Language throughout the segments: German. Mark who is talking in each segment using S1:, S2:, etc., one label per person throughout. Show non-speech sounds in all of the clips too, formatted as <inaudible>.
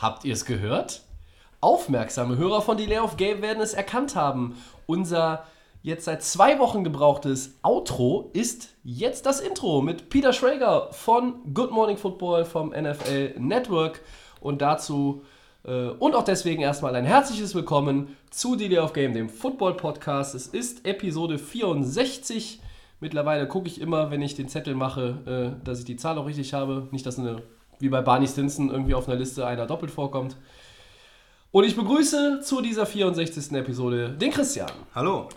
S1: Habt ihr es gehört? Aufmerksame Hörer von Delay of Game werden es erkannt haben. Unser jetzt seit zwei Wochen gebrauchtes Outro ist jetzt das Intro mit Peter Schrager von Good Morning Football vom NFL Network. Und dazu äh, und auch deswegen erstmal ein herzliches Willkommen zu Delay of Game, dem Football Podcast. Es ist Episode 64. Mittlerweile gucke ich immer, wenn ich den Zettel mache, äh, dass ich die Zahl auch richtig habe. Nicht, dass eine, wie bei Barney Stinson irgendwie auf einer Liste einer doppelt vorkommt. Und ich begrüße zu dieser 64. Episode den Christian.
S2: Hallo.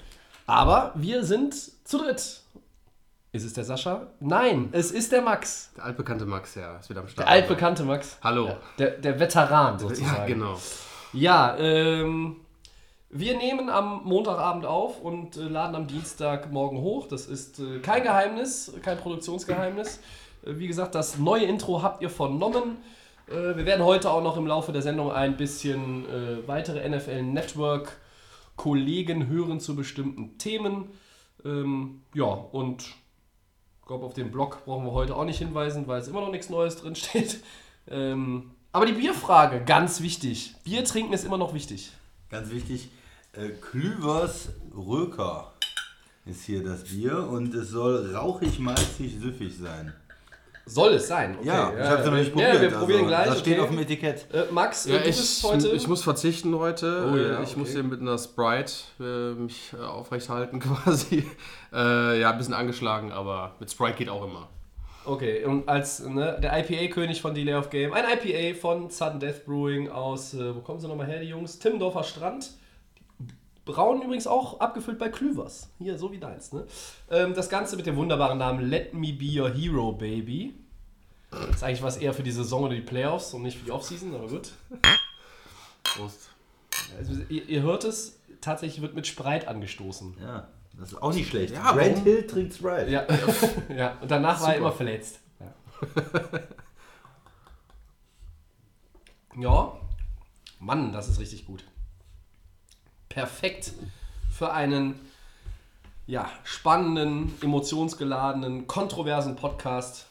S1: Aber wir sind zu dritt. Ist es der Sascha? Nein, es ist der Max.
S3: Der altbekannte Max, ja, ist wieder am Start.
S1: Der altbekannte Max.
S3: Hallo.
S1: Ja, der, der Veteran sozusagen.
S3: Ja, genau.
S1: Ja, ähm, wir nehmen am Montagabend auf und äh, laden am Dienstagmorgen hoch. Das ist äh, kein Geheimnis, kein Produktionsgeheimnis. Äh, wie gesagt, das neue Intro habt ihr vernommen. Äh, wir werden heute auch noch im Laufe der Sendung ein bisschen äh, weitere NFL Network Kollegen hören zu bestimmten Themen. Ähm, ja, und ich glaube, auf den Blog brauchen wir heute auch nicht hinweisen, weil es immer noch nichts Neues drin steht. <laughs> Ähm, aber die Bierfrage, ganz wichtig. Bier trinken ist immer noch wichtig.
S2: Ganz wichtig, Klüvers Röker ist hier das Bier und es soll rauchig, malzig, süffig sein.
S1: Soll es sein? Okay,
S2: ja, ich habe es noch nicht
S1: Ja,
S2: probiert.
S1: wir probieren gleich.
S2: Das steht
S1: okay.
S2: auf dem Etikett.
S1: Äh, Max,
S3: Ja,
S1: du
S3: ich,
S1: bist heute.
S3: ich muss verzichten heute.
S1: Oh
S3: Äh,
S1: ja,
S3: ich
S1: okay.
S3: muss hier mit einer Sprite äh, mich äh, aufrechthalten <laughs> quasi. Äh, ja, ein bisschen angeschlagen, aber mit Sprite geht auch immer.
S1: Okay, und als ne, der IPA-König von Delay of Game, ein IPA von Sudden Death Brewing aus, äh, wo kommen sie nochmal her, die Jungs? Timmendorfer Strand. Braun übrigens auch abgefüllt bei Klüvers. Hier, so wie deins. Ne? Ähm, das Ganze mit dem wunderbaren Namen Let Me Be Your Hero, Baby. Das ist eigentlich was eher für die Saison oder die Playoffs und nicht für die Offseason, aber gut.
S3: Prost.
S1: Also, ihr, ihr hört es, tatsächlich wird mit Spreit angestoßen.
S2: Ja, das ist auch nicht schlecht.
S3: Ja, warum?
S2: Hill trinkt Sprite.
S1: Ja, <laughs> ja. und danach war er immer verletzt. Ja. <laughs> ja, Mann, das ist richtig gut. Perfekt für einen ja, spannenden, emotionsgeladenen, kontroversen Podcast.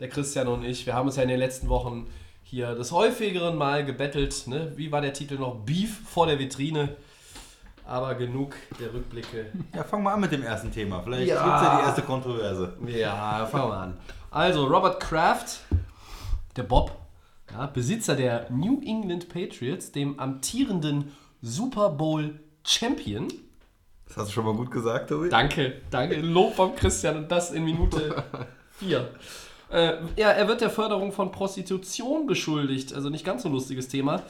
S1: Der Christian und ich, wir haben uns ja in den letzten Wochen hier des häufigeren Mal gebettelt. Ne? Wie war der Titel noch? Beef vor der Vitrine. Aber genug der Rückblicke. <laughs>
S2: Ja, fang mal an mit dem ersten Thema. Vielleicht
S1: Ja.
S2: gibt es ja die erste Kontroverse.
S1: Ja, fangen wir an. Also, Robert Kraft, der Bob, ja, Besitzer der New England Patriots, dem amtierenden Super Bowl Champion.
S2: Das hast du schon mal gut gesagt, Tobi.
S1: Danke, danke. Lob vom Christian und das in Minute <laughs> 4. Äh, ja, er wird der Förderung von Prostitution beschuldigt. Also nicht ganz so ein lustiges Thema.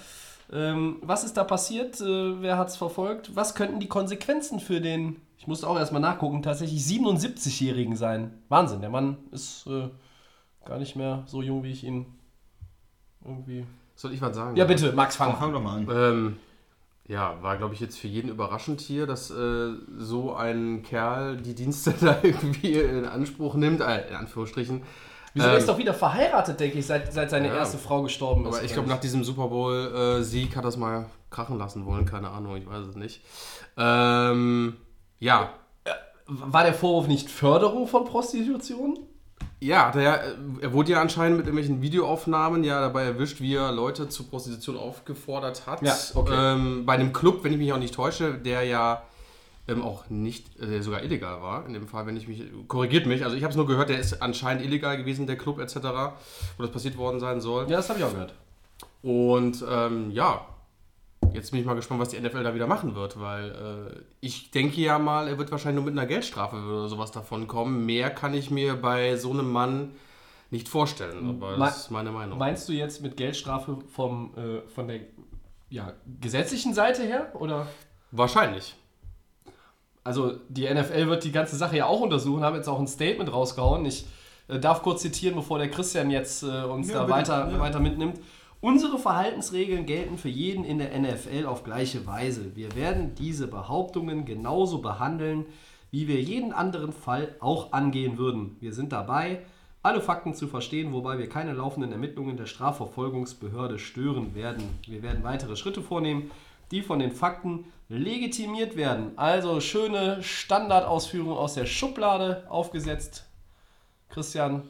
S1: Ähm, was ist da passiert? Äh, wer hat es verfolgt? Was könnten die Konsequenzen für den, ich musste auch erstmal nachgucken, tatsächlich 77-Jährigen sein? Wahnsinn, der Mann ist äh, gar nicht mehr so jung, wie ich ihn irgendwie.
S3: Soll ich was sagen?
S1: Ja, bitte, Max, fang
S2: Fang
S1: an.
S2: doch mal an.
S3: Ähm, ja, war glaube ich jetzt für jeden überraschend hier, dass äh, so ein Kerl die Dienste <laughs> da irgendwie in Anspruch nimmt, äh, in Anführungsstrichen.
S1: Wieso er
S3: Ähm,
S1: ist doch wieder verheiratet, denke ich, seit, seit seine
S3: Ja.
S1: erste Frau gestorben ist.
S3: Aber ich glaube, nach diesem Super Bowl-Sieg hat er es mal krachen lassen wollen, keine Ahnung, ich weiß es nicht. Ähm, ja,
S1: War der Vorwurf nicht Förderung von Prostitution?
S3: Ja, der, er wurde ja anscheinend mit irgendwelchen Videoaufnahmen ja dabei erwischt, wie er Leute zur Prostitution aufgefordert hat.
S1: Ja, okay.
S3: ähm, bei einem Club, wenn ich mich auch nicht täusche, der ja ähm, auch nicht, äh, der sogar illegal war. In dem Fall, wenn ich mich, korrigiert mich, also ich habe es nur gehört, der ist anscheinend illegal gewesen, der Club etc., wo das passiert worden sein soll.
S1: Ja, das habe ich auch gehört.
S3: Und ähm, ja, jetzt bin ich mal gespannt, was die NFL da wieder machen wird, weil äh, ich denke ja mal, er wird wahrscheinlich nur mit einer Geldstrafe oder sowas davon kommen. Mehr kann ich mir bei so einem Mann nicht vorstellen, aber
S1: Me-
S3: das ist meine Meinung.
S1: Meinst du jetzt mit Geldstrafe vom, äh, von der ja, gesetzlichen Seite her? Oder?
S3: Wahrscheinlich.
S1: Also die NFL wird die ganze Sache ja auch untersuchen, haben jetzt auch ein Statement rausgehauen. Ich äh, darf kurz zitieren, bevor der Christian jetzt äh, uns
S2: Ja,
S1: da
S2: bitte,
S1: weiter,
S2: ja.
S1: weiter mitnimmt. Unsere Verhaltensregeln gelten für jeden in der NFL auf gleiche Weise. Wir werden diese Behauptungen genauso behandeln, wie wir jeden anderen Fall auch angehen würden. Wir sind dabei, alle Fakten zu verstehen, wobei wir keine laufenden Ermittlungen der Strafverfolgungsbehörde stören werden. Wir werden weitere Schritte vornehmen, die von den Fakten legitimiert werden. Also schöne Standardausführung aus der Schublade aufgesetzt. Christian,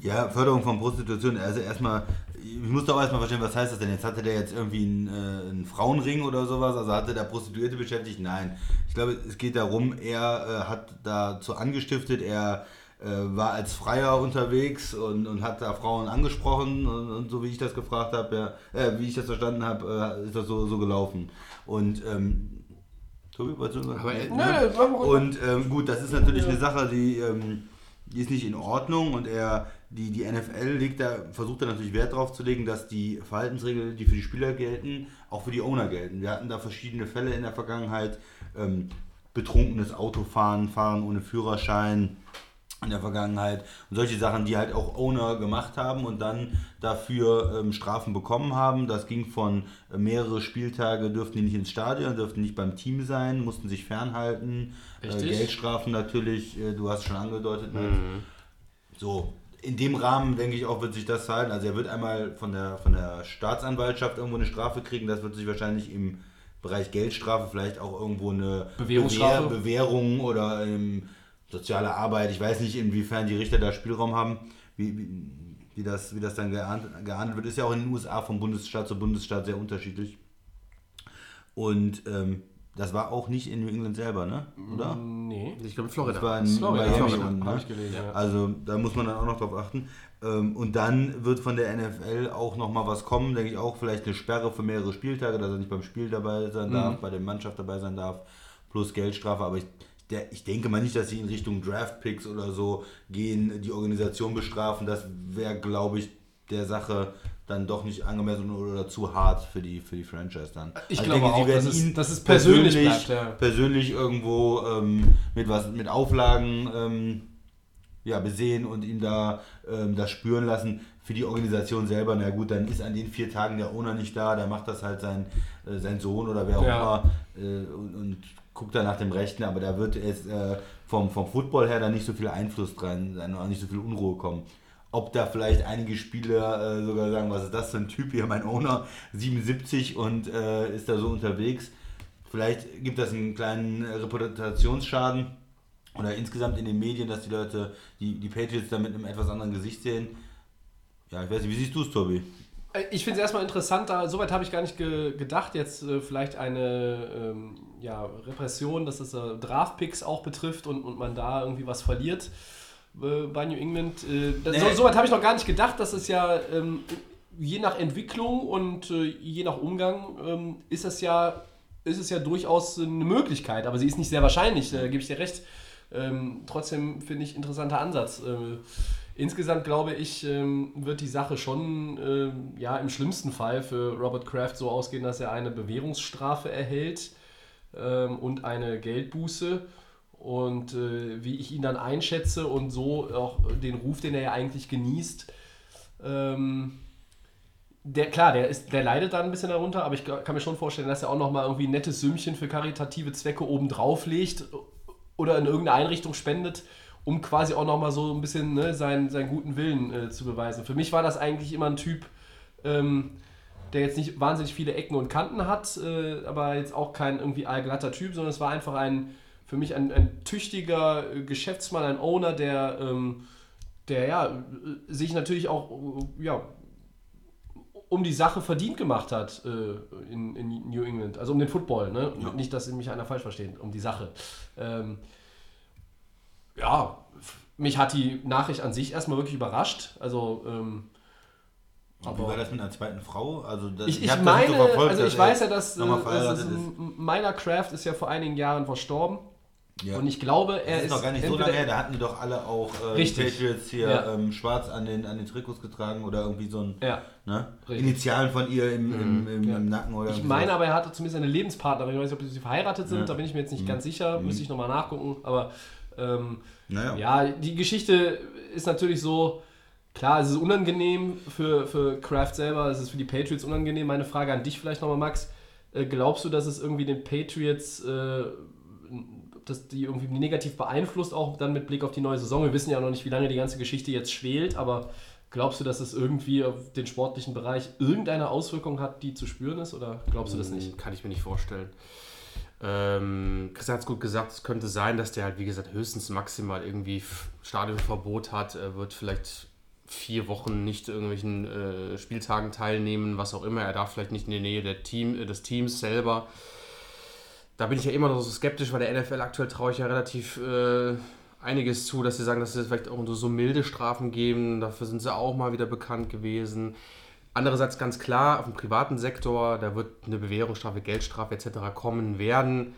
S2: Ja, Förderung von Prostitution. Also erstmal, ich musste auch erstmal verstehen, was heißt das denn? Jetzt hatte der jetzt irgendwie einen, äh, einen Frauenring oder sowas, also hatte der Prostituierte beschäftigt? Nein. Ich glaube, es geht darum, er äh, hat dazu angestiftet, er äh, war als Freier unterwegs und, und hat da Frauen angesprochen und, und so wie ich das gefragt habe, ja, äh, wie ich das verstanden habe, äh, ist das so, so gelaufen. Und ähm, Tobi, wolltest du sagen?
S3: Aber, äh,
S1: ruhig.
S2: Und ähm, gut, das ist natürlich eine Sache, die, ähm, die ist nicht in Ordnung und er, die, die NFL legt da, versucht da natürlich Wert drauf zu legen, dass die Verhaltensregeln, die für die Spieler gelten, auch für die Owner gelten. Wir hatten da verschiedene Fälle in der Vergangenheit, ähm, betrunkenes Autofahren, Fahren ohne Führerschein in der Vergangenheit und solche Sachen, die halt auch Owner gemacht haben und dann dafür ähm, Strafen bekommen haben. Das ging von äh, mehrere Spieltage dürften die nicht ins Stadion, dürften nicht beim Team sein, mussten sich fernhalten. Äh. Geldstrafen natürlich, äh, du hast es schon angedeutet. Ne? So, in dem Rahmen denke ich auch, wird sich das halten. Also er wird einmal von der, von der Staatsanwaltschaft irgendwo eine Strafe kriegen. Das wird sich wahrscheinlich im Bereich Geldstrafe vielleicht auch irgendwo eine
S1: Bewährungsstrafe?
S2: Bewähr Bewährung oder ähm, soziale Arbeit. Ich weiß nicht, inwiefern die Richter da Spielraum haben, wie, wie, wie, das, wie das dann geahnd- geahndet wird. Ist ja auch in den USA vom Bundesstaat zu Bundesstaat sehr unterschiedlich. Und ähm, das war auch nicht in New England selber, ne? Oder?
S1: nee.
S3: Ich glaube, Florida.
S2: Das war in
S1: Florida,
S2: Miami
S1: Florida, hab
S2: ne?
S1: ich gelesen, ja.
S2: Also da muss man dann auch noch drauf achten. Ähm, Und dann wird von der NFL auch nochmal was kommen, denke ich auch, vielleicht eine Sperre für mehrere Spieltage, dass er nicht beim Spiel dabei sein
S1: Mhm.
S2: darf, bei der Mannschaft dabei sein darf, plus Geldstrafe. Aber ich, der, ich denke mal nicht, dass sie in Richtung Draftpicks oder so gehen, die Organisation bestrafen. Das wäre, glaube ich, der Sache dann doch nicht angemessen oder zu hart für die, für die Franchise dann. Also
S1: Ich glaube auch,
S2: werden
S1: dass es- dass es persönlich
S2: persönlich,
S1: bleibt, ja.
S2: persönlich irgendwo ähm, mit was mit Auflagen ähm, ja, besehen und ihn da ähm, das spüren lassen. Für die Organisation selber, na gut, dann ist an den vier Tagen der Owner nicht da, da macht das halt sein, äh, sein Sohn oder wer auch
S1: Ja.
S2: immer äh, und, und guckt dann nach dem Rechten, aber da wird es äh, vom, vom Football her dann nicht so viel Einfluss dran sein, auch nicht so viel Unruhe kommen. Ob da vielleicht einige Spieler äh, sogar sagen, was ist das für ein Typ hier, mein Owner, 77 und äh, ist da so unterwegs. Vielleicht gibt das einen kleinen Reputationsschaden oder insgesamt in den Medien, dass die Leute die, die Patriots da mit einem etwas anderen Gesicht sehen. Ja, ich weiß nicht, wie siehst du es, Tobi?
S1: Äh, Ich finde es erstmal interessant, da, soweit habe ich gar nicht ge gedacht, jetzt äh, vielleicht eine ähm, ja, Repression, dass es äh, Draftpicks auch betrifft und, und man da irgendwie was verliert äh, bei New England. Äh, das, so,
S2: Nee.
S1: soweit habe ich noch gar nicht gedacht, dass es ja ähm, je nach Entwicklung und äh, je nach Umgang ähm, ist es ja ist es ja durchaus eine Möglichkeit, aber sie ist nicht sehr wahrscheinlich, da gebe ich dir recht. Ähm, trotzdem finde ich interessanter Ansatz. Äh, insgesamt glaube ich, ähm, wird die Sache schon ähm, ja, im schlimmsten Fall für Robert Kraft so ausgehen, dass er eine Bewährungsstrafe erhält ähm, und eine Geldbuße. Und äh, wie ich ihn dann einschätze und so auch den Ruf, den er ja eigentlich genießt, ähm, der, klar, der, ist, der leidet dann ein bisschen darunter, aber ich kann mir schon vorstellen, dass er auch nochmal irgendwie ein nettes Sümmchen für karitative Zwecke oben drauf legt oder in irgendeine Einrichtung spendet, um quasi auch nochmal so ein bisschen ne, seinen, seinen guten Willen äh, zu beweisen. Für mich war das eigentlich immer ein Typ, ähm, der jetzt nicht wahnsinnig viele Ecken und Kanten hat, äh, aber jetzt auch kein irgendwie allglatter Typ, sondern es war einfach ein, für mich ein, ein tüchtiger äh, Geschäftsmann, ein Owner, der, ähm, der ja, äh, sich natürlich auch äh, ja, um die Sache verdient gemacht hat äh, in, in New England. Also um den Football, ne? Nicht, dass mich einer falsch versteht, um die Sache. Ähm, ja, mich hat die Nachricht an sich erstmal wirklich überrascht. Also, ähm,
S2: Und wie war das mit einer zweiten Frau? Also das,
S1: ich, ich
S2: das nicht
S1: meine,
S2: so verfolgt,
S1: also ich weiß ja, dass, äh,
S2: nochmal
S1: dass
S2: verheiratet
S1: es,
S2: ist.
S1: meiner Craft ist ja vor einigen Jahren verstorben.
S2: Ja.
S1: Und ich glaube, er
S2: Das
S1: ist,
S2: ist noch gar nicht so lange her, da hatten die doch alle auch äh,
S1: Richtig.
S2: Patriots hier
S1: Ja.
S2: ähm, schwarz an den, an den Trikots getragen oder irgendwie so ein
S1: Ja.
S2: ne? Initialen von ihr im, im, im,
S1: Ja.
S2: im Nacken oder
S1: Ich meine
S2: sowas.
S1: aber, er hatte zumindest eine Lebenspartnerin. Ich weiß nicht, ob sie verheiratet sind, da bin ich mir jetzt nicht ganz sicher. Müsste ich nochmal nachgucken. Aber ähm,
S2: Naja.
S1: ja, die Geschichte ist natürlich so, klar, es ist unangenehm für, für Kraft selber, es ist für die Patriots unangenehm. Meine Frage an dich vielleicht nochmal, Max. Äh, glaubst du, dass es irgendwie den Patriots, äh, dass die irgendwie negativ beeinflusst, auch dann mit Blick auf die neue Saison? Wir wissen ja noch nicht, wie lange die ganze Geschichte jetzt schwelt, aber glaubst du, dass es irgendwie auf den sportlichen Bereich irgendeine Auswirkung hat, die zu spüren ist, oder glaubst du das nicht?
S3: Kann ich mir nicht vorstellen. Ähm, Christian hat es gut gesagt, es könnte sein, dass der halt, wie gesagt, höchstens maximal irgendwie Stadionverbot hat. Er wird vielleicht vier Wochen nicht irgendwelchen äh, Spieltagen teilnehmen, was auch immer. Er darf vielleicht nicht in der Nähe der Team, äh, des Teams selber. Da bin ich ja immer noch so skeptisch, weil der NFL aktuell traue ich ja relativ äh, einiges zu, dass sie sagen, dass sie vielleicht auch so, so milde Strafen geben. Dafür sind sie auch mal wieder bekannt gewesen. Andererseits ganz klar, auf dem privaten Sektor, da wird eine Bewährungsstrafe, Geldstrafe etc. kommen werden.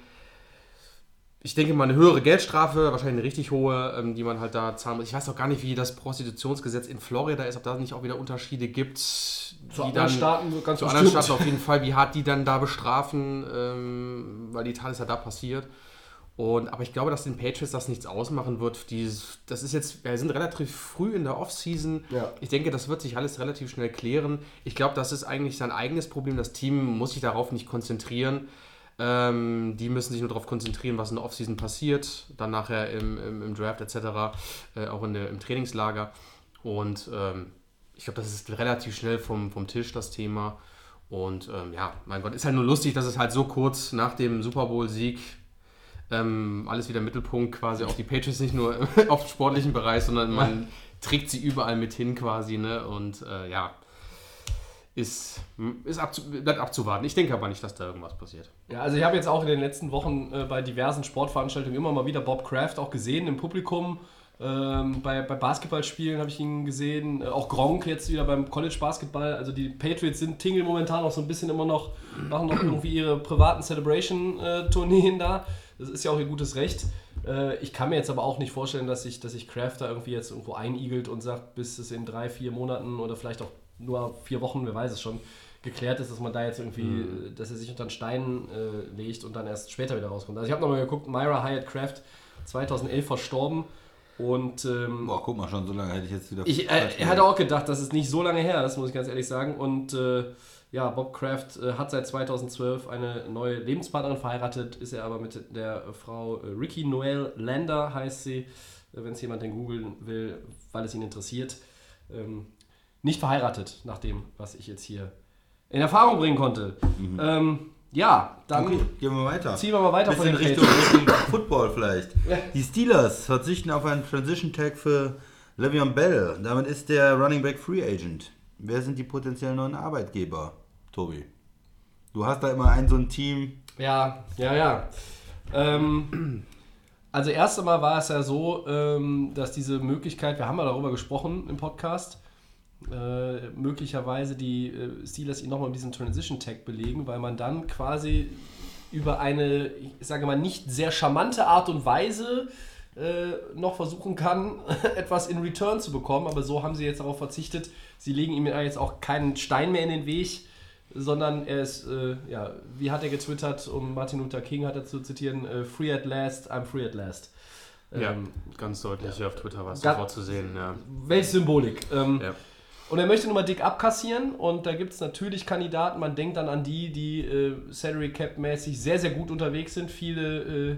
S3: Ich denke mal eine höhere Geldstrafe, wahrscheinlich eine richtig hohe, ähm, die man halt da zahlen muss. Ich weiß auch gar nicht, wie das Prostitutionsgesetz in Florida ist, ob da nicht auch wieder Unterschiede gibt.
S1: Zu
S3: die
S1: anderen Staaten ganz
S3: zu anderen. Staaten auf jeden Fall, wie hart die dann da bestrafen, ähm, weil die Tat ist ja da passiert. Und, aber ich glaube, dass den Patriots das nichts ausmachen wird. Die, das ist jetzt, wir sind relativ früh in der Offseason.
S1: Ja.
S3: Ich denke, das wird sich alles relativ schnell klären. Ich glaube, das ist eigentlich sein eigenes Problem. Das Team muss sich darauf nicht konzentrieren. Ähm, die müssen sich nur darauf konzentrieren, was in der Offseason passiert, dann nachher im, im, im Draft etc., äh, auch in der, im Trainingslager. Und ähm, ich glaube, das ist relativ schnell vom, vom Tisch, das Thema. Und ähm, ja, mein Gott, ist halt nur lustig, dass es halt so kurz nach dem Super Bowl-Sieg ähm, alles wieder im Mittelpunkt quasi, auch die Patriots nicht nur <laughs> auf dem sportlichen Bereich, sondern man <laughs> trägt sie überall mit hin quasi, ne? Und äh, ja, ist, ist abzu, bleibt abzuwarten. Ich denke aber nicht, dass da irgendwas passiert.
S1: Ja, also ich habe jetzt auch in den letzten Wochen äh, bei diversen Sportveranstaltungen immer mal wieder Bob Kraft auch gesehen im Publikum. Ähm, bei, bei Basketballspielen habe ich ihn gesehen, äh, auch Gronk jetzt wieder beim College Basketball. Also die Patriots sind Tingle momentan auch so ein bisschen immer noch, machen noch irgendwie ihre privaten Celebration-Tourneen da. Das ist ja auch ihr gutes Recht. Äh, ich kann mir jetzt aber auch nicht vorstellen, dass sich dass sich Kraft da irgendwie jetzt irgendwo einigelt und sagt, bis es in drei, vier Monaten oder vielleicht auch nur vier Wochen, wer weiß es schon, geklärt ist, dass man da jetzt irgendwie, äh, dass er sich unter einen Stein äh, legt und dann erst später wieder rauskommt. Also ich habe nochmal geguckt, Myra Hyatt Kraft 2011 verstorben und ähm,
S2: Boah, guck mal, schon so lange hätte ich jetzt wieder.
S1: ich äh, er hatte auch gedacht, das ist nicht so lange her, das muss ich ganz ehrlich sagen. Und äh, ja, Bob Kraft äh, hat seit 2012 eine neue Lebenspartnerin verheiratet, ist er aber mit der Frau äh, Ricky Noel Lander, heißt sie, äh, wenn es jemand denn googeln will, weil es ihn interessiert. Ähm, nicht verheiratet, nach dem, was ich jetzt hier in Erfahrung bringen konnte. Ähm, ja, dann
S2: Okay, gehen wir weiter.
S1: ziehen wir mal weiter von
S2: Bisschen
S1: den
S2: Richtung. Richtung Football vielleicht. <laughs> Die Steelers verzichten auf einen Transition Tag für Le'Veon Bell. Damit ist der Running Back Free Agent. Wer sind die potenziellen neuen Arbeitgeber, Tobi? Du hast da immer ein so ein Team.
S1: Ja, ja, ja. Ähm, also erst einmal war es ja so, ähm, dass diese Möglichkeit, wir haben ja darüber gesprochen im Podcast, äh, möglicherweise die äh, Steelers ihn nochmal mit diesem Transition Tag belegen, weil man dann quasi über eine, ich sage mal, nicht sehr charmante Art und Weise äh, noch versuchen kann, <laughs> etwas in Return zu bekommen. Aber so haben sie jetzt darauf verzichtet. Sie legen ihm ja jetzt auch keinen Stein mehr in den Weg, sondern er ist, äh, ja, wie hat er getwittert, um Martin Luther King hat er zu zitieren, äh, free at last, I'm free at last.
S3: Ja,
S1: Ähm,
S3: ganz deutlich hier auf Twitter war es sofort zu sehen. Ja.
S1: Welche Symbolik. Ähm,
S3: Ja.
S1: Und er möchte nun mal dick abkassieren und da gibt es natürlich Kandidaten, man denkt dann an die, die äh, Salary Cap mäßig sehr, sehr gut unterwegs sind, viele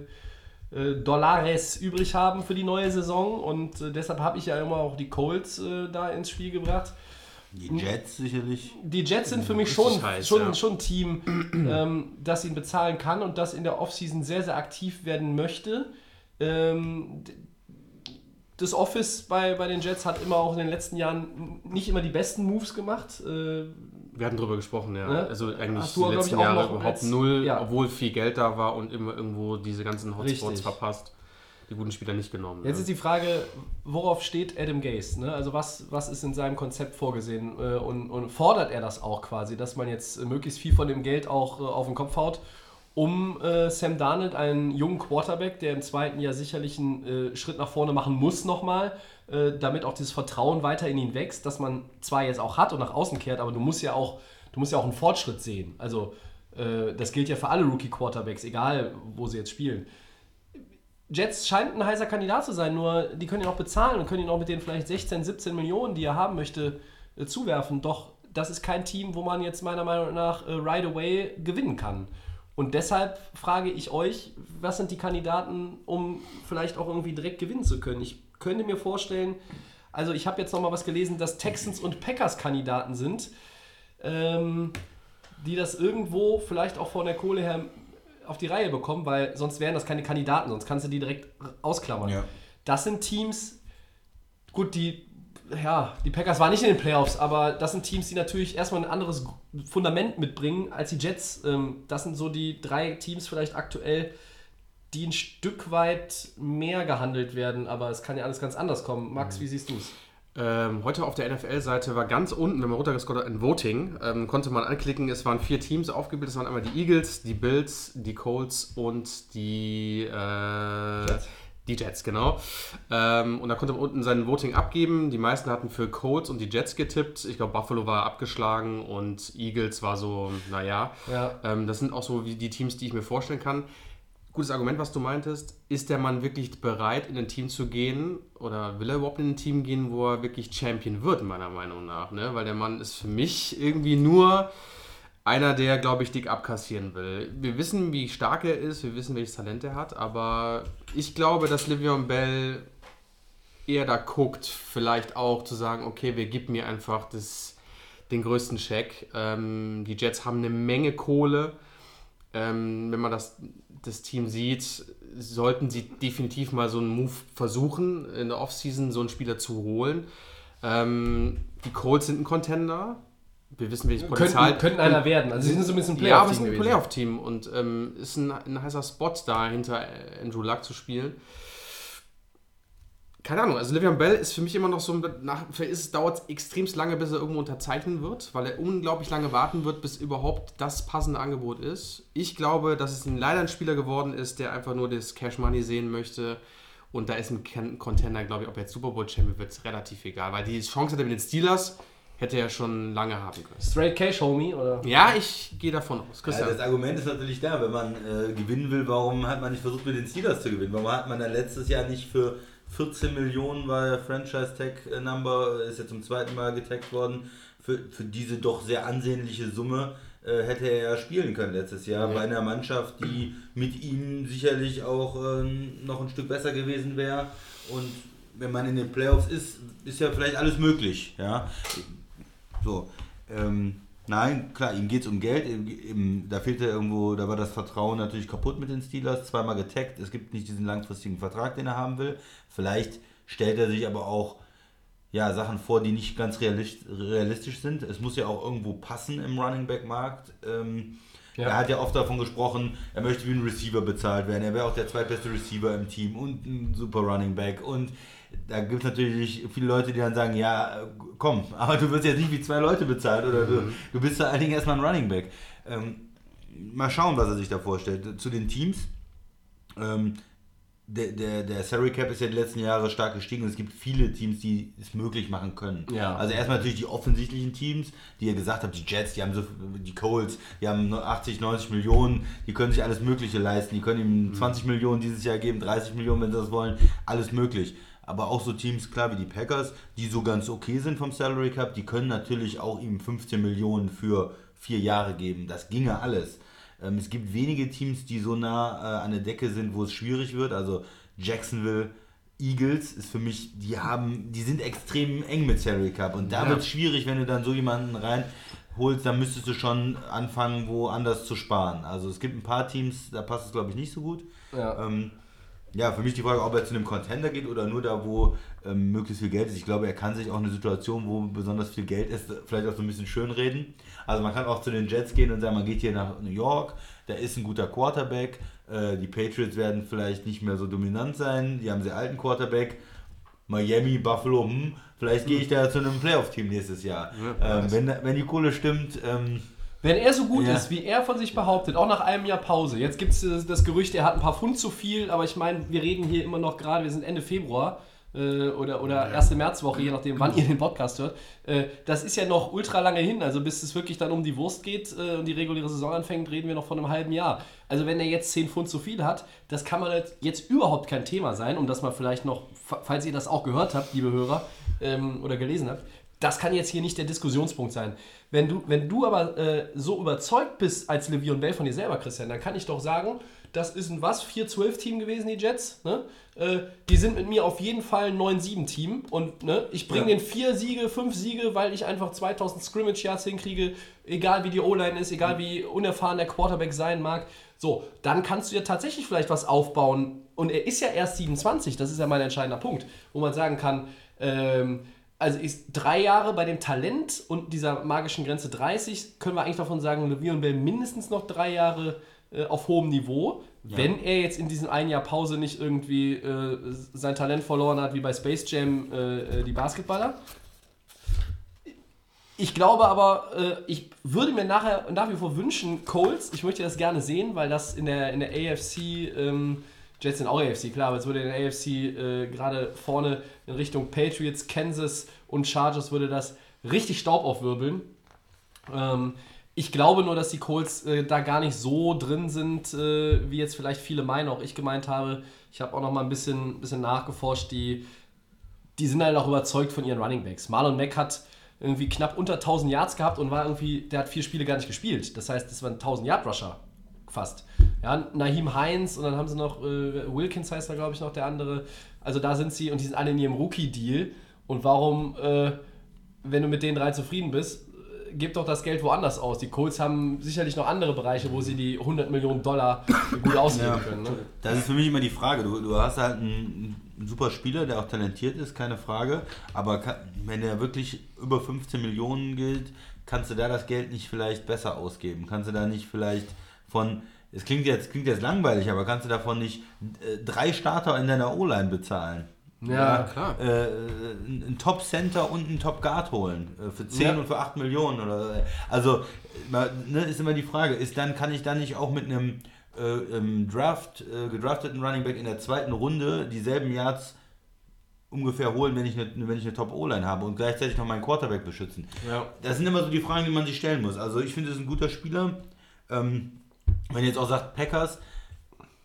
S1: äh, äh, Dollares übrig haben für die neue Saison und äh, deshalb habe ich ja immer auch die Colts äh, da ins Spiel gebracht.
S2: Die Jets sicherlich.
S1: Die Jets sind für mich schon,
S3: heiß,
S1: schon,
S3: ja.
S1: schon ein Team, <clears throat> ähm, das ihn bezahlen kann und das in der Offseason sehr, sehr aktiv werden möchte. Ähm, das Office bei, bei den Jets hat immer auch in den letzten Jahren nicht immer die besten Moves gemacht. Äh,
S3: Wir hatten drüber gesprochen, ja.
S1: Ne?
S3: Also eigentlich
S1: Hast
S3: die
S1: du,
S3: letzten Jahre überhaupt null,
S1: ja.
S3: obwohl viel Geld da war und immer irgendwo diese ganzen Hotspots
S1: Richtig.
S3: verpasst. Die guten Spieler nicht genommen.
S1: Jetzt
S3: ne?
S1: ist die Frage, worauf steht Adam Gase? Ne? Also was, was ist in seinem Konzept vorgesehen? Äh, Und, und fordert er das auch quasi, dass man jetzt möglichst viel von dem Geld auch äh, auf den Kopf haut, um äh, Sam Darnold, einen jungen Quarterback, der im zweiten Jahr sicherlich einen äh, Schritt nach vorne machen muss nochmal, äh, damit auch dieses Vertrauen weiter in ihn wächst, dass man zwar jetzt auch hat und nach außen kehrt, aber du musst ja auch, du musst ja auch einen Fortschritt sehen. Also äh, das gilt ja für alle Rookie-Quarterbacks, egal wo sie jetzt spielen Jets scheint ein heißer Kandidat zu sein, nur die können ihn auch bezahlen und können ihn auch mit den vielleicht 16, 17 Millionen, die er haben möchte, äh, zuwerfen. Doch das ist kein Team, wo man jetzt meiner Meinung nach äh, right away gewinnen kann. Und deshalb frage ich euch, was sind die Kandidaten, um vielleicht auch irgendwie direkt gewinnen zu können? Ich könnte mir vorstellen, also ich habe jetzt noch mal was gelesen, dass Texans und Packers Kandidaten sind, ähm, die das irgendwo vielleicht auch von der Kohle her auf die Reihe bekommen, weil sonst wären das keine Kandidaten, sonst kannst du die direkt ausklammern.
S2: Ja.
S1: Das sind Teams, gut, die, ja, die Packers waren nicht in den Playoffs, aber das sind Teams, die natürlich erstmal ein anderes Fundament mitbringen als die Jets. Ähm, das sind so die drei Teams vielleicht aktuell, die ein Stück weit mehr gehandelt werden, aber es kann ja alles ganz anders kommen. Max, wie siehst du es?
S3: Ähm, heute auf der NFL-Seite war ganz unten, wenn man runtergescrollt hat, ein Voting. Ähm, konnte man anklicken, es waren vier Teams aufgebildet. Es waren einmal die Eagles, die Bills, die Colts und die äh,
S1: Jets.
S3: Die Jets, genau. Ähm, und da konnte man unten sein Voting abgeben. Die meisten hatten für Colts und die Jets getippt. Ich glaube, Buffalo war abgeschlagen und Eagles war so, naja.
S1: Ja.
S3: Ähm, das sind auch so wie die Teams, die ich mir vorstellen kann. Gutes Argument, was du meintest. Ist der Mann wirklich bereit, in ein Team zu gehen? Oder will er überhaupt in ein Team gehen, wo er wirklich Champion wird, meiner Meinung nach? Ne? Weil der Mann ist für mich irgendwie nur einer, der, glaube ich, dick abkassieren will. Wir wissen, wie stark er ist, wir wissen, welches Talent er hat, aber ich glaube, dass Livion Bell eher da guckt, vielleicht auch zu sagen, okay, wir geben mir einfach das, den größten Scheck. Ähm, die Jets haben eine Menge Kohle. Ähm, wenn man das, das Team sieht, sollten sie definitiv mal so einen Move versuchen, in der Offseason so einen Spieler zu holen. Ähm, die Colts sind ein Contender. Wir wissen, welches Potenzial.
S1: Könnten, könnten einer werden. Also sie sind so ein bisschen
S3: Ja, aber es
S1: Playoff-Team
S3: ist ein. Playoff-Team und ähm, ist ein, ein heißer Spot da hinter äh, Andrew Luck zu spielen. Keine Ahnung, also Livian Bell ist für mich immer noch so, ein- nach, ist, dauert es extrem lange, bis er irgendwo unterzeichnen wird, weil er unglaublich lange warten wird, bis überhaupt das passende Angebot ist. Ich glaube, dass es ein, leider ein Spieler geworden ist, der einfach nur das Cash Money sehen möchte. Und da ist ein Contender, glaube ich, ob er jetzt Super Bowl Champion wird, ist relativ egal, weil die Chance hat er mit den Steelers, hätte er schon lange haben können.
S1: Straight Cash, Homie, oder?
S3: Ja, ich gehe davon aus.
S2: Ja, das Argument ist natürlich da, wenn man äh, gewinnen will, warum hat man nicht versucht, mit den Steelers zu gewinnen? Warum hat man dann letztes Jahr nicht für 14 Millionen, war der Franchise-Tag-Number, ist ja zum zweiten Mal getaggt worden, für, für diese doch sehr ansehnliche Summe äh, hätte er ja spielen können letztes Jahr bei einer Mannschaft, die mit ihm sicherlich auch ähm, noch ein Stück besser gewesen wäre. Und wenn man in den Playoffs ist, ist ja vielleicht alles möglich. Ja? So, ähm, nein, klar, ihm geht es um Geld. Ihm, ihm, da fehlte irgendwo, da war das Vertrauen natürlich kaputt mit den Steelers. Zweimal getaggt. Es gibt nicht diesen langfristigen Vertrag, den er haben will. Vielleicht stellt er sich aber auch ja, Sachen vor, die nicht ganz realist, realistisch sind. Es muss ja auch irgendwo passen im Running Back Markt. Ähm,
S1: Ja.
S2: Er hat ja oft davon gesprochen, er möchte wie ein Receiver bezahlt werden. Er wäre auch der zweitbeste Receiver im Team und ein super Running Back. Und da gibt es natürlich viele Leute, die dann sagen, ja, komm, <laughs> aber du wirst jetzt nicht wie zwei Leute bezahlt oder du, du bist vor allen Dingen erstmal ein Running Back. Ähm, mal schauen, was er sich da vorstellt. Zu den Teams. Ähm, der, der, der Salary Cap ist ja die letzten Jahre stark gestiegen und es gibt viele Teams, die es möglich machen können.
S1: Ja.
S2: Also erstmal natürlich die offensichtlichen Teams, die ihr gesagt habt, die Jets, die haben so, die Colts, die haben nur 80, 90 Millionen, die können sich alles Mögliche leisten. Die können ihm 20 Millionen dieses Jahr geben, 30 Millionen, wenn sie das wollen, alles möglich. Aber auch so Teams, klar wie die Packers, die so ganz okay sind vom Salary Cap, die können natürlich auch ihm 15 Millionen für vier Jahre geben. Das ginge alles. Ähm, es gibt wenige Teams, die so nah äh, an der Decke sind, wo es schwierig wird. Also Jacksonville, Eagles ist für mich, die haben, die sind extrem eng mit Salary Cup und da
S3: Ja.
S2: wird es schwierig, wenn du dann so jemanden reinholst, dann müsstest du schon anfangen, woanders zu sparen. Also es gibt ein paar Teams, da passt es glaube ich nicht so gut.
S1: Ja.
S2: Ähm, ja, für mich die Frage, ob er zu einem Contender geht oder nur da, wo ähm, möglichst viel Geld ist. Ich glaube, er kann sich auch eine Situation, wo besonders viel Geld ist, vielleicht auch so ein bisschen schönreden. Also man kann auch zu den Jets gehen und sagen, man geht hier nach New York, da ist ein guter Quarterback. Äh, die Patriots werden vielleicht nicht mehr so dominant sein, die haben sehr alten Quarterback. Miami, Buffalo, hm, vielleicht gehe ich da zu einem Playoff-Team nächstes Jahr.
S3: Ja,
S2: ähm, wenn, wenn die Kohle stimmt, ähm,
S1: Wenn er so gut
S2: Ja.
S1: ist, wie er von sich behauptet, auch nach einem Jahr Pause. Jetzt gibt es das, das Gerücht, er hat ein paar Pfund zu viel, aber ich meine, wir reden hier immer noch gerade, wir sind Ende Februar. äh, oder, oder erste Märzwoche, je nachdem, wann ihr den Podcast hört. Äh, das ist ja noch ultra lange hin. Also bis es wirklich dann um die Wurst geht äh, und die reguläre Saison anfängt, reden wir noch von einem halben Jahr. Also wenn er jetzt 10 Pfund zu viel hat, das kann man jetzt- jetzt überhaupt kein Thema sein, um das mal vielleicht noch, fa- falls ihr das auch gehört habt, liebe Hörer, ähm, oder gelesen habt, das kann jetzt hier nicht der Diskussionspunkt sein. Wenn du, wenn du aber äh, so überzeugt bist als Le'Veon Bell von dir selber, Christian, dann kann ich doch sagen, das ist ein was? 4-12-Team gewesen, die Jets. Ne? Äh, die sind mit mir auf jeden Fall ein 9-7-Team. Und ne, ich bringe
S2: Ja.
S1: den vier Siege, fünf Siege, weil ich einfach 2000 Scrimmage Yards hinkriege, egal wie die O-Line ist, egal wie unerfahren der Quarterback sein mag. So, dann kannst du ja tatsächlich vielleicht was aufbauen. Und er ist ja erst 27, das ist ja mein entscheidender Punkt, wo man sagen kann, ähm, also ist drei Jahre bei dem Talent und dieser magischen Grenze 30, können wir eigentlich davon sagen, Le'Veon Bell mindestens noch drei Jahre äh, auf hohem Niveau. Wenn er jetzt in diesem ein Jahr Pause nicht irgendwie äh, sein Talent verloren hat, wie bei Space Jam äh, äh, die Basketballer. Ich glaube aber, äh, ich würde mir nachher nach wie vor wünschen, Colts, ich möchte das gerne sehen, weil das in der, in der AFC, ähm, Jets sind auch AFC, klar, aber es würde in der AFC äh, gerade vorne in Richtung Patriots, Kansas und Chargers würde das richtig Staub aufwirbeln. Ähm, ich glaube nur, dass die Colts äh, da gar nicht so drin sind, äh, wie jetzt vielleicht viele meinen, auch ich gemeint habe. Ich habe auch noch mal ein bisschen, bisschen nachgeforscht, die, die sind halt auch überzeugt von ihren Running Backs. Marlon Mack hat irgendwie knapp unter 1000 Yards gehabt und war irgendwie, der hat vier Spiele gar nicht gespielt. Das heißt, das war ein 1000 Yard Rusher fast. Ja, Naheem Heinz und dann haben sie noch, äh, Wilkins heißt da glaube ich noch der andere. Also da sind sie und die sind alle in ihrem Rookie-Deal. Und warum, äh, wenn du mit den drei zufrieden bist, äh, gib doch das Geld woanders aus. Die Colts haben sicherlich noch andere Bereiche, wo sie die 100 Millionen Dollar gut ausgeben
S2: Ja.
S1: können. Ne?
S2: Das ist für mich immer die Frage. Du, du hast halt einen, einen super Spieler, der auch talentiert ist, keine Frage. Aber kann, wenn er wirklich über 15 Millionen gilt, kannst du da das Geld nicht vielleicht besser ausgeben? Kannst du da nicht vielleicht von, es klingt jetzt, klingt jetzt langweilig, aber kannst du davon nicht äh, drei Starter in deiner O-Line bezahlen?
S1: Ja,
S3: klar.
S2: Äh, ein ein Top-Center und einen Top-Guard holen. Äh, für 10
S1: Ja.
S2: und für 8 Millionen. Oder, also, ma- ne, ist immer die Frage, ist dann, kann ich dann nicht auch mit einem äh, ähm, Draft, äh, gedrafteten Running Back in der zweiten Runde dieselben Yards ungefähr holen, wenn ich eine, wenn ich eine Top-O-Line habe und gleichzeitig noch meinen Quarterback beschützen?
S1: Ja.
S2: Das sind immer so die Fragen, die man sich stellen muss. Also ich finde, es ist ein guter Spieler. Ähm, wenn ihr jetzt auch sagt, Packers,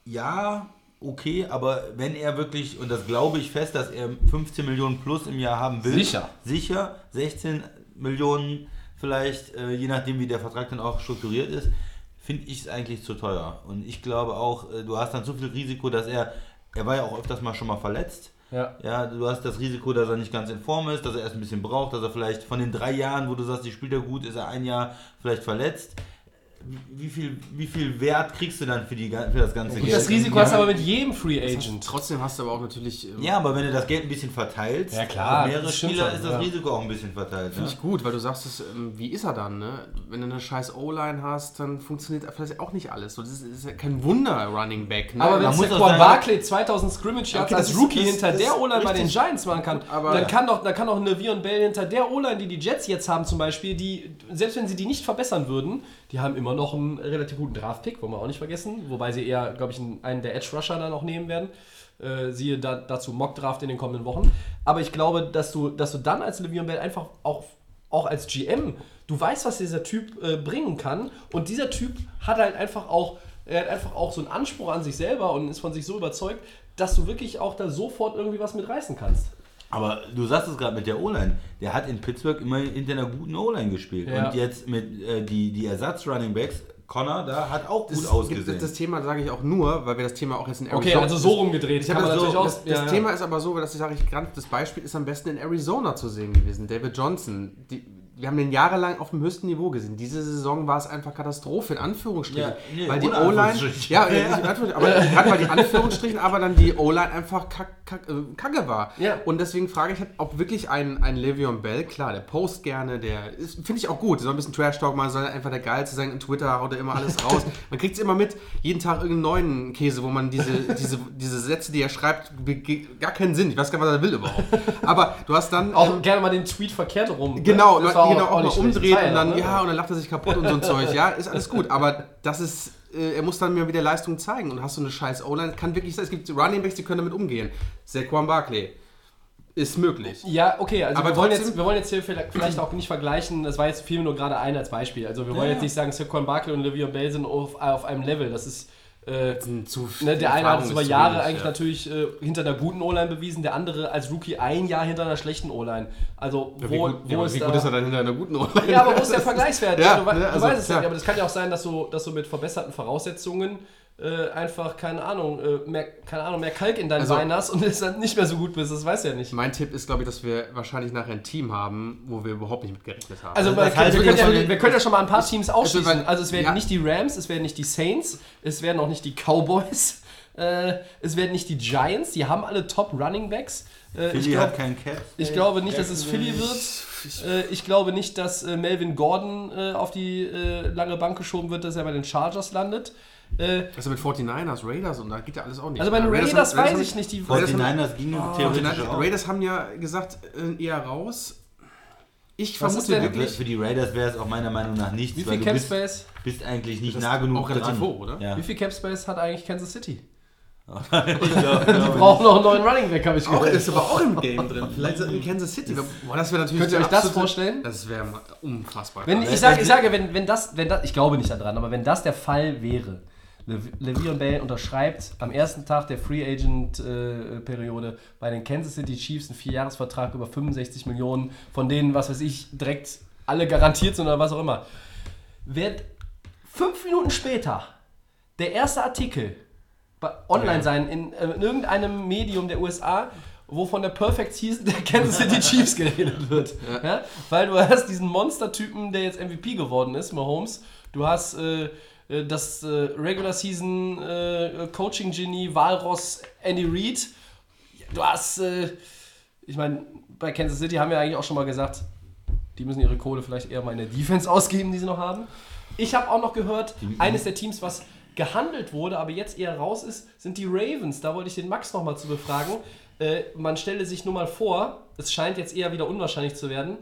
S2: ja, okay, aber wenn er wirklich, und das glaube ich fest, dass er 15 Millionen plus im Jahr haben will.
S1: Sicher.
S2: Sicher, 16 Millionen vielleicht, äh, je nachdem wie der Vertrag dann auch strukturiert ist, finde ich es eigentlich zu teuer. Und ich glaube auch, äh, du hast dann so viel Risiko, dass er, er war ja auch öfters mal schon mal verletzt.
S1: Ja.
S2: Ja, du hast das Risiko, dass er nicht ganz in Form ist, dass er erst ein bisschen braucht, dass er vielleicht von den drei Jahren, wo du sagst, die spielt er gut, ist er ein Jahr vielleicht verletzt. Wie viel, wie viel Wert kriegst du dann für, die, für das ganze
S1: Und
S2: Geld?
S1: das Risiko hast du aber mit jedem Free Agent.
S3: Trotzdem hast du aber auch natürlich. ähm,
S2: Ja, aber wenn du das Geld ein bisschen verteilst,
S1: Ja, klar,
S2: mehrere
S1: das
S2: Spieler
S1: schon,
S2: ist das
S1: ja.
S2: Risiko auch ein bisschen verteilt.
S3: Finde
S2: Ne?
S3: ich gut, weil du sagst, es, ähm, wie ist er dann, ne? Wenn du eine scheiß O-Line hast, dann funktioniert vielleicht auch nicht alles. So, das ist, ist ja kein Wunder, Running Back. Ne?
S1: Aber wenn Saquon Barkley 2000 Scrimmage Yards
S3: Okay,
S1: als
S3: das ist-
S1: Rookie
S3: das-
S1: hinter
S3: das
S1: der
S3: ist
S1: O-Line bei den. Giants machen kann,
S3: Aber-
S1: dann kann doch, dann kann doch eine Vion Bell hinter der O-Line, die die Jets jetzt haben zum Beispiel, die, selbst wenn sie die nicht verbessern würden, die haben immer noch einen relativ guten Draft-Pick, wollen wir auch nicht vergessen, wobei sie eher, glaube ich, einen, der Edge-Rusher dann auch nehmen werden. Äh, siehe da, dazu Mock-Draft in den kommenden Wochen. Aber ich glaube, dass du, dass du dann als Le'Veon Bell einfach auch, auch als GM, du weißt, was dieser Typ äh, bringen kann und dieser Typ hat halt einfach auch, er hat einfach auch so einen Anspruch an sich selber und ist von sich so überzeugt, dass du wirklich auch da sofort irgendwie was mit reißen kannst.
S2: Aber du sagst es gerade mit der O-Line. Der hat in Pittsburgh immer hinter einer guten O-Line gespielt.
S1: Ja.
S2: Und jetzt mit äh, die, die Ersatz-Running-Backs, Connor, da hat auch gut
S3: das,
S2: ausgesehen.
S3: Das, das Thema sage ich auch nur, weil wir das Thema auch jetzt in
S1: Okay,
S3: Arizona-
S1: also so rumgedreht.
S3: Ich habe das, so,
S1: natürlich auch-
S3: das, das
S1: ja, ja.
S3: Thema ist aber so, dass ich sage, ich ganz, das Beispiel ist am besten in Arizona zu sehen gewesen. David Johnson. Die, wir haben den jahrelang auf dem höchsten Niveau gesehen. Diese Saison war es einfach Katastrophe, in Anführungsstrichen.
S2: Ja, nee,
S3: weil die O-Line. <laughs> Ja, ja, Anführungsstrichen, aber gerade weil die Anführungsstrichen, aber dann die O-Line einfach kack, kack, äh, kacke war.
S1: Ja.
S3: Und deswegen frage ich halt, ob wirklich ein, ein Le'Veon Bell, klar, der post gerne, der finde ich auch gut. Soll ein bisschen Trash-Talk machen, soll einfach der Geilste sein. In Twitter haut er immer alles <laughs> raus. Man kriegt es immer mit, jeden Tag irgendeinen neuen Käse, wo man diese, diese, diese Sätze, die er schreibt, gar keinen Sinn. Ich weiß gar nicht, was er will überhaupt. Aber du hast dann.
S1: Auch
S3: ähm,
S1: gerne mal den Tweet verkehrt rum. ne?
S3: Genau,
S1: Das
S3: genau,
S1: war auch-
S3: auch, mal
S1: Das war
S3: und dann,
S1: ne?
S3: ja, und dann lacht er sich kaputt und so ein Zeug. Ja, ist alles gut, aber das ist, äh, er muss dann mir wieder Leistung zeigen und hast du eine scheiß O-Line, kann wirklich sein, es gibt Running Backs, die können damit umgehen. Saquon Barkley, ist möglich.
S1: Ja, okay, also
S3: Aber
S1: wir, wollen jetzt, wir wollen jetzt hier vielleicht vielleicht auch nicht vergleichen, das war jetzt viel nur gerade ein als Beispiel. Also wir wollen
S2: Ja,
S1: jetzt nicht sagen, Saquon Barkley und Le'Veon Bell sind auf, auf einem Level. Das ist, äh,
S3: Zu,
S1: ne, der eine hat es über
S3: ist
S1: Jahre
S3: wenig,
S1: eigentlich
S3: ja.
S1: natürlich äh, hinter einer guten O-Line bewiesen, der andere als Rookie ein Jahr hinter einer schlechten O-Line. Also
S3: Ja,
S1: wo,
S3: wie gut,
S1: wo
S3: ja, aber
S1: ist
S3: wie
S1: da...
S3: gut ist er dann hinter einer guten Online?
S1: Ja, aber wo ist der Vergleichswert? <laughs>
S3: Ja,
S1: du, wei-
S3: ne,
S1: du
S3: also,
S1: weißt es ja nicht, aber das kann ja auch sein, dass du, dass du mit verbesserten Voraussetzungen äh, einfach, keine Ahnung, äh, mehr, keine Ahnung, mehr Kalk in deinen
S3: Also-
S1: Beinen hast und es dann nicht mehr so gut bist. Das weiß ja nicht.
S3: Mein Tipp ist, glaube ich, dass wir wahrscheinlich nachher ein Team haben, wo wir überhaupt nicht mit gerechnet haben.
S1: Also, wir,
S2: heißt,
S1: wir, können ja, wir können ja schon mal ein paar Teams ausschließen.
S3: weil-
S1: Also, es werden
S3: ja.
S1: nicht die Rams, es werden nicht die Saints, es werden auch nicht die Cowboys, <laughs> äh, es werden nicht die Giants, die haben alle Top Running Backs. Äh, ich
S2: Philly
S1: glaub-
S2: hat keinen Cap.
S1: Ich glaube nicht, dass es Philly wird. Äh, ich glaube nicht, dass äh, Melvin Gordon auf die lange Bank geschoben wird, dass er bei den Chargers landet. Äh,
S3: also mit 49ers, Raiders und da geht ja alles auch nicht.
S1: also bei den
S3: Raiders
S1: Raiders
S3: haben-
S1: weiß ich nicht. Die,
S2: 49ers gingen theoretisch
S3: 49ers
S2: auch.
S3: Raiders haben ja gesagt, äh, eher raus. Ich
S1: Was
S3: vermute wirklich
S2: für die Raiders wäre es auch meiner Meinung nach nichts,
S1: wie viel
S2: du
S1: Cap
S2: bist,
S1: Space?
S2: bist eigentlich nicht nah genug
S3: auch relativ
S2: dran.
S3: hoch, oder?
S2: Ja.
S1: Wie viel Cap Space hat eigentlich Kansas City? <laughs>
S2: Ich glaub,
S1: Die brauchen noch einen neuen Running Back, habe ich
S3: Auch,
S1: gehört.
S3: ist aber auch im Game <laughs> drin. Vielleicht in Kansas City. Boah, das wäre natürlich
S1: Könnt ihr euch das vorstellen?
S3: Das wäre unfassbar.
S1: Wenn, ich, sage, ich sage, wenn, wenn, das, wenn das, ich glaube nicht daran, aber wenn das der Fall wäre, Le- Le'Veon Bell unterschreibt am ersten Tag der Free Agent äh, Periode bei den Kansas City Chiefs einen Vierjahresvertrag über 65 Millionen, von denen, was weiß ich, direkt alle garantiert sind oder was auch immer, wird fünf Minuten später der erste Artikel online
S3: Ja.
S1: sein in, äh, in irgendeinem Medium der USA, wo von der Perfect Season der Kansas City <laughs> Chiefs geredet wird. Ja. Weil du hast diesen Monster-Typen, der jetzt MVP geworden ist, Mahomes. Du hast äh, das äh, Regular Season äh, Coaching-Genie Walross Andy Reid. Du hast, äh, ich meine, bei Kansas City haben wir eigentlich auch schon mal gesagt, die müssen ihre Kohle vielleicht eher mal in der Defense ausgeben, die sie noch haben. Ich habe auch noch gehört, eines der Teams, was gehandelt wurde, aber jetzt eher raus ist, sind die Ravens. Da wollte ich den Max nochmal zu befragen. Äh, man stelle sich nur mal vor, es scheint jetzt eher wieder unwahrscheinlich zu werden.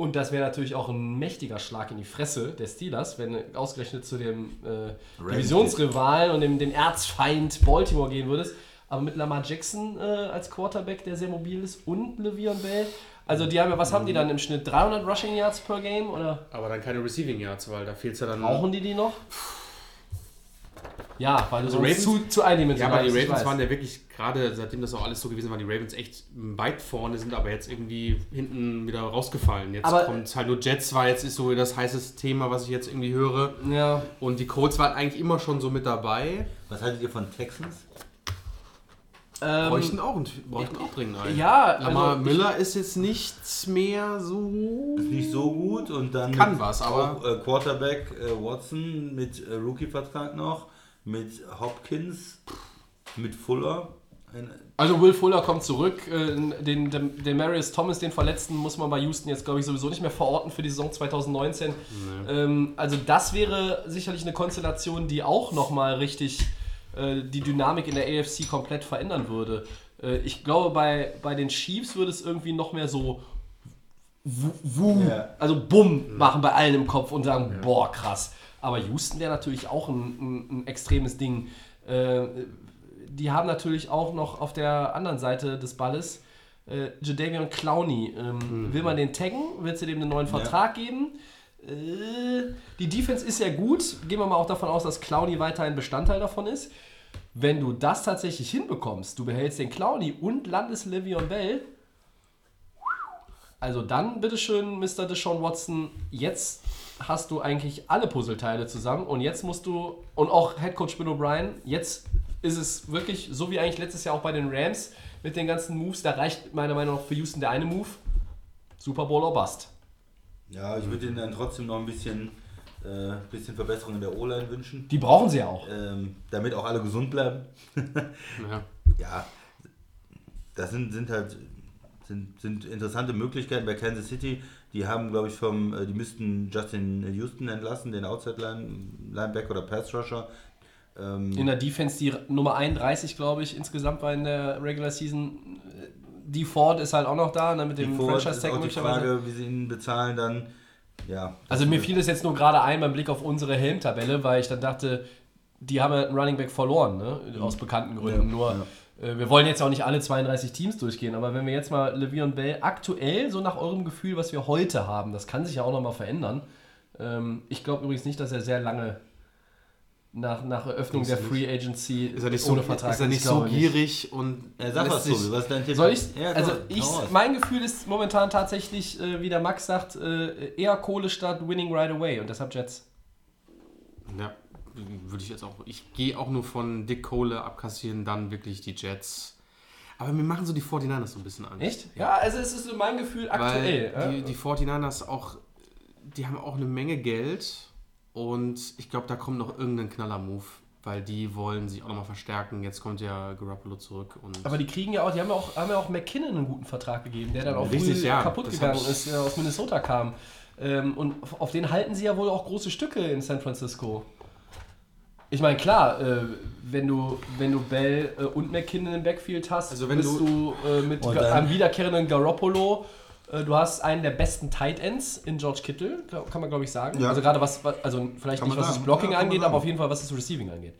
S1: Und das wäre natürlich auch ein mächtiger Schlag in die Fresse der Steelers, wenn du ausgerechnet zu dem äh, Divisionsrivalen und dem, dem Erzfeind Baltimore gehen würdest. Aber mit Lamar Jackson äh, als Quarterback, der sehr mobil ist, und Le'Veon Bell. Also die haben ja, was haben die dann im Schnitt? 300 Rushing Yards per Game? Oder
S3: aber dann keine Receiving Yards, weil da fehlt es ja dann.
S1: brauchen die die noch? Ja, weil du
S3: Also
S1: sonst
S3: Ravens-
S1: zu, zu
S3: Ja,
S1: eindimensional
S3: aber die Ravens waren ja wirklich, gerade seitdem das auch alles so gewesen war, die Ravens echt weit vorne, sind aber jetzt irgendwie hinten wieder rausgefallen. Jetzt
S1: Aber-
S3: kommt halt nur Jets, war jetzt ist so das heiße Thema, was ich jetzt irgendwie höre.
S1: Ja,
S3: Und die Colts waren eigentlich immer schon so mit dabei.
S2: Was haltet ihr von Texans?
S1: ähm,
S3: Bräuchten auch, einen- bräuchten auch dringend einen.
S1: ja,
S3: Lamar
S1: also
S3: Miller ist jetzt nichts mehr so.
S2: Ist nicht so gut und dann
S3: Kann was, aber-
S2: auch, äh, Quarterback äh, Watson mit äh, Rookie-Vertrag noch, mit Hopkins, mit Fuller.
S1: Also Will Fuller kommt zurück. äh, Den, den, den Marius Thomas, den Verletzten, muss man bei Houston jetzt, glaube ich, sowieso nicht mehr verorten für die Saison 2019. Ähm, also das wäre sicherlich eine Konstellation, die auch nochmal richtig äh, die Dynamik in der AFC komplett verändern würde. Äh, ich glaube, bei, bei den Chiefs würde es irgendwie noch mehr so wu, wu
S2: Ja.
S1: also bumm machen bei allen im Kopf und sagen, boah, krass. Aber Houston wäre natürlich auch ein, ein, ein extremes Ding. Äh, die haben natürlich auch noch auf der anderen Seite des Balles äh, Jadavion Clowney. Ähm, Will man den taggen? Willst du dem einen neuen Vertrag geben? Äh, die Defense ist ja gut. Gehen wir mal auch davon aus, dass Clowney weiterhin Bestandteil davon ist. Wenn du das tatsächlich hinbekommst, du behältst den Clowney und landest Le'Veon Bell, also dann, bitteschön, Mr. Deshaun Watson, jetzt hast du eigentlich alle Puzzleteile zusammen und jetzt musst du, und auch Head Coach Bill O'Brien, jetzt ist es wirklich so wie eigentlich letztes Jahr auch bei den Rams mit den ganzen Moves, da reicht meiner Meinung nach für Houston der eine Move, Super Bowl or Bust.
S2: ja, ich würde ihnen dann trotzdem noch ein bisschen, äh, bisschen Verbesserung in der O-Line wünschen,
S1: Die brauchen sie ja auch.
S2: ähm, damit auch alle gesund bleiben. <laughs>
S3: Ja.
S2: Ja, das sind, sind halt sind, sind interessante Möglichkeiten bei Kansas City. Die haben, glaube ich, vom, äh, die müssten Justin Houston entlassen, den Outside-Linebacker oder Pass-Rusher. Ähm,
S1: In der Defense die Nummer 31, glaube ich, insgesamt war in der Regular Season. Die Ford ist halt auch noch da, ne, mit dem Franchise-Tag
S2: auch die
S1: möglicherweise.
S2: Frage, wie sie ihn bezahlen dann. Ja.
S1: Also mir fiel es jetzt nur gerade ein beim Blick auf unsere Helmtabelle, weil ich dann dachte, die haben ja einen Running Back verloren, ne? aus bekannten Gründen.
S2: Ja,
S1: nur
S2: ja.
S1: Äh, wir wollen jetzt auch nicht alle 32 Teams durchgehen, aber wenn wir jetzt mal Le'Veon Bell aktuell, so nach eurem Gefühl, was wir heute haben, das kann sich ja auch nochmal verändern. Ähm, ich glaube übrigens nicht, dass er sehr lange nach, nach Eröffnung der Free Agency
S3: Ist er nicht so,
S1: ohne Vertrag
S3: ist er nicht
S1: Ich
S3: so gierig und
S2: Ja, sag
S3: lässt
S2: was, Tobi, was dein Tipp?
S1: Soll ich?
S2: Ja,
S1: also ich, mein Gefühl ist momentan tatsächlich, äh, wie der Max sagt, äh, eher Kohle statt Winning Right Away und deshalb Jets.
S3: Ja, würde ich jetzt auch. Ich gehe auch nur von Dick Kohle abkassieren, dann wirklich die Jets. Aber mir machen so die 49ers so ein bisschen Angst.
S1: Echt? Ja, also es ist so mein Gefühl aktuell.
S3: Weil die, die 49ers auch, die haben auch eine Menge Geld und ich glaube, da kommt noch irgendein Knaller-Move, weil die wollen sich auch nochmal verstärken. Jetzt kommt ja Garoppolo zurück und
S1: Aber die kriegen ja auch, die haben ja auch, haben ja auch McKinnon einen guten Vertrag gegeben, der dann auch
S3: Richtig, ja.
S1: kaputt
S3: Das
S1: gegangen ist, der aus Minnesota kam. Ähm, und auf den halten sie ja wohl auch große Stücke in San Francisco. Ich meine, klar, äh, wenn du, wenn du Bell äh, und McKinnon im Backfield hast,
S3: Also wenn
S1: bist du, äh, mit einem wiederkehrenden Garoppolo. äh, Du hast einen der besten Tight Ends in George Kittle, kann man glaube ich sagen.
S2: Ja.
S1: Also gerade was, was- also vielleicht
S2: Kann
S1: nicht was das. Blocking
S2: Ja,
S1: angeht, aber auf jeden Fall was das Receiving angeht.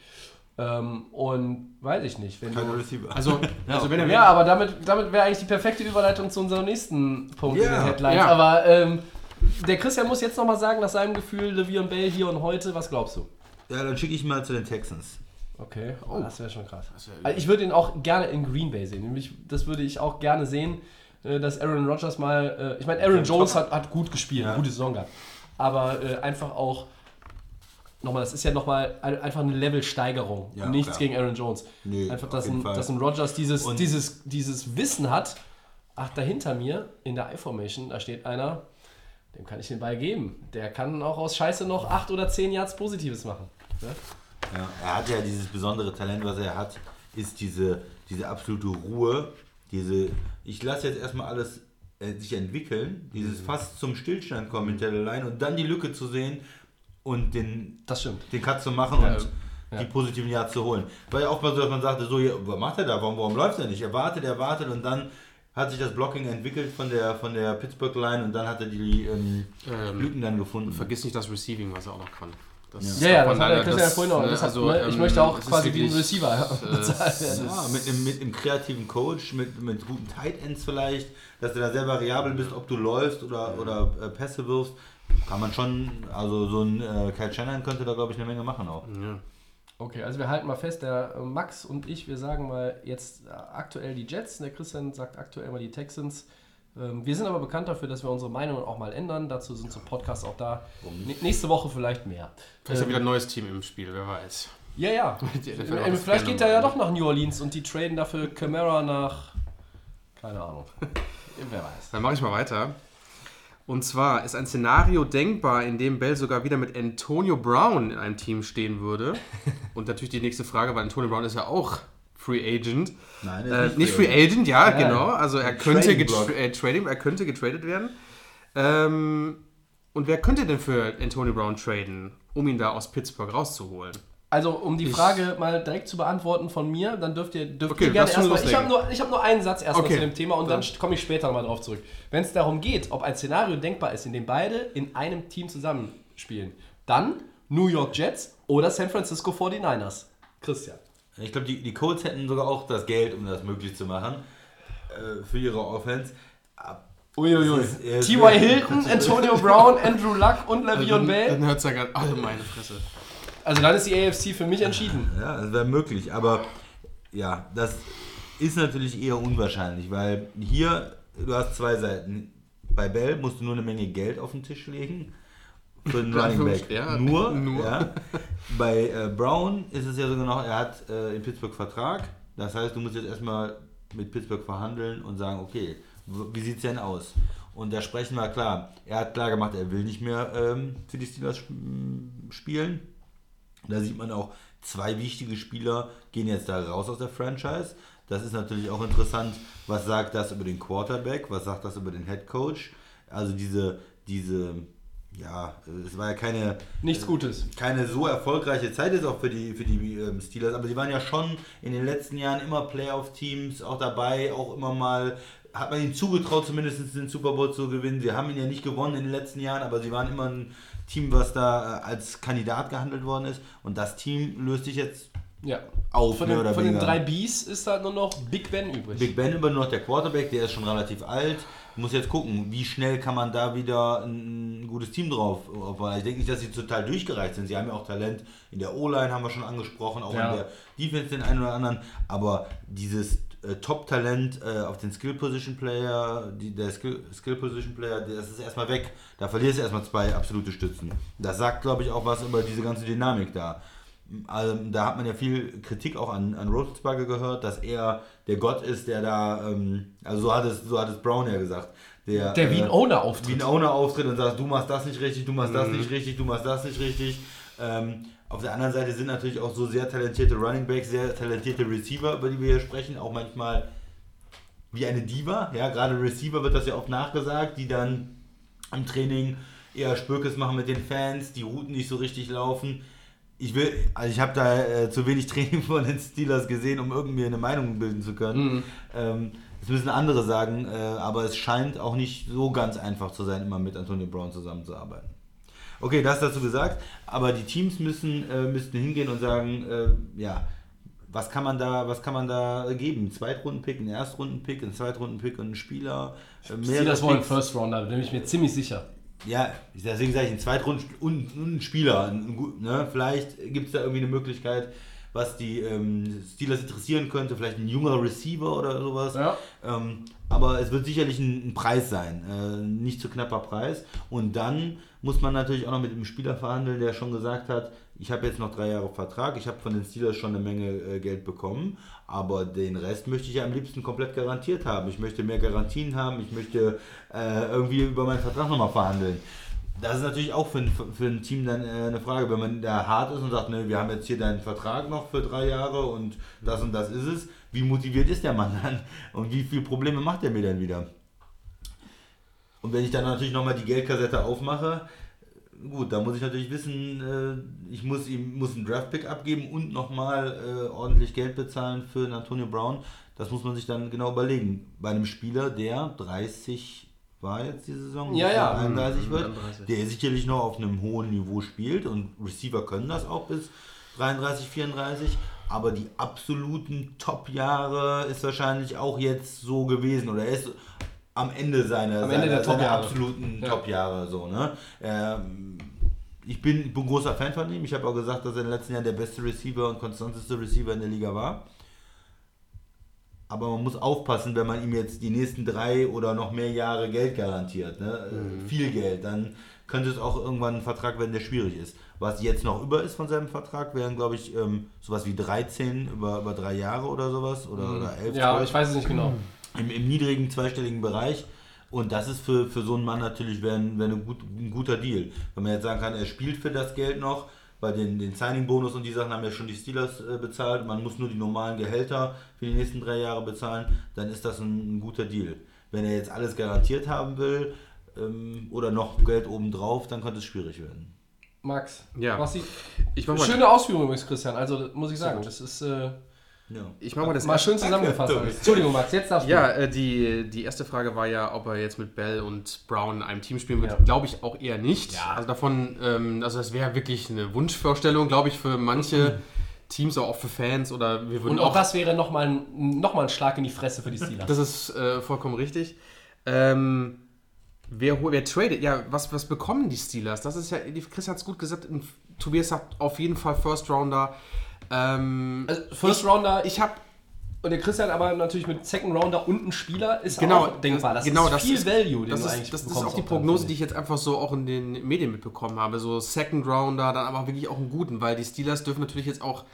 S1: Ähm, und weiß ich nicht, wenn
S2: Keine
S1: du,
S2: Receiver.
S3: also, <laughs> also wenn er
S1: ja, aber damit, damit wäre eigentlich die perfekte Überleitung zu unserem nächsten Punkt in
S2: Ja,
S1: den Headlines.
S3: ja.
S1: Aber ähm, der Christian muss jetzt nochmal sagen, nach seinem Gefühl, Le'Veon Bell hier und heute, was glaubst du?
S2: Ja, dann schicke ich mal zu den Texans.
S1: Okay, oh, das wäre schon krass.
S3: wär-
S1: Also ich würde ihn auch gerne in Green Bay sehen. Nämlich, das würde ich auch gerne sehen, äh, dass Aaron Rodgers mal. Äh, ich meine, Aaron Jones hat, hat gut gespielt,
S2: Ja.
S1: gute Saison gehabt. Aber äh, einfach auch. Nochmal, das ist ja nochmal ein, einfach eine Levelsteigerung.
S2: Ja,
S1: nichts
S2: klar.
S1: gegen Aaron Jones.
S2: Nee,
S1: einfach,
S2: auf
S1: dass
S2: jeden
S1: ein,
S2: Fall.
S1: dass ein Rodgers dieses,
S2: Und-
S1: dieses, dieses Wissen hat. Ach, da hinter mir in der I-Formation, da steht einer, dem kann ich den Ball geben. Der kann auch aus Scheiße noch 8 oder 10 Yards Positives machen. Ne?
S2: Ja, er hat ja dieses besondere Talent, was er hat, ist diese, diese absolute Ruhe, diese, ich lasse jetzt erstmal alles äh, sich entwickeln, dieses fast zum Stillstand kommen mit der Line und dann die Lücke zu sehen und den,
S1: Das stimmt.
S2: den Cut zu machen
S1: Ja,
S2: und
S1: ja.
S2: die positiven Yards zu holen. War ja auch mal so, dass man sagte, so, ja, was macht er da, warum, warum läuft er nicht? Er wartet, er wartet und dann hat sich das Blocking entwickelt von der, von der Pittsburgh Line und dann hat er die ähm,
S3: Ähm,
S2: Lücken dann gefunden.
S3: vergiss nicht das Receiving, was er auch noch kann. Das
S1: Ja, ja, das
S3: von
S1: hat der Christian ja vorhin auch.
S3: ne,
S1: Das hat,
S3: also,
S1: ne, ich
S3: ähm,
S1: möchte auch quasi wie ein Receiver
S3: äh, <laughs>
S1: bezahlt werden.
S2: Ja, mit einem, mit einem kreativen Coach, mit, mit guten Tight Ends vielleicht, dass du da sehr variabel bist, ob du läufst oder, oder äh, Pässe wirfst, kann man schon, also so ein äh, Kyle Shannon könnte da glaube ich eine Menge machen auch.
S3: Ja.
S1: Okay, also wir halten mal fest, der äh, Max und ich, wir sagen mal jetzt aktuell die Jets, der Christian sagt aktuell mal die Texans. Ähm, Wir sind aber bekannt dafür, dass wir unsere Meinung auch mal ändern. Dazu sind so Podcasts auch da. Nächste Woche vielleicht mehr.
S3: Vielleicht ist ja
S1: Ähm,
S3: wieder ein neues Team im Spiel, wer weiß.
S1: Ja, ja. <laughs> Vielleicht geht er ja doch nach New Orleans und die traden dafür Camara nach. Keine Ahnung. <laughs> Wer weiß.
S3: Dann mache ich mal weiter. Und zwar ist ein Szenario denkbar, in dem Bell sogar wieder mit Antonio Brown in einem Team stehen würde. <laughs> Und natürlich die nächste Frage, weil Antonio Brown ist ja auch Free Agent.
S2: Nein,
S3: Äh, nicht Free Agent, ja,
S1: Ja.
S3: genau. Also er könnte, getra äh, trading, er könnte getradet werden. Ähm, und wer könnte denn für Antonio Brown traden, um ihn da aus Pittsburgh rauszuholen?
S1: Also, um die Frage mal direkt zu beantworten von mir, dann dürft ihr, dürft
S3: Okay,
S1: ihr gerne erstmal. Ich habe nur, ich hab nur einen Satz erstmal
S3: Okay.
S1: zu dem Thema und dann
S3: Dann-
S1: komme ich später nochmal drauf zurück. Wenn es darum geht, ob ein Szenario denkbar ist, in dem beide in einem Team zusammenspielen, dann New York Jets oder San Francisco 49ers. Christian.
S2: Ich glaube, die, die Colts hätten sogar auch das Geld, um das möglich zu machen äh, für ihre Offense.
S1: Uiuiui. T.Y. Hilton, <laughs> Antonio Brown, Andrew Luck und
S3: Also
S1: Le'Veon
S3: dann,
S1: Bell.
S3: dann hört es ja gerade. Oh, meine Fresse.
S1: Also dann ist die AFC für mich entschieden.
S2: Ja, das wäre möglich, aber ja, das ist natürlich eher unwahrscheinlich, weil hier, du hast zwei Seiten. Bei Bell musst du nur eine Menge Geld auf den Tisch legen für den Running Back.
S3: Ja,
S2: nur.
S3: nur.
S2: Ja. Bei äh, Brown ist es ja so genau, er hat äh, in Pittsburgh Vertrag. Das heißt, du musst jetzt erstmal mit Pittsburgh verhandeln und sagen, okay, wie sieht es denn aus? Und da sprechen wir klar. Er hat klar gemacht, er will nicht mehr ähm, für die Steelers sp- spielen. Da sieht man auch, zwei wichtige Spieler gehen jetzt da raus aus der Franchise. Das ist natürlich auch interessant. Was sagt das über den Quarterback? Was sagt das über den Head Coach? Also diese, diese, ja, es war ja keine,
S1: Nichts Gutes.
S2: keine so erfolgreiche Zeit jetzt auch für die, für die ähm, Steelers, aber sie waren ja schon in den letzten Jahren immer Playoff-Teams auch dabei, auch immer mal, hat man ihnen zugetraut, zumindest den Super Bowl zu gewinnen. Sie haben ihn ja nicht gewonnen in den letzten Jahren, aber sie waren immer ein Team, was da äh, als Kandidat gehandelt worden ist. Und das Team löst sich jetzt
S1: Ja.
S2: Auf,
S1: von den, von den drei Bs ist halt nur noch Big Ben übrig.
S2: Big Ben über nur noch der Quarterback, der ist schon relativ alt. Muss jetzt gucken, wie schnell kann man da wieder ein, gutes Team drauf aufbauen. Ich denke nicht, dass sie total durchgereicht sind. Sie haben ja auch Talent in der O-Line, haben wir schon angesprochen, auch
S1: Ja.
S2: in der Defense den einen oder anderen. Aber dieses äh, Top-Talent äh, auf den Skill-Position-Player, der Skill- Skill-Position-Player, das ist erstmal weg. Da verlierst du erstmal zwei absolute Stützen. Das sagt, glaube ich, auch was über diese ganze Dynamik da. Also, da hat man ja viel Kritik auch an, an Roethlisberger gehört, dass er der Gott ist, der da, ähm, also so hat es, so hat es Brown ja gesagt. Der,
S1: Der wie ein
S2: äh,
S1: Owner
S2: wie
S1: auftritt.
S2: ein Owner auftritt und sagt, du machst das nicht richtig, du machst das nicht richtig, du machst das nicht richtig. Ähm, auf der anderen Seite sind natürlich auch so sehr talentierte Running Backs, sehr talentierte Receiver, über die wir hier sprechen, auch manchmal wie eine Diva. Ja, gerade Receiver wird das ja oft nachgesagt, die dann im Training eher Spökes machen mit den Fans, die Routen nicht so richtig laufen. Ich will, also ich habe da äh, zu wenig Training <laughs> von den Steelers gesehen, um irgendwie eine Meinung bilden zu können. Ähm, das müssen andere sagen, äh, aber es scheint auch nicht so ganz einfach zu sein, immer mit Antonio Brown zusammenzuarbeiten. Okay, das dazu gesagt, aber die Teams müssen, äh, müssten hingehen und sagen, äh, ja, was kann man da, was kann man da geben? Ein Zweitrunden-Pick, einen Erstrunden-Pick, einen Zweitrunden-Pick und einen Spieler. Äh, mehrere
S1: das wollen. First Rounder, da bin ich mir ziemlich sicher.
S2: Ja, deswegen sage ich, einen Zweitrunden und, einen Spieler. Ein, ne? Vielleicht gibt es da irgendwie eine Möglichkeit, was die ähm, Steelers interessieren könnte, vielleicht ein junger Receiver oder sowas.
S1: Ja.
S2: Ähm, aber es wird sicherlich ein, ein Preis sein, äh, nicht zu knapper Preis. Und dann muss man natürlich auch noch mit dem Spieler verhandeln, der schon gesagt hat, ich habe jetzt noch drei Jahre Vertrag, ich habe von den Steelers schon eine Menge äh, Geld bekommen, aber den Rest möchte ich ja am liebsten komplett garantiert haben. Ich möchte mehr Garantien haben, ich möchte äh, irgendwie über meinen Vertrag nochmal verhandeln. Das ist natürlich auch für ein, für ein Team dann äh, eine Frage, wenn man da hart ist und sagt, ne, wir haben jetzt hier deinen Vertrag noch für drei Jahre und das und das ist es. Wie motiviert ist der Mann dann? <laughs> Und wie viele Probleme macht er mir dann wieder? Und wenn ich dann natürlich nochmal die Geldkassette aufmache, gut, da muss ich natürlich wissen, äh, ich muss ihm muss einen Draftpick abgeben und nochmal äh, ordentlich Geld bezahlen für einen Antonio Brown. Das muss man sich dann genau überlegen. Bei einem Spieler, der 30 war jetzt die Saison,
S1: Ja, ja.
S2: 31 wird,
S3: 31.
S2: der sicherlich noch auf einem hohen Niveau spielt und Receiver können das auch bis 33, 34. Aber die absoluten Top-Jahre ist wahrscheinlich auch jetzt so gewesen oder er ist am Ende seiner,
S1: Am Ende
S2: seiner,
S1: der
S2: seiner
S1: Top-Jahre.
S2: absoluten
S1: Ja.
S2: Top-Jahre so, ne? Ähm, ich bin, ich bin großer Fan von ihm. Ich habe auch gesagt, dass er in den letzten Jahren der beste Receiver und konstanteste Receiver in der Liga war. Aber man muss aufpassen, wenn man ihm jetzt die nächsten drei oder noch mehr Jahre Geld garantiert, ne?
S1: Mhm.
S2: Äh, viel Geld, dann könnte es auch irgendwann ein Vertrag werden, der schwierig ist. Was jetzt noch über ist von seinem Vertrag, wären, glaube ich, ähm, sowas wie 13 über, über drei Jahre oder sowas. Oder, oder 11,
S1: Mhm. Ja,
S2: 12
S1: ich weiß es nicht genau.
S2: im, im niedrigen zweistelligen Bereich. Und das ist für, für so einen Mann natürlich wär wär eine gut, ein guter Deal. Wenn man jetzt sagen kann, er spielt für das Geld noch, bei den, den Signing-Bonus und die Sachen haben ja schon die Steelers äh, bezahlt, man muss nur die normalen Gehälter für die nächsten drei Jahre bezahlen, dann ist das ein, ein guter Deal. Wenn er jetzt alles garantiert haben will ähm, oder noch Geld obendrauf, dann könnte es schwierig werden.
S1: Max,
S3: Ja.
S1: was die,
S3: Ich mach mal,
S1: schöne Ausführung übrigens, Christian. Also muss ich sagen, das ist äh,
S2: Ja.
S3: ich mach mal das
S1: mal schön zusammengefasst.
S2: Danke.
S1: Entschuldigung, Max, jetzt darfst du.
S3: Ja, äh, die, die erste Frage war ja, ob er jetzt mit Bell und Brown in einem Team spielen wird.
S1: Ja.
S3: Glaube ich auch eher nicht.
S1: Ja.
S3: Also davon, ähm, also das wäre wirklich eine Wunschvorstellung, glaube ich, für manche Teams, auch für Fans oder wir würden
S1: Und auch das wäre nochmal ein, noch mal ein Schlag in die Fresse für die Steelers.
S3: Das ist äh, vollkommen richtig. Ähm, wer, wer tradet? Ja, was, was bekommen die Steelers? Das ist ja, Chris hat es gut gesagt, Tobias sagt auf jeden Fall First Rounder. Ähm,
S1: also First Rounder,
S3: ich habe
S1: und der Christian aber natürlich mit Second Rounder und ein Spieler ist
S3: genau,
S1: auch denkbar. Das
S3: genau,
S1: ist
S3: das
S1: viel
S3: ist,
S1: Value, den
S3: das
S1: du
S3: ist,
S1: eigentlich
S3: Das ist auch die Prognose, die ich jetzt einfach so auch in den Medien mitbekommen habe. So Second Rounder, dann aber wirklich auch einen guten, weil die Steelers dürfen natürlich jetzt auch,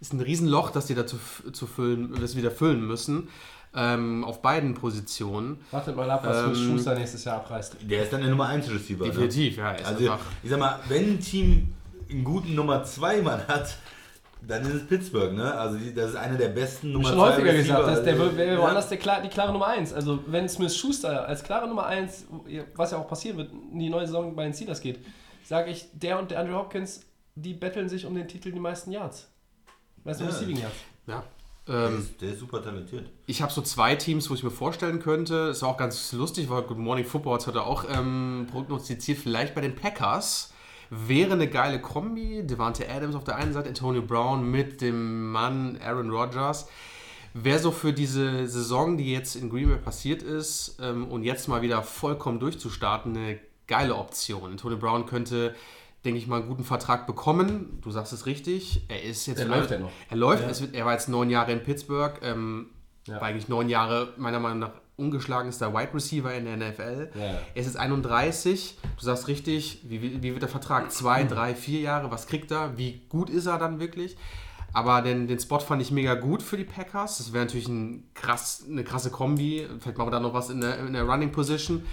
S3: ist ein Riesenloch, das die da zu, füllen, das wieder füllen müssen. Ähm, auf beiden Positionen.
S1: Wartet mal ab, was
S3: Ähm,
S1: Schuster nächstes Jahr abreißt.
S2: Der ist dann der Nummer 1 Receiver. ne?
S3: Definitiv, ja. Ist
S2: Also, ich sag mal, wenn ein Team einen guten Nummer 2 Mann hat, dann ist es Pittsburgh, ne? Also, die, das ist einer der besten Nummer 2
S1: Schon häufiger gesagt, dass der wäre woanders der, klar- die klare Nummer 1. Also wenn Smith Schuster als klare Nummer 1, was ja auch passieren wird, in die neue Saison bei den Steelers geht, sage ich, der und der Andrew Hopkins, die betteln sich um den Titel die meisten Yards. Meisten
S2: Ja.
S1: Receiving Yards.
S3: ja.
S2: Der
S3: Ähm,
S2: ist, der ist super talentiert.
S3: Ich habe so zwei Teams, wo ich mir vorstellen könnte. Ist auch ganz lustig, weil Good Morning Football hat heute auch ähm, prognostiziert, vielleicht bei den Packers. Wäre eine geile Kombi. Devante Adams auf der einen Seite, Antonio Brown mit dem Mann Aaron Rodgers. Wäre so für diese Saison, die jetzt in Green Bay passiert ist ähm, und jetzt mal wieder vollkommen durchzustarten, eine geile Option. Antonio Brown könnte, denke ich mal, einen guten Vertrag bekommen. Du sagst es richtig. Er ist jetzt.
S1: Der läuft ja noch.
S3: Er läuft. Wird, er war jetzt neun Jahre in Pittsburgh. Ähm,
S1: Ja.
S3: War eigentlich neun Jahre, meiner Meinung nach, ungeschlagenster Wide Receiver in der NFL.
S1: Ja.
S3: Er ist jetzt 31. Du sagst richtig, wie, wie wie wird der Vertrag? Zwei, drei, vier Jahre? Was kriegt er? Wie gut ist er dann wirklich? Aber den, den Spot fand ich mega gut für die Packers. Das wäre natürlich ein krass, eine krasse Kombi. Vielleicht machen wir da noch was in der, in der Running Position.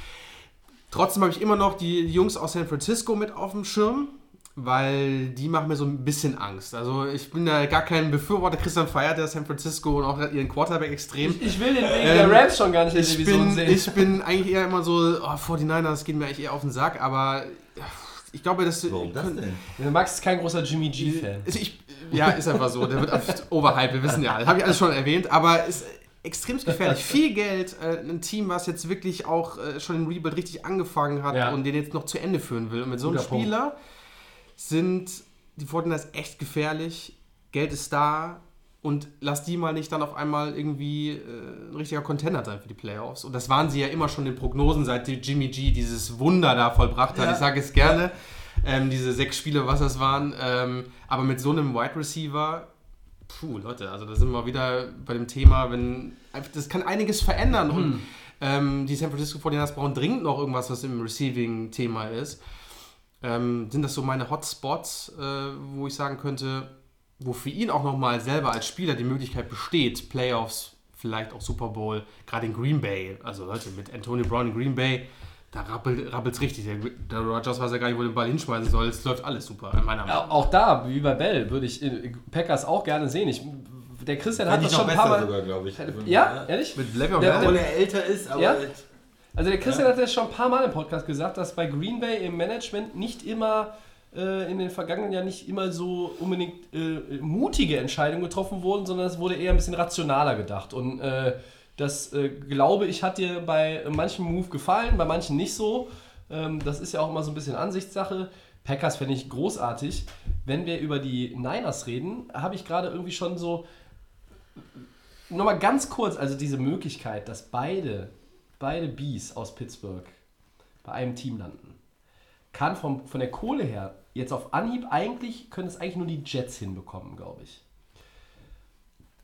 S3: Trotzdem habe ich immer noch die Jungs aus San Francisco mit auf dem Schirm, weil die machen mir so ein bisschen Angst. Also ich bin da gar kein Befürworter. Christian feiert ja San Francisco und auch ihren Quarterback extrem.
S1: Ich will den wegen
S3: Ähm,
S1: der Rams schon gar nicht in der
S3: Ich
S1: Division
S3: bin,
S1: sehen.
S3: ich bin eigentlich eher immer so, oh, 49ers gehen mir eigentlich eher auf den Sack, aber ich glaube, dass...
S2: Warum das denn?
S1: Max ist kein großer Jimmy G-Fan.
S3: Also ich, ja, ist einfach so. Der wird oft <laughs> overhyped, wir wissen ja. Habe ich alles schon erwähnt, aber ist extrem gefährlich. Viel Geld, äh, ein Team, was jetzt wirklich auch äh, schon im Rebuild richtig angefangen hat
S1: Ja.
S3: und den jetzt noch zu Ende führen will. Und mit so einem
S1: Guter Punkt.
S3: Sind die Fortiners echt gefährlich. Geld ist da. Und lass die mal nicht dann auf einmal irgendwie äh, ein richtiger Contender sein für die Playoffs. Und das waren sie ja immer schon in den Prognosen, seit Jimmy G dieses Wunder da vollbracht hat.
S2: Ja.
S3: Ich sage es gerne. Ähm, diese sechs Spiele, was das waren. Ähm, aber mit so einem Wide Receiver, puh, Leute, also da sind wir wieder bei dem Thema, wenn das kann einiges verändern. Und ähm, die San Francisco 49ers brauchen dringend noch irgendwas, was im Receiving-Thema ist. Ähm, sind das so meine Hotspots, äh, wo ich sagen könnte, wo für ihn auch nochmal selber als Spieler die Möglichkeit besteht, Playoffs, vielleicht auch Super Bowl, gerade in Green Bay, also Leute, mit Antonio Brown in Green Bay, da rappelt es richtig. Der, der Rodgers weiß ja gar nicht, wo er den Ball hinschmeißen soll. Es läuft alles super, in meiner
S1: Ja,
S3: Meinung.
S1: auch da, wie bei Bell, würde ich äh, Packers auch gerne sehen. Ich, der Christian hat das schon ein paar
S2: besser
S1: Mal.
S2: sogar, glaube ich.
S1: Ja, ehrlich?
S3: Mit Le'Veon Bell?
S2: Obwohl er älter ist, aber
S1: Ja? Also der Christian hat ja schon ein paar Mal im Podcast gesagt, dass bei Green Bay im Management nicht immer äh, in den vergangenen Jahren nicht immer so unbedingt äh, mutige Entscheidungen getroffen wurden, sondern es wurde eher ein bisschen rationaler gedacht. Und äh, das, äh, glaube ich, hat dir bei manchen Move gefallen, bei manchen nicht so. Ähm, das ist ja auch immer so ein bisschen Ansichtssache. Packers fände ich großartig. Wenn wir über die Niners reden, habe ich gerade irgendwie schon so nochmal ganz kurz, also diese Möglichkeit, dass beide, beide Bees aus Pittsburgh bei einem Team landen, kann vom, von der Kohle her jetzt auf Anhieb eigentlich, können es eigentlich nur die Jets hinbekommen, glaube ich.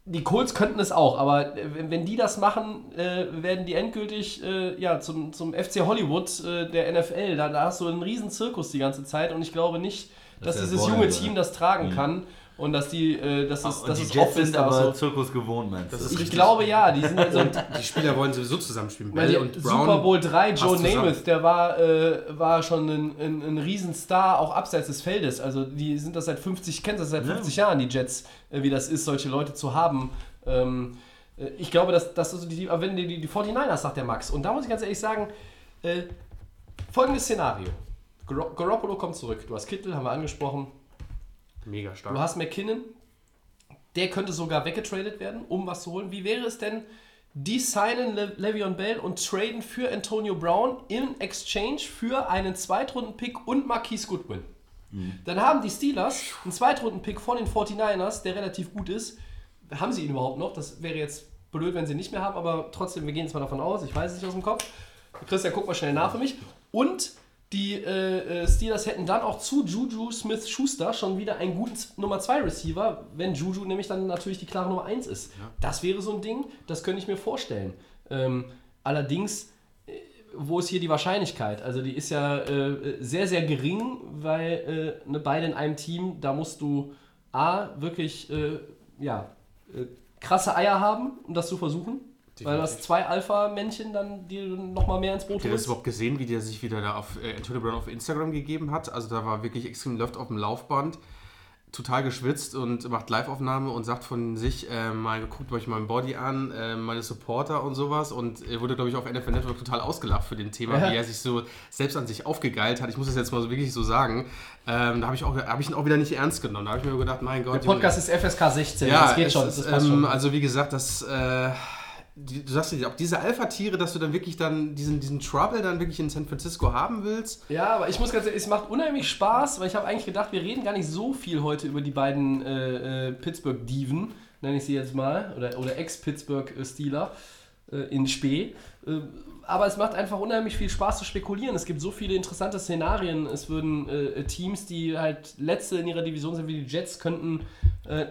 S1: Die Colts könnten es auch, aber äh, wenn, wenn die das machen, äh, werden die endgültig äh, ja, zum, zum FC Hollywood äh, der NFL. Da, da hast du einen riesen Zirkus die ganze Zeit und ich glaube nicht, dass
S2: Das
S1: dieses junge. Team das tragen kann und dass die, äh, dass es,
S2: und
S1: dass
S2: die
S1: es
S2: Jets sind aber
S1: so.
S2: Zirkus gewohnt, meinst du?
S3: Das ist
S1: Ich
S3: richtig.
S1: glaube ja, die sind also
S3: Die Spieler wollen sowieso zusammenspielen. Bell und Brown.
S1: Super Bowl 3, Joe. Namath, der war, äh, war schon ein, ein, ein Riesenstar, auch abseits des Feldes. Also die sind das seit 50, kennst das seit 50 Jahren, die Jets, äh, wie das ist, solche Leute zu haben. Ähm, äh, ich glaube, dass das ist die, wenn die, die, die 49ers, sagt der Max. Und da muss ich ganz ehrlich sagen, äh, folgendes Szenario. Gar Garoppolo kommt zurück. Du hast Kittel, haben wir angesprochen.
S3: Mega stark.
S1: Du hast McKinnon, der könnte sogar weggetradet werden, um was zu holen. Wie wäre es denn, die signen Le Le'Veon Bell und traden für Antonio Brown in Exchange für einen Zweitrunden-Pick und Marquise Goodwin? Dann haben die Steelers einen Zweitrunden-Pick von den 49ers, der relativ gut ist. Haben sie ihn überhaupt noch? Das wäre jetzt blöd, wenn sie ihn nicht mehr haben, aber trotzdem, wir gehen jetzt mal davon aus. Ich weiß es nicht aus dem Kopf. Christian, guck mal schnell nach für mich. Und die äh, äh, Steelers hätten dann auch zu Juju Smith-Schuster schon wieder einen guten Nummer 2 Receiver, wenn Juju nämlich dann natürlich die klare Nummer 1 ist. Das wäre so ein Ding, das könnte ich mir vorstellen. Ähm, allerdings, äh, wo ist hier die Wahrscheinlichkeit? Also die ist ja äh, sehr, sehr gering, weil äh, ne, beide in einem Team, da musst du A, wirklich äh, ja, äh, krasse Eier haben, um das zu versuchen. Weil das
S3: Definitiv.
S1: zwei Alpha-Männchen dann dir nochmal mehr ins Boot
S3: Habt ihr das überhaupt gesehen, wie der sich wieder da auf äh, Antonio Brown auf Instagram gegeben hat? Also da war wirklich extrem Luft auf dem Laufband, total geschwitzt und macht Live-Aufnahme und sagt von sich, äh, mal guckt euch meinen Body an, äh, meine Supporter und sowas und er wurde, glaube ich, auf NFL Network total ausgelacht für den Thema,
S1: Ja.
S3: wie er sich so selbst an sich aufgegeilt hat. Ich muss das jetzt mal so wirklich so sagen. Ähm, da habe ich, auch- hab ich ihn auch wieder nicht ernst genommen. Da habe ich mir gedacht, mein Gott.
S1: Der Podcast ist FSK 16,
S3: ja,
S1: das geht schon.
S3: Ist,
S1: das
S3: ähm,
S1: schon.
S3: Also wie gesagt, das äh, die, du sagst ja, ob diese Alpha-Tiere, dass du dann wirklich dann diesen, diesen Trouble dann wirklich in San Francisco haben willst.
S1: Ja, aber ich muss ganz ehrlich, es macht unheimlich Spaß, weil ich habe eigentlich gedacht, wir reden gar nicht so viel heute über die beiden äh, äh, Pittsburgh-Diven, nenne ich sie jetzt mal, oder, oder Ex-Pittsburgh-Steeler äh, in Spee. Äh, aber es macht einfach unheimlich viel Spaß zu spekulieren. Es gibt so viele interessante Szenarien. Es würden äh, Teams, die halt letzte in ihrer Division sind, wie die Jets, könnten äh,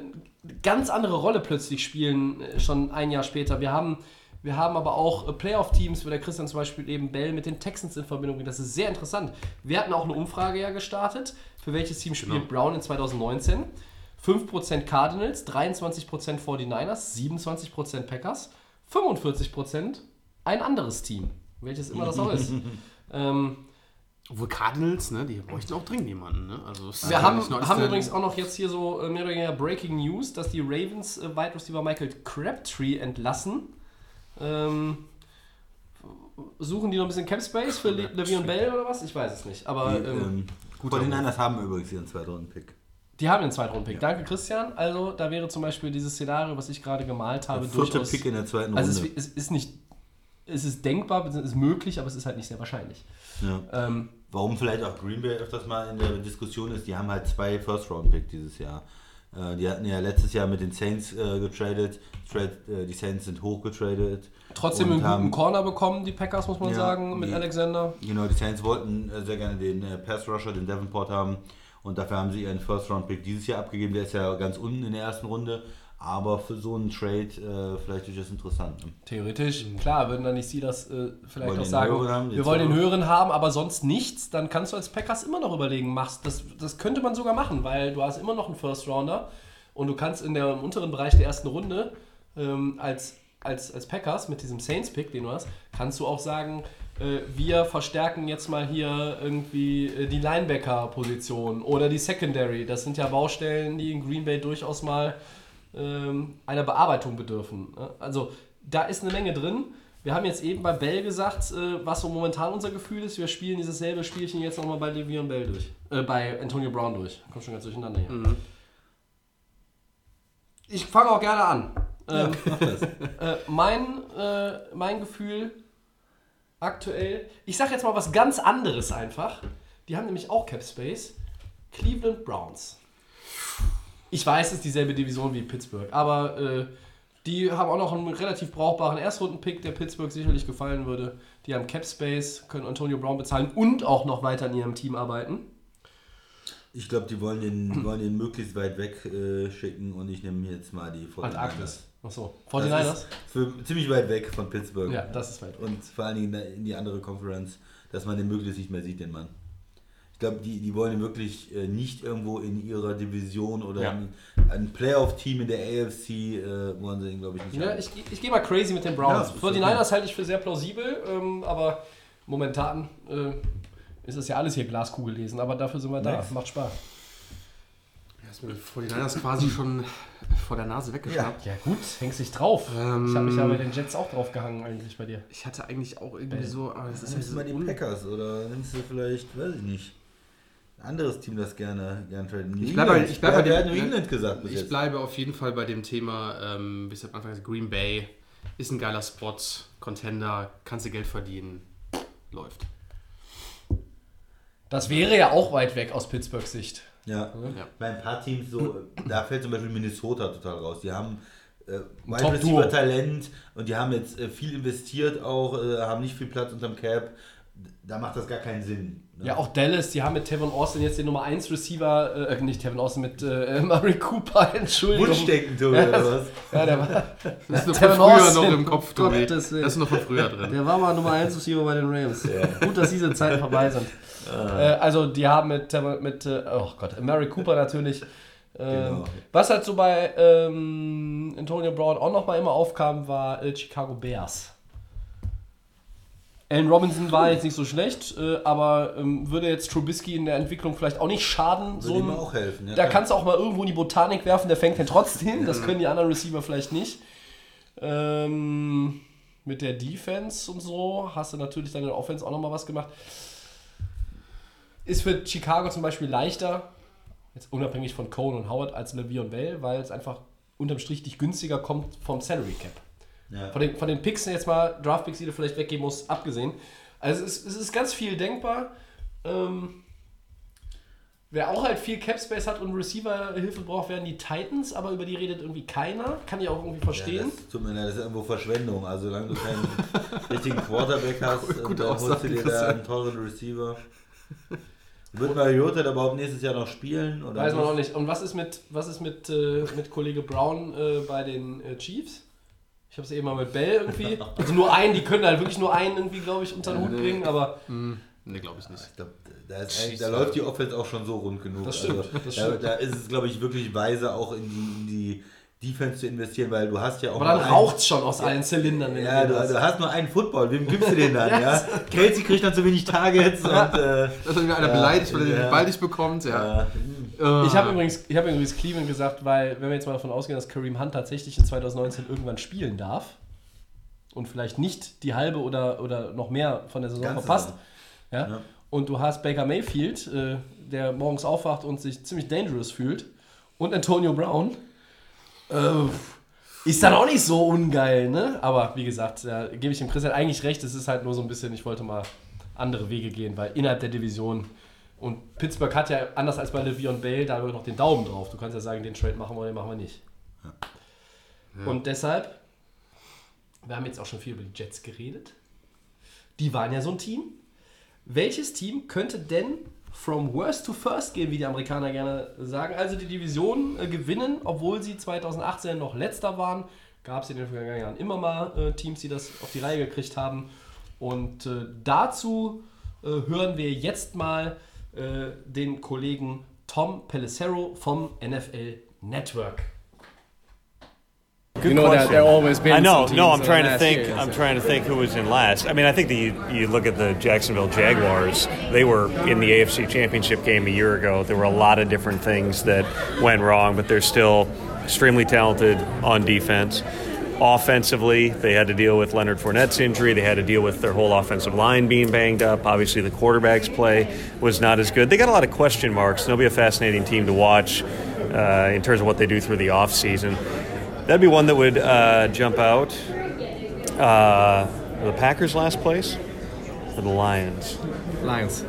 S1: ganz andere Rolle plötzlich spielen, äh, schon ein Jahr später. Wir haben, wir haben aber auch äh, Playoff-Teams, wo der Christian zum Beispiel eben Bell mit den Texans in Verbindung bringt. Das ist sehr interessant. Wir hatten auch eine Umfrage ja gestartet. Für welches Team spielt Brown in 2019? 5% Cardinals, 23% 49ers, 27% Packers, 45% ein anderes Team. Welches immer das auch ist. <laughs> ähm,
S3: Obwohl Cardinals, ne, die bräuchten auch dringend jemanden, ne? Also,
S1: wir
S3: ja
S1: haben, haben
S3: ja-
S1: übrigens auch noch jetzt hier so äh, mehr oder weniger Breaking News, dass die Ravens äh, Wide Receiver Michael Crabtree entlassen. Ähm, suchen die noch ein bisschen Cap Space für Le Le'Veon Bell oder was? Ich weiß es nicht. Aber
S2: Die,
S1: ähm,
S2: ähm, gut, die Niners haben übrigens ihren Zweitrunden-Pick.
S1: die haben den Zweitrunden-Pick. Danke, Christian. Also, da wäre zum Beispiel dieses Szenario, was ich gerade gemalt habe,
S2: Der vierte
S1: durchaus.
S2: Pick in der zweiten
S1: also, es,
S2: Runde.
S1: ist- es ist nicht. Es ist denkbar, es ist möglich, aber es ist halt nicht sehr wahrscheinlich.
S2: ja.
S1: Ähm,
S2: Warum vielleicht auch Green Bay öfters mal in der Diskussion ist, die haben halt zwei First-Round-Pick dieses Jahr. Äh, die hatten ja letztes Jahr mit den Saints äh, getradet. Trade, äh, die Saints sind hochgetradet.
S1: trotzdem einen guten
S2: haben-
S1: Corner bekommen, die Packers, muss man
S2: Ja,
S1: sagen, mit
S2: die-
S1: Alexander.
S2: Genau, die Saints wollten äh, sehr gerne den äh, Pass-Rusher, den Davenport haben. Und dafür haben sie ihren First-Round-Pick dieses Jahr abgegeben. Der ist ja ganz unten in der ersten Runde. Aber für so einen Trade äh, vielleicht durchaus interessant. Ne?
S1: Theoretisch, klar, würden dann die Steelers äh, vielleicht
S2: Wollen
S1: auch sagen,
S2: haben,
S1: wir wollen den höheren haben, aber sonst nichts, dann kannst du als Packers immer noch überlegen, machst das, das könnte man sogar machen, weil du hast immer noch einen First Rounder und du kannst in der im unteren Bereich der ersten Runde ähm, als, als, als Packers mit diesem Saints-Pick, den du hast, kannst du auch sagen, äh, wir verstärken jetzt mal hier irgendwie äh, die Linebacker-Position oder die Secondary. Das sind ja Baustellen, die in Green Bay durchaus mal einer Bearbeitung bedürfen. ne? Also da ist eine Menge drin. Wir haben jetzt eben bei Bell gesagt, äh, was so momentan unser Gefühl ist. Wir spielen dieses selbe Spielchen jetzt nochmal bei Le'Veon Bell durch. Äh, bei Antonio Brown durch. Kommt schon ganz durcheinander hier. Ich fange auch gerne an. Ähm, <laughs> äh, mein, äh, mein Gefühl aktuell, ich sage jetzt mal was ganz anderes einfach. Die haben nämlich auch Cap Space. Cleveland Browns. Ich weiß, es ist dieselbe Division wie Pittsburgh, aber äh, die haben auch noch einen relativ brauchbaren Erstrunden-Pick, der Pittsburgh sicherlich gefallen würde. Die haben Cap Space, können Antonio Brown bezahlen und auch noch weiter in ihrem Team arbeiten.
S2: Ich glaube, die wollen den, wollen den möglichst weit weg äh, schicken und ich nehme jetzt mal die 49ers.
S1: Antarktis. Achso,
S2: Das
S1: 49ers?
S2: ist für, ziemlich weit weg von Pittsburgh.
S1: Ja, das ist weit weg.
S2: Und vor allen Dingen in die andere Conference, dass man den möglichst nicht mehr sieht, den Mann. Ich glaube, die, die wollen ihn wirklich äh, nicht irgendwo in ihrer Division oder
S1: Ja.
S2: in, ein Playoff-Team in der AFC äh, wollen sie ihn, glaube ich, nicht
S1: Ja,
S2: haben.
S1: ich, ich gehe mal crazy mit den Browns.
S2: Ja, ist
S1: 49ers halte ich für sehr plausibel, ähm, aber momentan äh, ist es ja alles hier Glaskugel lesen, aber dafür sind wir da.
S2: Nice.
S1: Macht Spaß.
S3: Ja, ist mir vor den Niners quasi schon vor der Nase weggeschnappt.
S1: Ja gut, hängst dich drauf.
S3: Ähm,
S1: ich habe mich ja bei den Jets auch drauf gehangen eigentlich bei dir.
S3: Ich hatte eigentlich auch irgendwie so, aber das ist
S2: nimmst du mal die Packers oder nimmst du vielleicht, weiß ich nicht, anderes Team, das gerne, gerne traden. New
S3: Ich bleib bei-
S2: England.
S3: ich bei dem-
S2: New England gesagt
S3: Ich
S2: jetzt.
S3: bleibe auf jeden Fall bei dem Thema, ähm, bis am Anfang gesagt, Green Bay ist ein geiler Spot, Contender, kannst du Geld verdienen, läuft.
S1: Das wäre ja auch weit weg aus Pittsburghs Sicht.
S2: Ja.
S3: Ja.
S2: Bei ein paar Teams so, da fällt zum Beispiel Minnesota total raus. Die haben äh, Wide
S1: Top-Duo.
S2: Receiver Talent und die haben jetzt äh, viel investiert auch, äh, haben nicht viel Platz unterm Cap. Da macht das gar keinen Sinn. Ne?
S1: Ja, auch Dallas, die haben mit Tevin Austin jetzt den Nummer 1 Receiver, äh, nicht Tevin Austin, mit äh, Murray Cooper, <laughs> Entschuldigung.
S2: Wunschdenken, Tobi,
S1: Ja,
S2: oder was?
S1: Ja, der war,
S3: Das ist <laughs> noch
S1: Tevin
S3: von früher
S1: Austin,
S3: noch im Kopf, Tobi. Das ist noch von früher <laughs> drin.
S1: Der war mal Nummer 1 Receiver bei den Rams. Gut, dass diese Zeiten vorbei sind. Äh, also, die haben mit, mit äh, oh Gott, Mary Cooper natürlich. Ähm,
S2: Genau.
S1: Was halt so bei ähm, Antonio Brown auch nochmal immer aufkam, war äh, Chicago Bears. Allen Robinson war jetzt nicht so schlecht, äh, aber ähm, würde jetzt Trubisky in der Entwicklung vielleicht auch nicht schaden.
S2: Würde
S1: so
S2: ihm auch helfen. Ja,
S1: da
S2: klar.
S1: kannst du auch mal irgendwo in die Botanik werfen, der fängt den trotzdem. Das können die anderen Receiver vielleicht nicht. Ähm, mit der Defense und so hast du natürlich dann in der Offense auch nochmal was gemacht. Ist für Chicago zum Beispiel leichter, jetzt unabhängig von Cohen und Howard, als Levy und Bell, weil es einfach unterm Strich dich günstiger kommt vom Salary Cap.
S2: Ja.
S1: Von, den, von den Picks jetzt mal, Draft-Picks, die du vielleicht weggeben musst, abgesehen. Also es ist, es ist ganz viel denkbar. Ähm, wer auch halt viel Cap-Space hat und Receiver-Hilfe braucht, werden die Titans, aber über die redet irgendwie keiner. Kann ich auch irgendwie
S2: Ja,
S1: verstehen.
S2: das tut mir leid, das ist irgendwo Verschwendung. Also solange du keinen <laughs> richtigen Quarterback hast,
S3: Gute
S2: und dann holst du dir da einen teuren Receiver. Wird Mariota da überhaupt nächstes Jahr noch spielen? Oder
S1: Weiß man auch nicht. Und was ist mit, was ist mit, äh, mit Kollege Brown äh, bei den äh, Chiefs? Ich habe es eben mal mit Bell irgendwie. Also nur einen, die können halt wirklich nur einen irgendwie, glaube ich, unter den Hut bringen, aber
S3: Nee, glaube ich nicht.
S2: Ich glaub, da, da läuft die Offense auch schon so rund genug.
S1: Das stimmt,
S2: Also,
S1: das
S2: da,
S1: stimmt.
S2: da ist es, glaube ich, wirklich weise, auch in die, in die Defense zu investieren, weil du hast ja auch.
S1: aber dann raucht es schon aus allen Zylindern.
S2: Ja,
S1: du
S2: du,
S1: hast.
S2: nur einen Football. Wem gibst du den dann? <laughs> ja? Kelsey kriegt dann zu wenig Targets <laughs> und. Äh,
S3: Da ist wieder einer
S2: Ja,
S3: beleidigt, weil er
S2: ja.
S3: den Ball nicht bekommt. Ja.
S2: Äh,
S1: Ich habe übrigens, ich hab übrigens Cleveland gesagt, weil, wenn wir jetzt mal davon ausgehen, dass Kareem Hunt tatsächlich in 2019 irgendwann spielen darf und vielleicht nicht die halbe oder, oder noch mehr von der Saison
S2: Ganze
S1: verpasst, ja,
S2: Ja.
S1: und du hast Baker Mayfield, äh, der morgens aufwacht und sich ziemlich dangerous fühlt, und Antonio Brown, äh, ist dann auch nicht so ungeil, ne? Aber wie gesagt, da gebe ich dem Christian eigentlich recht, es ist halt nur so ein bisschen, ich wollte mal andere Wege gehen, weil innerhalb der Division und Pittsburgh hat ja anders als bei Le'Veon Bell da noch den Daumen drauf. Du kannst ja sagen, den Trade machen wir, den machen wir nicht. Und deshalb, wir haben jetzt auch schon viel über die Jets geredet. Die waren ja so ein Team. Welches Team könnte denn from worst to first gehen, wie die Amerikaner gerne sagen? Also die Division äh, gewinnen, obwohl sie 2018 noch letzter waren. Gab es in den vergangenen Jahren immer mal äh, Teams, die das auf die Reihe gekriegt haben. Und äh, dazu äh, hören wir jetzt mal äh, den Kollegen Tom Pelissero vom NFL Network.
S4: you know that there always been.
S5: I know. No, I'm
S4: uh,
S5: trying to think.
S4: year,
S5: I'm
S4: so-
S5: trying to think who was in last. I mean, I think that you, you look at the Jacksonville Jaguars. They were in the AFC Championship game a year ago. There were a lot of different things that went wrong, but they're still extremely talented on defense. Offensively, they had to deal with Leonard Fournette's injury. They had to deal with their whole offensive line being banged up. Obviously, the quarterback's play was not as good. They got a lot of question marks. They'll be a fascinating team to watch uh, in terms of what they do through the offseason. That'd be one that would uh, jump out. Uh, the Packers last place or the Lions?
S4: Lions.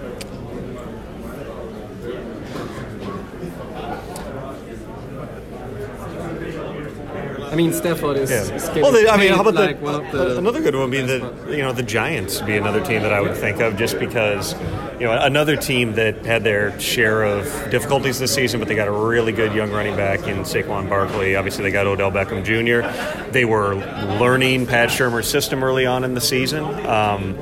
S4: I mean, Stafford is,
S5: Yeah. Well, they, I mean, how about
S4: like
S5: the,
S4: one of the
S5: another good one being the
S4: one.
S5: you know the Giants would be another team that I would think of just because you know another team that had their share of difficulties this season, but they got a really good young running back in Saquon Barkley. Obviously, they got Odell Beckham Jr. They were learning Pat Shermer's system early on in the season. Um,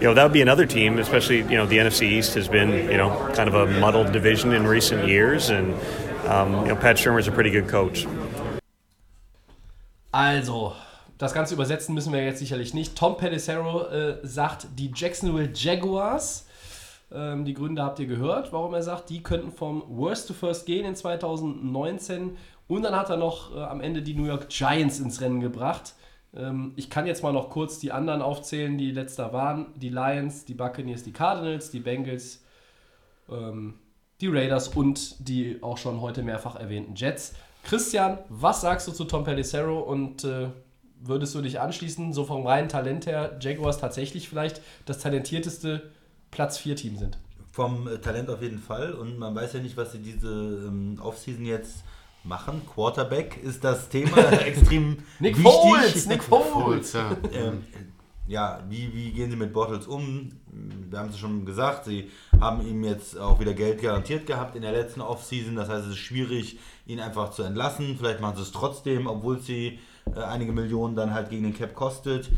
S5: you know that would be another team, especially you know the NFC East has been you know kind of a muddled division in recent years, and um, you know Pat Shermer's a pretty good coach.
S1: Also, das Ganze übersetzen müssen wir jetzt sicherlich nicht. Tom Pelissero äh, sagt, die Jacksonville Jaguars, ähm, die Gründe habt ihr gehört, warum er sagt, die könnten vom Worst to First gehen in 2019. Und dann hat er noch äh, am Ende die New York Giants ins Rennen gebracht. Ähm, ich kann jetzt mal noch kurz die anderen aufzählen, die letzter waren. Die Lions, die Buccaneers, die Cardinals, die Bengals, ähm, die Raiders und die auch schon heute mehrfach erwähnten Jets. Christian, was sagst du zu Tom Pelissero und äh, würdest du dich anschließen, so vom reinen Talent her, Jaguars tatsächlich vielleicht das talentierteste Platz 4 Team sind?
S2: Vom äh, Talent auf jeden Fall. Und man weiß ja nicht, was sie diese ähm, Offseason jetzt machen. Quarterback ist das Thema <laughs> extrem
S1: Nick
S2: wichtig.
S1: Foles, Nick Foles.
S3: Foles, ja.
S2: Ähm, ja, wie, wie gehen sie mit Bottles um? Wir haben es schon gesagt, sie haben ihm jetzt auch wieder Geld garantiert gehabt in der letzten Offseason. Das heißt, es ist schwierig, ihn einfach zu entlassen. Vielleicht machen sie es trotzdem, obwohl sie äh, einige Millionen dann halt gegen den Cap kostet.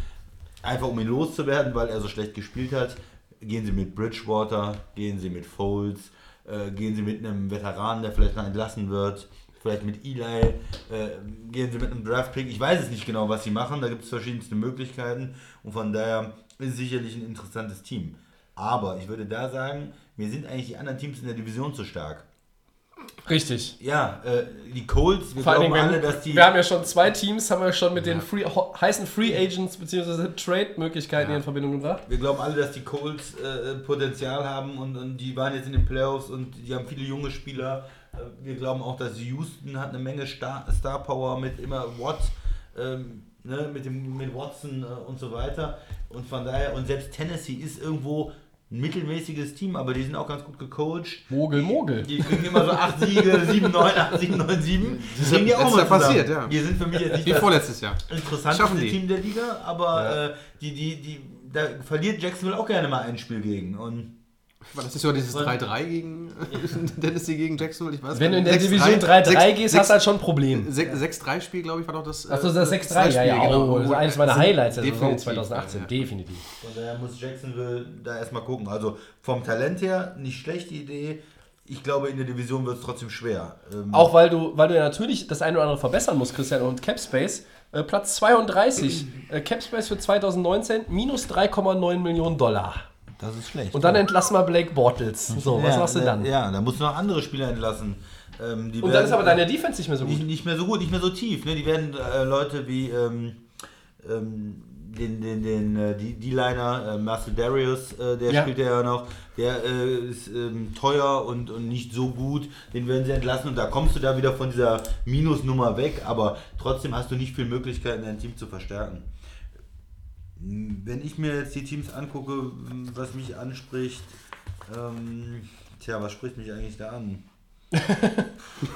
S2: Einfach um ihn loszuwerden, weil er so schlecht gespielt hat. Gehen sie mit Bridgewater, gehen sie mit Foles, äh, gehen sie mit einem Veteranen, der vielleicht noch entlassen wird. Vielleicht mit Eli, äh, gehen sie mit einem Draft-Pick. Ich weiß es nicht genau, was sie machen. Da gibt es verschiedenste Möglichkeiten. Und von daher ist es sicherlich ein interessantes Team. Aber ich würde da sagen, mir sind eigentlich die anderen Teams in der Division zu stark.
S1: Richtig.
S2: Ja, äh, die Colts, wir
S1: Vor
S2: glauben
S1: Dingen,
S2: alle,
S1: wir,
S2: dass die.
S1: wir haben ja schon zwei Teams, haben wir schon mit den free, heißen Free Agents bzw. Trade-Möglichkeiten hier in Verbindung gebracht.
S2: Wir glauben alle, dass die Colts äh, Potenzial haben und, und die waren jetzt in den Playoffs und die haben viele junge Spieler. Äh, wir glauben auch, dass Houston hat eine Menge Star, Star Power mit immer Watt. Ähm, ne, mit, dem, mit Watson äh, und so weiter. Und von daher, und selbst Tennessee ist irgendwo ein mittelmäßiges Team, aber die sind auch ganz gut gecoacht.
S1: Mogel, Mogel.
S2: Die kriegen immer so 8 Siege, 7, 9, 8, 7, 9, 7.
S3: ist
S2: Kriegen die auch mal
S3: passiert, ja.
S2: Die sind für mich jetzt nicht
S3: Wie
S2: das
S3: vorletztes Jahr.
S2: interessanteste. Team der Liga, aber äh, die, die, die, da verliert Jacksonville auch gerne mal ein Spiel gegen. Und
S3: War das ist ja <laughs> dieses 3-3 gegen Tennessee gegen Jacksonville, ich weiß
S1: Wenn du in der
S3: nicht.
S1: Division
S3: 6-3
S1: 3-3 gehst, hast du halt schon ein Problem.
S3: 6-3-Spiel, glaube ich, war doch das. äh,
S1: Achso, das 6-3, ja,
S3: Spiel,
S1: ja,
S3: genau.
S1: oh, das ist eines meiner Highlights der Saison
S3: definitiv,
S1: 2018,
S3: ja, ja.
S1: definitiv.
S2: von daher muss Jacksonville da erstmal gucken. Also vom Talent her nicht schlechte Idee. Ich glaube, in der Division wird es trotzdem schwer. Ähm,
S1: Auch weil du, weil du ja natürlich das eine oder andere verbessern musst, Christian, und Capspace, äh, Platz 32, äh, Capspace für 2019, minus 3,9 Millionen Dollar.
S2: Das ist schlecht.
S1: Und dann entlass mal Blake Bortles. So, was
S2: ja,
S1: machst du dann?
S2: Ja, da musst du noch andere Spieler entlassen. Ähm, die
S1: Und dann ist aber deine Defense nicht mehr so
S2: nicht,
S1: gut.
S2: nicht mehr so gut, nicht mehr so tief. Ne? Die werden äh, Leute wie ähm, ähm, den, den, den äh, D-Liner, äh, Marcel Darius, äh, der
S1: Ja.
S2: spielt ja noch, der äh, ist ähm, teuer und, und nicht so gut, den werden sie entlassen und da kommst du da wieder von dieser Minusnummer weg, aber trotzdem hast du nicht viel Möglichkeiten, dein Team zu verstärken. Wenn ich mir jetzt die Teams angucke, was mich anspricht, ähm, tja, was spricht mich eigentlich da an? <laughs>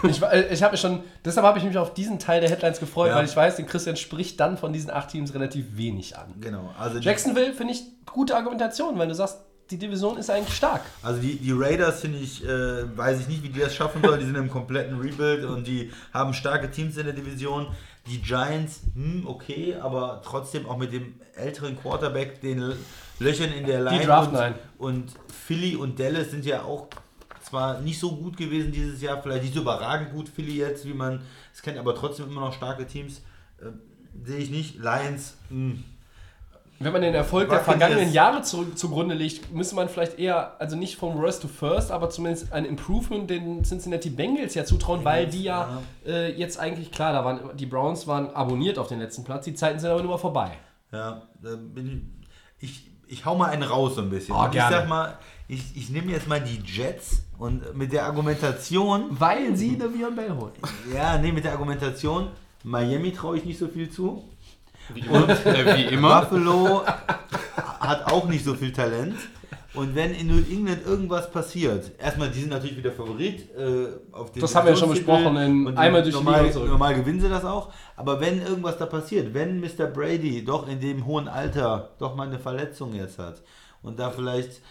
S1: Ich, äh, ich habe schon, deshalb habe ich mich auf diesen Teil der Headlines gefreut,
S2: Ja.
S1: weil ich weiß, den Christian spricht dann von diesen acht Teams relativ wenig an.
S2: Genau, also
S1: Jacksonville finde ich gute Argumentation, weil du sagst, die Division ist eigentlich stark.
S2: Also die, die Raiders finde ich, äh, weiß ich nicht, wie die das schaffen sollen. Die sind im kompletten Rebuild und die haben starke Teams in der Division. Die Giants, hm, okay, aber trotzdem auch mit dem älteren Quarterback, den Löchern in der Line.
S1: draften
S2: und,
S1: einen.
S2: und Philly und Dallas sind ja auch zwar nicht so gut gewesen dieses Jahr, vielleicht nicht so überragend gut Philly jetzt, wie man es kennt, aber trotzdem immer noch starke Teams. Äh, Sehe ich nicht. Lions, hm,
S1: Wenn man den Erfolg der vergangenen Jahre zurück, zugrunde legt, müsste man vielleicht eher, also nicht vom Worst to First, aber zumindest ein Improvement den Cincinnati Bengals ja zutrauen, weil die ja, Äh, jetzt eigentlich, klar, da waren die Browns waren abonniert auf den letzten Platz, die Zeiten sind aber nur mal vorbei.
S2: Ja, da bin ich, ich, ich hau mal einen raus so ein bisschen.
S1: Oh,
S2: ich sag mal, ich, ich nehme jetzt mal die Jets und mit der Argumentation,
S1: Weil sie eine Vion Bell holen.
S2: ja, nee, mit der Argumentation, Miami traue ich nicht so viel zu.
S3: Wie immer. Äh, wie immer.
S2: Buffalo hat auch nicht so viel Talent. Und wenn in New England irgendwas passiert, erstmal, die sind natürlich wieder Favorit äh, auf den
S1: Das haben wir ja schon besprochen in
S2: und
S1: einmal durch die
S2: normal,
S1: Liga zurück.
S2: normal gewinnen sie das auch. Aber wenn irgendwas da passiert, wenn Mr. Brady doch in dem hohen Alter doch mal eine Verletzung jetzt hat und da vielleicht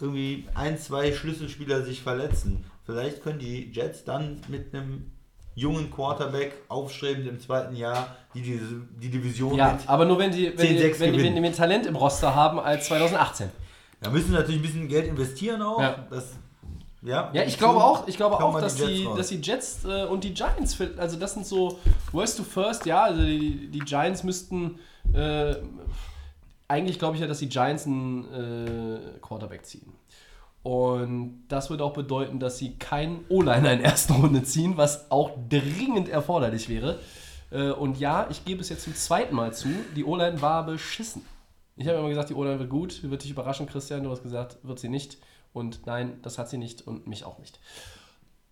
S2: irgendwie ein, zwei Schlüsselspieler sich verletzen, vielleicht können die Jets dann mit einem jungen Quarterback aufstrebend im zweiten Jahr die, die, die Division
S1: Ja, aber nur wenn die, wenn, die,
S2: 10-6
S1: wenn, die, wenn die mehr Talent im Roster haben als 2018.
S2: Da müssen wir natürlich ein bisschen Geld investieren auch.
S1: Ja.
S2: Das, ja,
S1: Ja, ich glaube auch, ich glaube auch, dass
S2: die Jets
S1: die, dass die Jets äh, und die Giants, also das sind so Worst to First, ja, also die, die Giants müssten, äh, eigentlich glaube ich ja, dass die Giants einen äh, Quarterback ziehen. Und das würde auch bedeuten, dass sie keinen O-Liner in der ersten Runde ziehen, was auch dringend erforderlich wäre. Äh, und ja, ich gebe es jetzt zum zweiten Mal zu, die O-Line war beschissen. Ich habe immer gesagt, die O-Line wird gut, wird dich überraschen, Christian, du hast gesagt, wird sie nicht. Und nein, das hat sie nicht und mich auch nicht.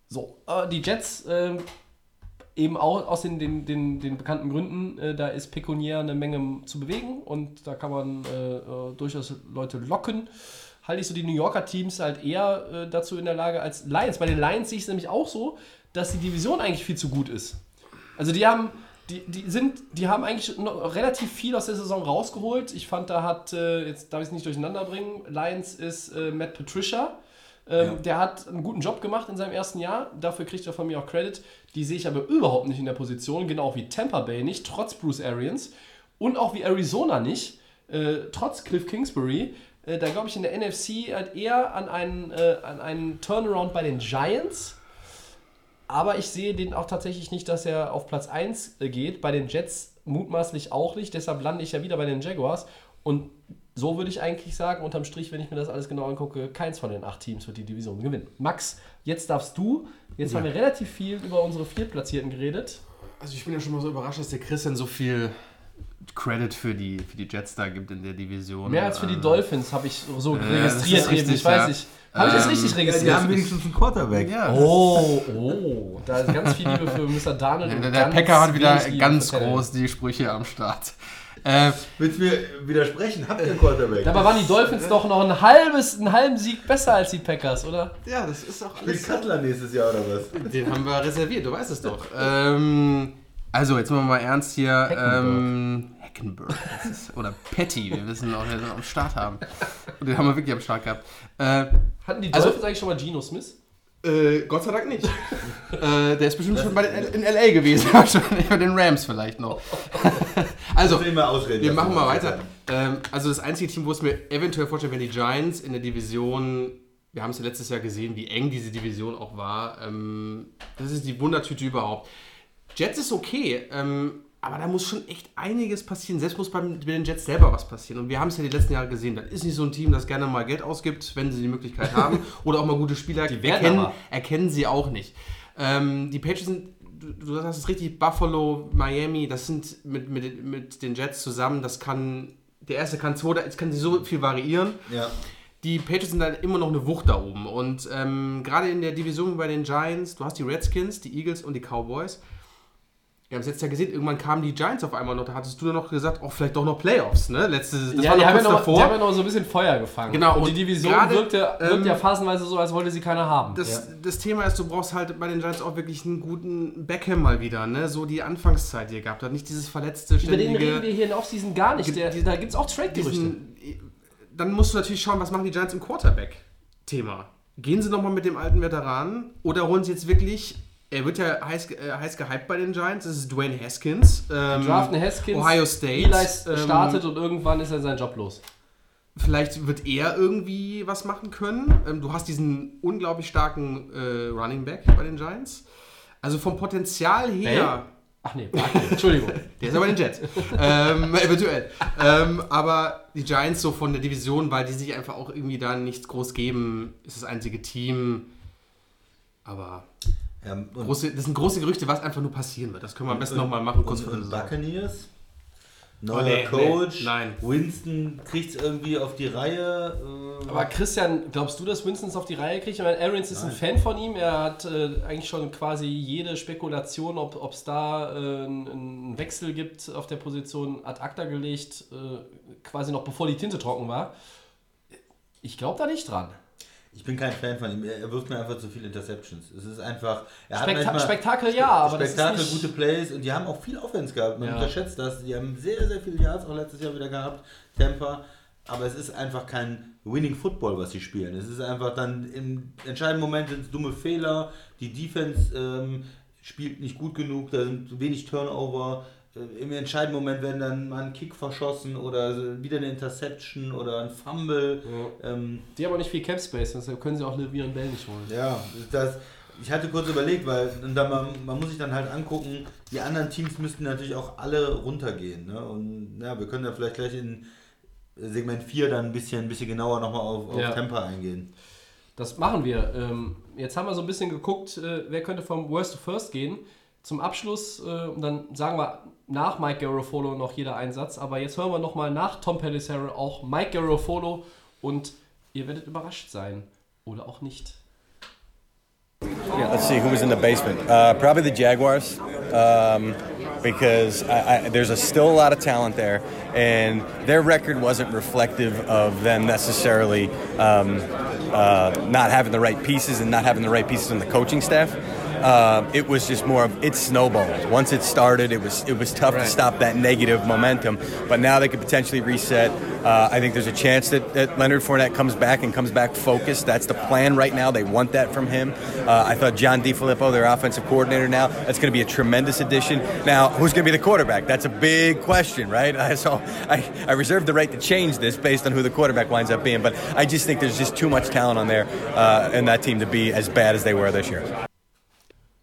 S1: So, äh, die Jets, ähm, eben auch aus den, den, den, den bekannten Gründen, äh, da ist pekuniär eine Menge zu bewegen und da kann man äh, äh, durchaus Leute locken. Halte ich so die New Yorker Teams halt eher äh, dazu in der Lage als Lions. Bei den Lions sehe ich es nämlich auch so, dass die Division eigentlich viel zu gut ist. Also die haben, die, die sind, die haben eigentlich relativ viel aus der Saison rausgeholt. Ich fand, da hat, äh, jetzt darf ich es nicht durcheinander bringen, Lions ist äh, Matt Patricia. Ähm,
S2: Ja.
S1: Der hat einen guten Job gemacht in seinem ersten Jahr. Dafür kriegt er von mir auch Credit. Die sehe ich aber überhaupt nicht in der Position, genau wie Tampa Bay nicht, trotz Bruce Arians. Und auch wie Arizona nicht, äh, trotz Cliff Kingsbury. Äh, da glaube ich in der NFC halt eher an einen, äh, an einen Turnaround bei den Giants. Aber ich sehe den auch tatsächlich nicht, dass er auf Platz 1 geht. Bei den Jets mutmaßlich auch nicht. Deshalb lande ich ja wieder bei den Jaguars. Und so würde ich eigentlich sagen, unterm Strich, wenn ich mir das alles genau angucke, keins von den acht Teams wird die Division gewinnen. Max, jetzt darfst du. Jetzt haben wir relativ viel über unsere Viertplatzierten geredet.
S3: Also ich bin ja schon mal so überrascht, dass der Christian so viel Credit für die, für die Jets da gibt in der Division.
S1: Mehr als für die
S3: Ähm,
S1: Dolphins habe ich so
S3: das
S1: registriert
S3: ist
S1: eben.
S3: richtig,
S1: Ich weiß
S3: ja.
S1: nicht. Habe ich das
S3: Ähm,
S1: richtig
S2: Ja, die
S1: registriert?
S2: haben wenigstens einen Quarterback.
S3: Ja,
S1: oh, oh. Da ist ganz viel Liebe für Mr. Donald.
S3: Der,
S1: und
S3: der Packer hat wieder ganz groß die Sprüche am Start. Äh,
S2: Willst du mir widersprechen? Habt ihr einen Quarterback?
S1: Dabei waren die Dolphins doch noch ein halbes, einen halben Sieg besser als die Packers, oder?
S3: ja, das ist auch
S2: Spielt Cutler nächstes Jahr oder was?
S3: Den haben wir reserviert, du weißt es doch. Ähm, also, jetzt machen wir mal ernst hier. Ähm, Hackenberg. Das ist, oder Patty, wir wissen auch, wer den am Start haben. Und den haben wir wirklich am Start gehabt. Äh,
S1: Hatten die
S3: Also-
S1: Dolphins eigentlich schon mal Geno Smith?
S3: äh, Gott sei Dank nicht. <laughs> äh, der ist bestimmt schon bei den, in L.A. gewesen. <laughs> Wahrscheinlich bei den Rams vielleicht noch. <laughs> also,
S2: Ich will immer ausreden.
S3: Wir machen mal weiter. Ähm, also das einzige Team, wo es mir eventuell vorstellen, wären die Giants in der Division. Wir haben es ja letztes Jahr gesehen, wie eng diese Division auch war. Ähm, das ist die Wundertüte überhaupt. Jets ist okay, ähm, aber da muss schon echt einiges passieren. Selbst muss bei den Jets selber was passieren. Und wir haben es ja die letzten Jahre gesehen. Das ist nicht so ein Team, das gerne mal Geld ausgibt, wenn sie die Möglichkeit <laughs> haben. oder auch mal gute Spieler
S1: Die
S3: erkennen,
S1: aber.
S3: erkennen sie auch nicht. Ähm, die Patriots sind, du, du hast es richtig, Buffalo, Miami, das sind mit, mit, mit den Jets zusammen, das kann, der erste kann zwei, es kann sich so viel variieren.
S2: Ja.
S3: Die Patriots sind dann immer noch eine Wucht da oben. Und ähm, gerade in der Division bei den Giants, du hast die Redskins, die Eagles und die Cowboys. Wir haben es jetzt ja gesehen, irgendwann kamen die Giants auf einmal noch. Da hattest du dann noch gesagt, oh, vielleicht doch noch Playoffs, ne? Letzte, das
S1: ja,
S3: war
S1: die
S3: noch
S1: haben, ja
S3: kurz
S1: noch, die haben ja noch so ein bisschen Feuer gefangen.
S3: Genau,
S1: Und, die
S3: und
S1: Division
S3: gerade,
S1: wirkte, wirkte
S3: ähm,
S1: ja phasenweise so, als wollte sie keiner haben.
S3: Das, das Thema ist, du brauchst halt bei den Giants auch wirklich einen guten Beckham mal wieder, ne? So die Anfangszeit, die ihr gehabt habt. Nicht dieses verletzte,
S1: Über den
S3: ständige...
S1: reden wir hier in Offseason gar nicht. Der, da gibt es auch Trade-Gerüchte.
S3: dann musst du natürlich schauen, was machen die Giants im Quarterback-Thema. Gehen sie nochmal mit dem alten Veteranen oder holen sie jetzt wirklich, er wird ja heiß, äh, heiß gehypt bei den Giants, das ist Dwayne Haskins. Ähm,
S1: Draften Haskins,
S3: Ohio State.
S1: Eli
S3: ähm,
S1: startet und irgendwann ist er seinen Job los.
S3: Vielleicht wird er irgendwie was machen können. Ähm, du hast diesen unglaublich starken äh, Running Back bei den Giants. Also vom Potenzial her.
S1: Ach nee, warte, Entschuldigung. <laughs>
S3: Der ist aber den Jets. ähm, <laughs> eventuell. Ähm, aber die Giants so von der Division, weil die sich einfach auch irgendwie da nichts groß geben, ist das einzige Team. Aber
S2: Und,
S3: große, das sind große Gerüchte, was einfach nur passieren wird. Das können wir am besten nochmal machen, kurz
S2: und, und. Buccaneers? Neuer
S3: Oh, nee,
S2: Coach.
S3: nee, nein.
S2: Winston kriegt es irgendwie auf die Reihe. äh,
S1: Aber Christian, glaubst du, dass Winston es auf die Reihe kriegt? Ich meine, Arians ist ein Fan von ihm. Er hat äh, eigentlich schon quasi jede Spekulation, ob es da äh, einen Wechsel gibt auf der Position ad acta gelegt, äh, quasi noch bevor die Tinte trocken war. Ich glaube da nicht dran.
S2: Ich bin kein Fan von ihm. Er wirft mir einfach zu viele Interceptions. Es ist einfach. Er hat
S1: Spekta
S2: manchmal
S1: Spektakel ja, aber
S2: Spektakel,
S1: das ist nicht...
S2: gute Plays und die haben auch viel Offense gehabt. Man
S1: Ja.
S2: unterschätzt das. Die haben sehr, sehr viele Yards auch letztes Jahr wieder gehabt. Tampa. Aber es ist einfach kein Winning Football, was sie spielen. Es ist einfach dann im entscheidenden Moment sind es dumme Fehler. Die Defense ähm, spielt nicht gut genug. Da sind wenig Turnover. Äh, Im entscheidenden Moment werden dann mal ein Kick verschossen oder wieder eine Interception oder ein Fumble. Ähm,
S1: Die haben auch nicht viel Cap Space, deshalb können sie auch Le'Veon Bell nicht holen.
S2: ja, das, ich hatte kurz überlegt, weil und da man, man muss sich dann halt angucken, die anderen Teams müssten natürlich auch alle runtergehen. Ne? Und ja, wir können da vielleicht gleich in Segment 4 dann ein bisschen, ein bisschen genauer nochmal auf, auf
S1: Ja.
S2: Temper eingehen.
S1: Das machen wir. Ähm, jetzt haben wir so ein bisschen geguckt, äh, wer könnte vom Worst to First gehen. Zum Abschluss, äh, und dann sagen wir nach Mike Garofolo noch jeder Einsatz, aber jetzt hören wir nochmal nach Tom Pelissero auch Mike Garofolo und ihr werdet überrascht sein. Oder auch nicht.
S6: Yeah, let's see who was in the basement. Uh, probably the Jaguars, um, because I, I, there's a, still a lot of talent there, and their record wasn't reflective of them necessarily um, uh, not having the right pieces and not having the right pieces in the coaching staff. Uh, it was just more of it snowballed. Once it started, it was it was tough to stop that negative momentum. But now they could potentially reset. Uh, I think there's a chance that, that Leonard Fournette comes back and comes back focused. That's the plan right now. They want that from him. Uh, I thought John DiFilippo, their offensive coordinator now, that's going to be a tremendous addition. Now, who's going to be the quarterback? That's a big question, right? <laughs> I, so I, I reserve the right to change this based on who the quarterback winds up being. But I just think there's just too much talent on there uh, in that team to be as bad as they were this year.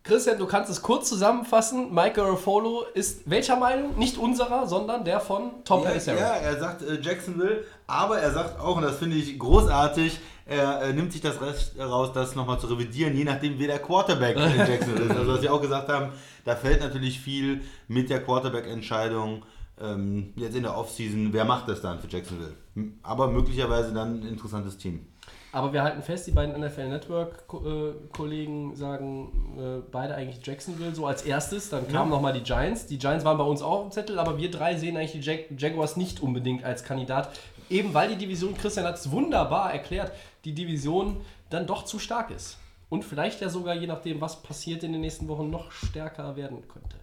S1: Christian, du kannst es kurz zusammenfassen. Mike Garofolo ist welcher Meinung? Nicht unserer, sondern der von Tom
S2: Ja, ja, er sagt äh, Jacksonville, aber er sagt auch, und das finde ich großartig, er äh, nimmt sich das Recht raus, das nochmal zu revidieren, je nachdem, wer der Quarterback in <laughs> Jacksonville ist. Also, was wir auch gesagt haben, da fällt natürlich viel mit der Quarterback-Entscheidung. ähm, jetzt in der Offseason, wer macht das dann für Jacksonville? Aber möglicherweise dann ein interessantes Team.
S1: Aber wir halten fest, die beiden NFL Network-Kollegen sagen äh, beide eigentlich Jacksonville so als erstes. Dann kamen nochmal die Giants. Die Giants waren bei uns auch dem Zettel, aber wir drei sehen eigentlich die Jag Jaguars nicht unbedingt als Kandidat. Eben weil die Division, Christian hat es wunderbar erklärt, die Division dann doch zu stark ist. Und vielleicht ja sogar, je nachdem, was passiert in den nächsten Wochen, noch stärker werden könnte.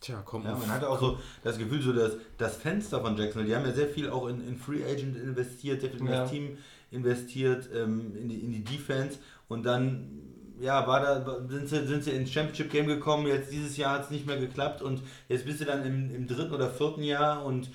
S3: Tja, komm.
S2: Ja, man hatte auch so das Gefühl, so dass das Fenster von Jacksonville, die haben ja sehr viel auch in, in Free Agent investiert, sehr viel in
S1: Ja.
S2: das Team investiert, ähm, in, die, in die Defense. Und dann ja, war da, sind, sie, sind sie ins Championship Game gekommen, jetzt dieses Jahr hat es nicht mehr geklappt. Und jetzt bist du dann im, im dritten oder vierten Jahr. Und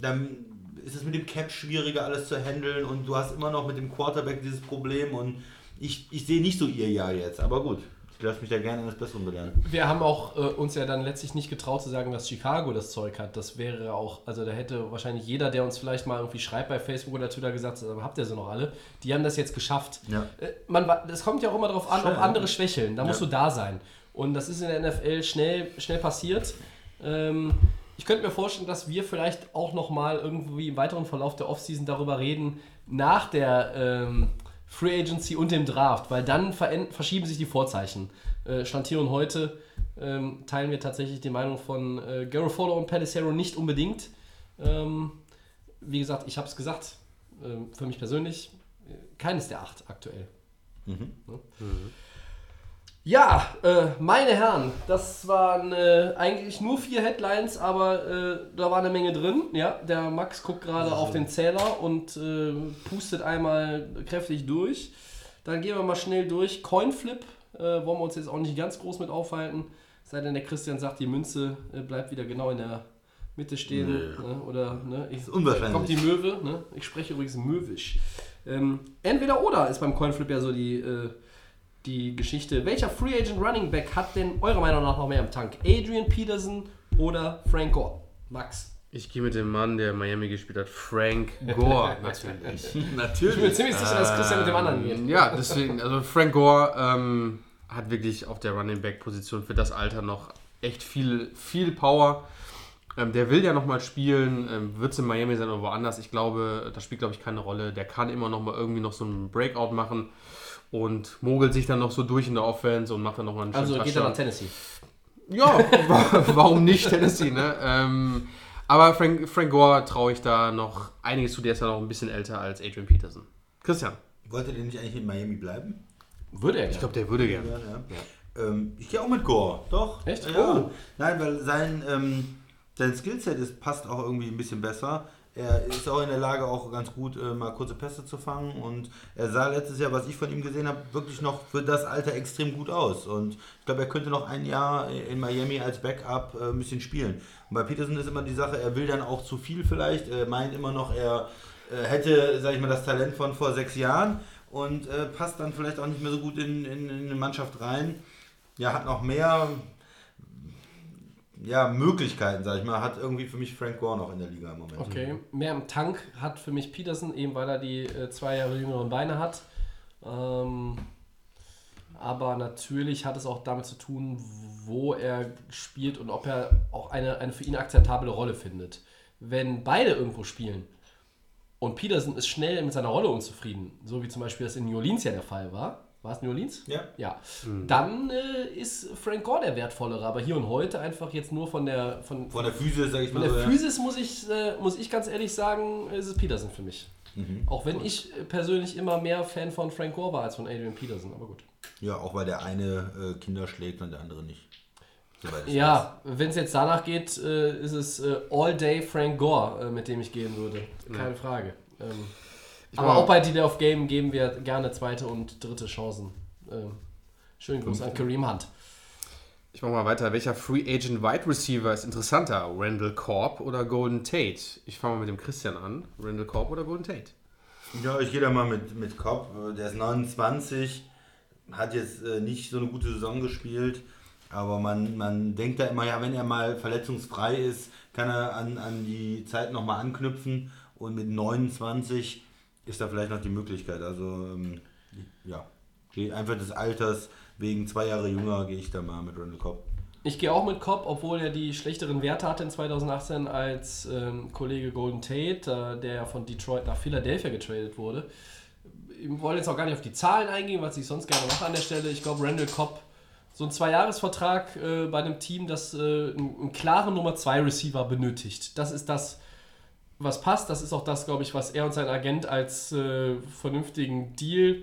S2: dann ist es mit dem Cap schwieriger alles zu handeln. Und du hast immer noch mit dem Quarterback dieses Problem. Und ich, ich sehe nicht so ihr Jahr jetzt, aber gut, ich lasse mich da gerne eines Besseren belehren.
S1: Wir haben auch äh, uns ja dann letztlich nicht getraut zu sagen, dass Chicago das Zeug hat. Das wäre auch, also da hätte wahrscheinlich jeder, der uns vielleicht mal irgendwie schreibt bei Facebook oder Twitter gesagt, aber habt ihr sie noch alle? Die haben das jetzt geschafft.
S2: Ja.
S1: Äh, man, das kommt ja auch immer darauf an, ob
S2: Schnell,
S1: andere schwächeln. Da musst
S2: Ja.
S1: du da sein. Und das ist in der NFL schnell, schnell passiert. Ähm, ich könnte mir vorstellen, dass wir vielleicht auch nochmal irgendwie im weiteren Verlauf der Offseason darüber reden, nach der ähm, Free Agency und dem Draft, weil dann verschieben sich die Vorzeichen. Äh, Stand hier und heute ähm, teilen wir tatsächlich die Meinung von äh, Garofolo und Pedicero nicht unbedingt. Ähm, wie gesagt, ich habe es gesagt, ähm, für mich persönlich, äh, keines der acht aktuell. Ne? Ja, äh, meine Herren, das waren äh, eigentlich nur vier Headlines, aber äh, da war eine Menge drin. Ja, der Max guckt gerade auf den Zähler und äh, pustet einmal kräftig durch. Dann gehen wir mal schnell durch. Coinflip äh, wollen wir uns jetzt auch nicht ganz groß mit aufhalten. Sei denn der Christian sagt, die Münze äh, bleibt wieder genau in der Mitte stehen. Ne? Oder ne? ich,
S2: unwahrscheinlich.
S1: kommt die Möwe. Ne? Ich spreche übrigens Möwisch. Ähm, entweder oder ist beim Coinflip ja so die, die Geschichte. Welcher Free Agent Running Back hat denn eurer Meinung nach noch mehr im Tank? Adrian Peterson oder Frank Gore? Max.
S3: Ich gehe mit dem Mann, der Miami gespielt hat, Frank <laughs> Gore, natürlich. <laughs>
S2: Natürlich.
S1: Ich bin mir ziemlich sicher, dass Christian mit dem anderen geht.
S3: Ja, deswegen, also Frank Gore ähm, hat wirklich auf der Running Back Position für das Alter noch echt viel, viel Power. Ähm, der will ja nochmal spielen, ähm, wird es in Miami sein oder woanders. Ich glaube, das spielt, glaube ich, keine Rolle. Der kann immer noch mal irgendwie noch so einen Breakout machen und mogelt sich dann noch so durch in der Offense und macht dann nochmal einen schönen
S1: Also geht er
S3: Touchdown.
S1: nach Tennessee.
S3: Ja, wa- <laughs> warum nicht Tennessee, ne? Ähm, aber Frank, Frank Gore traue ich da noch einiges zu. Der ist ja noch ein bisschen älter als Adrian Peterson. Christian.
S2: Wollte der nicht eigentlich in Miami bleiben?
S1: Würde er
S3: Ich glaube, der würde gerne.
S2: Ja, ja. Ähm, ich gehe auch mit Gore, doch.
S1: Echt?
S2: Ja.
S1: Oh.
S2: Nein, weil sein, ähm, sein Skillset ist, passt auch irgendwie ein bisschen besser. Er ist auch in der Lage, auch ganz gut äh, mal kurze Pässe zu fangen. Und er sah letztes Jahr, was ich von ihm gesehen habe, wirklich noch für das Alter extrem gut aus. Und ich glaube, er könnte noch ein Jahr in Miami als Backup äh, ein bisschen spielen. Und bei Peterson ist immer die Sache, er will dann auch zu viel vielleicht. Er meint immer noch, er äh, hätte, sag ich mal, das Talent von vor sechs Jahren und äh, passt dann vielleicht auch nicht mehr so gut in, in, in eine Mannschaft rein. Ja, hat noch mehr ja, Möglichkeiten, sag ich mal, hat irgendwie für mich Frank Gore noch in der Liga im Moment.
S1: Okay. Mehr im Tank hat für mich Peterson, eben weil er die äh, zwei Jahre jüngeren Beine hat. Ähm, aber natürlich hat es auch damit zu tun, wo er spielt und ob er auch eine, eine für ihn akzeptable Rolle findet. Wenn beide irgendwo spielen und Peterson ist schnell mit seiner Rolle unzufrieden, so wie zum Beispiel das in New Orleans ja der Fall war. War es New Orleans?
S2: Ja.
S1: Ja. Dann äh, ist Frank Gore der wertvollere, aber hier und heute einfach jetzt nur von der von,
S2: Von der Physis, sag ich
S1: von
S2: mal
S1: der
S2: so. ja.
S1: Physis muss ich, äh, muss ich ganz ehrlich sagen, ist es Peterson für mich.
S2: Mhm.
S1: Auch wenn ich äh, persönlich immer mehr Fan von Frank Gore war als von Adrian Peterson, aber gut.
S2: Ja, auch weil der eine äh, Kinder schlägt und der andere nicht.
S1: Ja, wenn es jetzt danach geht, äh, ist es äh, All Day Frank Gore, äh, mit dem ich gehen würde. Keine Frage. Ähm, aber
S3: war-
S1: auch bei Delay of Game geben wir gerne zweite und dritte Chancen. Ähm, schönen Gruß an Kareem Hunt.
S3: Ich mache mal weiter. Welcher Free Agent Wide Receiver ist interessanter? Randall Korb oder Golden Tate? Ich fange mal mit dem Christian an. Randall Korb oder Golden Tate?
S2: Ja, ich gehe da mal mit, mit. Äh, Der ist 29, hat jetzt äh, nicht so eine gute Saison gespielt. Aber man, man denkt da immer, ja, wenn er mal verletzungsfrei ist, kann er an, an die Zeit nochmal anknüpfen. Und mit 29 ist da vielleicht noch die Möglichkeit. Also, ähm, ja, geh einfach des Alters, wegen zwei Jahre jünger, gehe ich da mal mit Randall Cobb.
S1: Ich gehe auch mit Cobb, obwohl er die schlechteren Werte hatte in 2018 als ähm, Kollege Golden Tate, äh, der ja von Detroit nach Philadelphia getradet wurde. Ich wollte jetzt auch gar nicht auf die Zahlen eingehen, was ich sonst gerne mache an der Stelle. Ich glaube, Randall Cobb, so ein Zweijahresvertrag äh, bei einem Team, das äh, einen, einen klaren Nummer 2 Receiver benötigt. Das ist das, was passt. Das ist auch das, glaube ich, was er und sein Agent als äh, vernünftigen Deal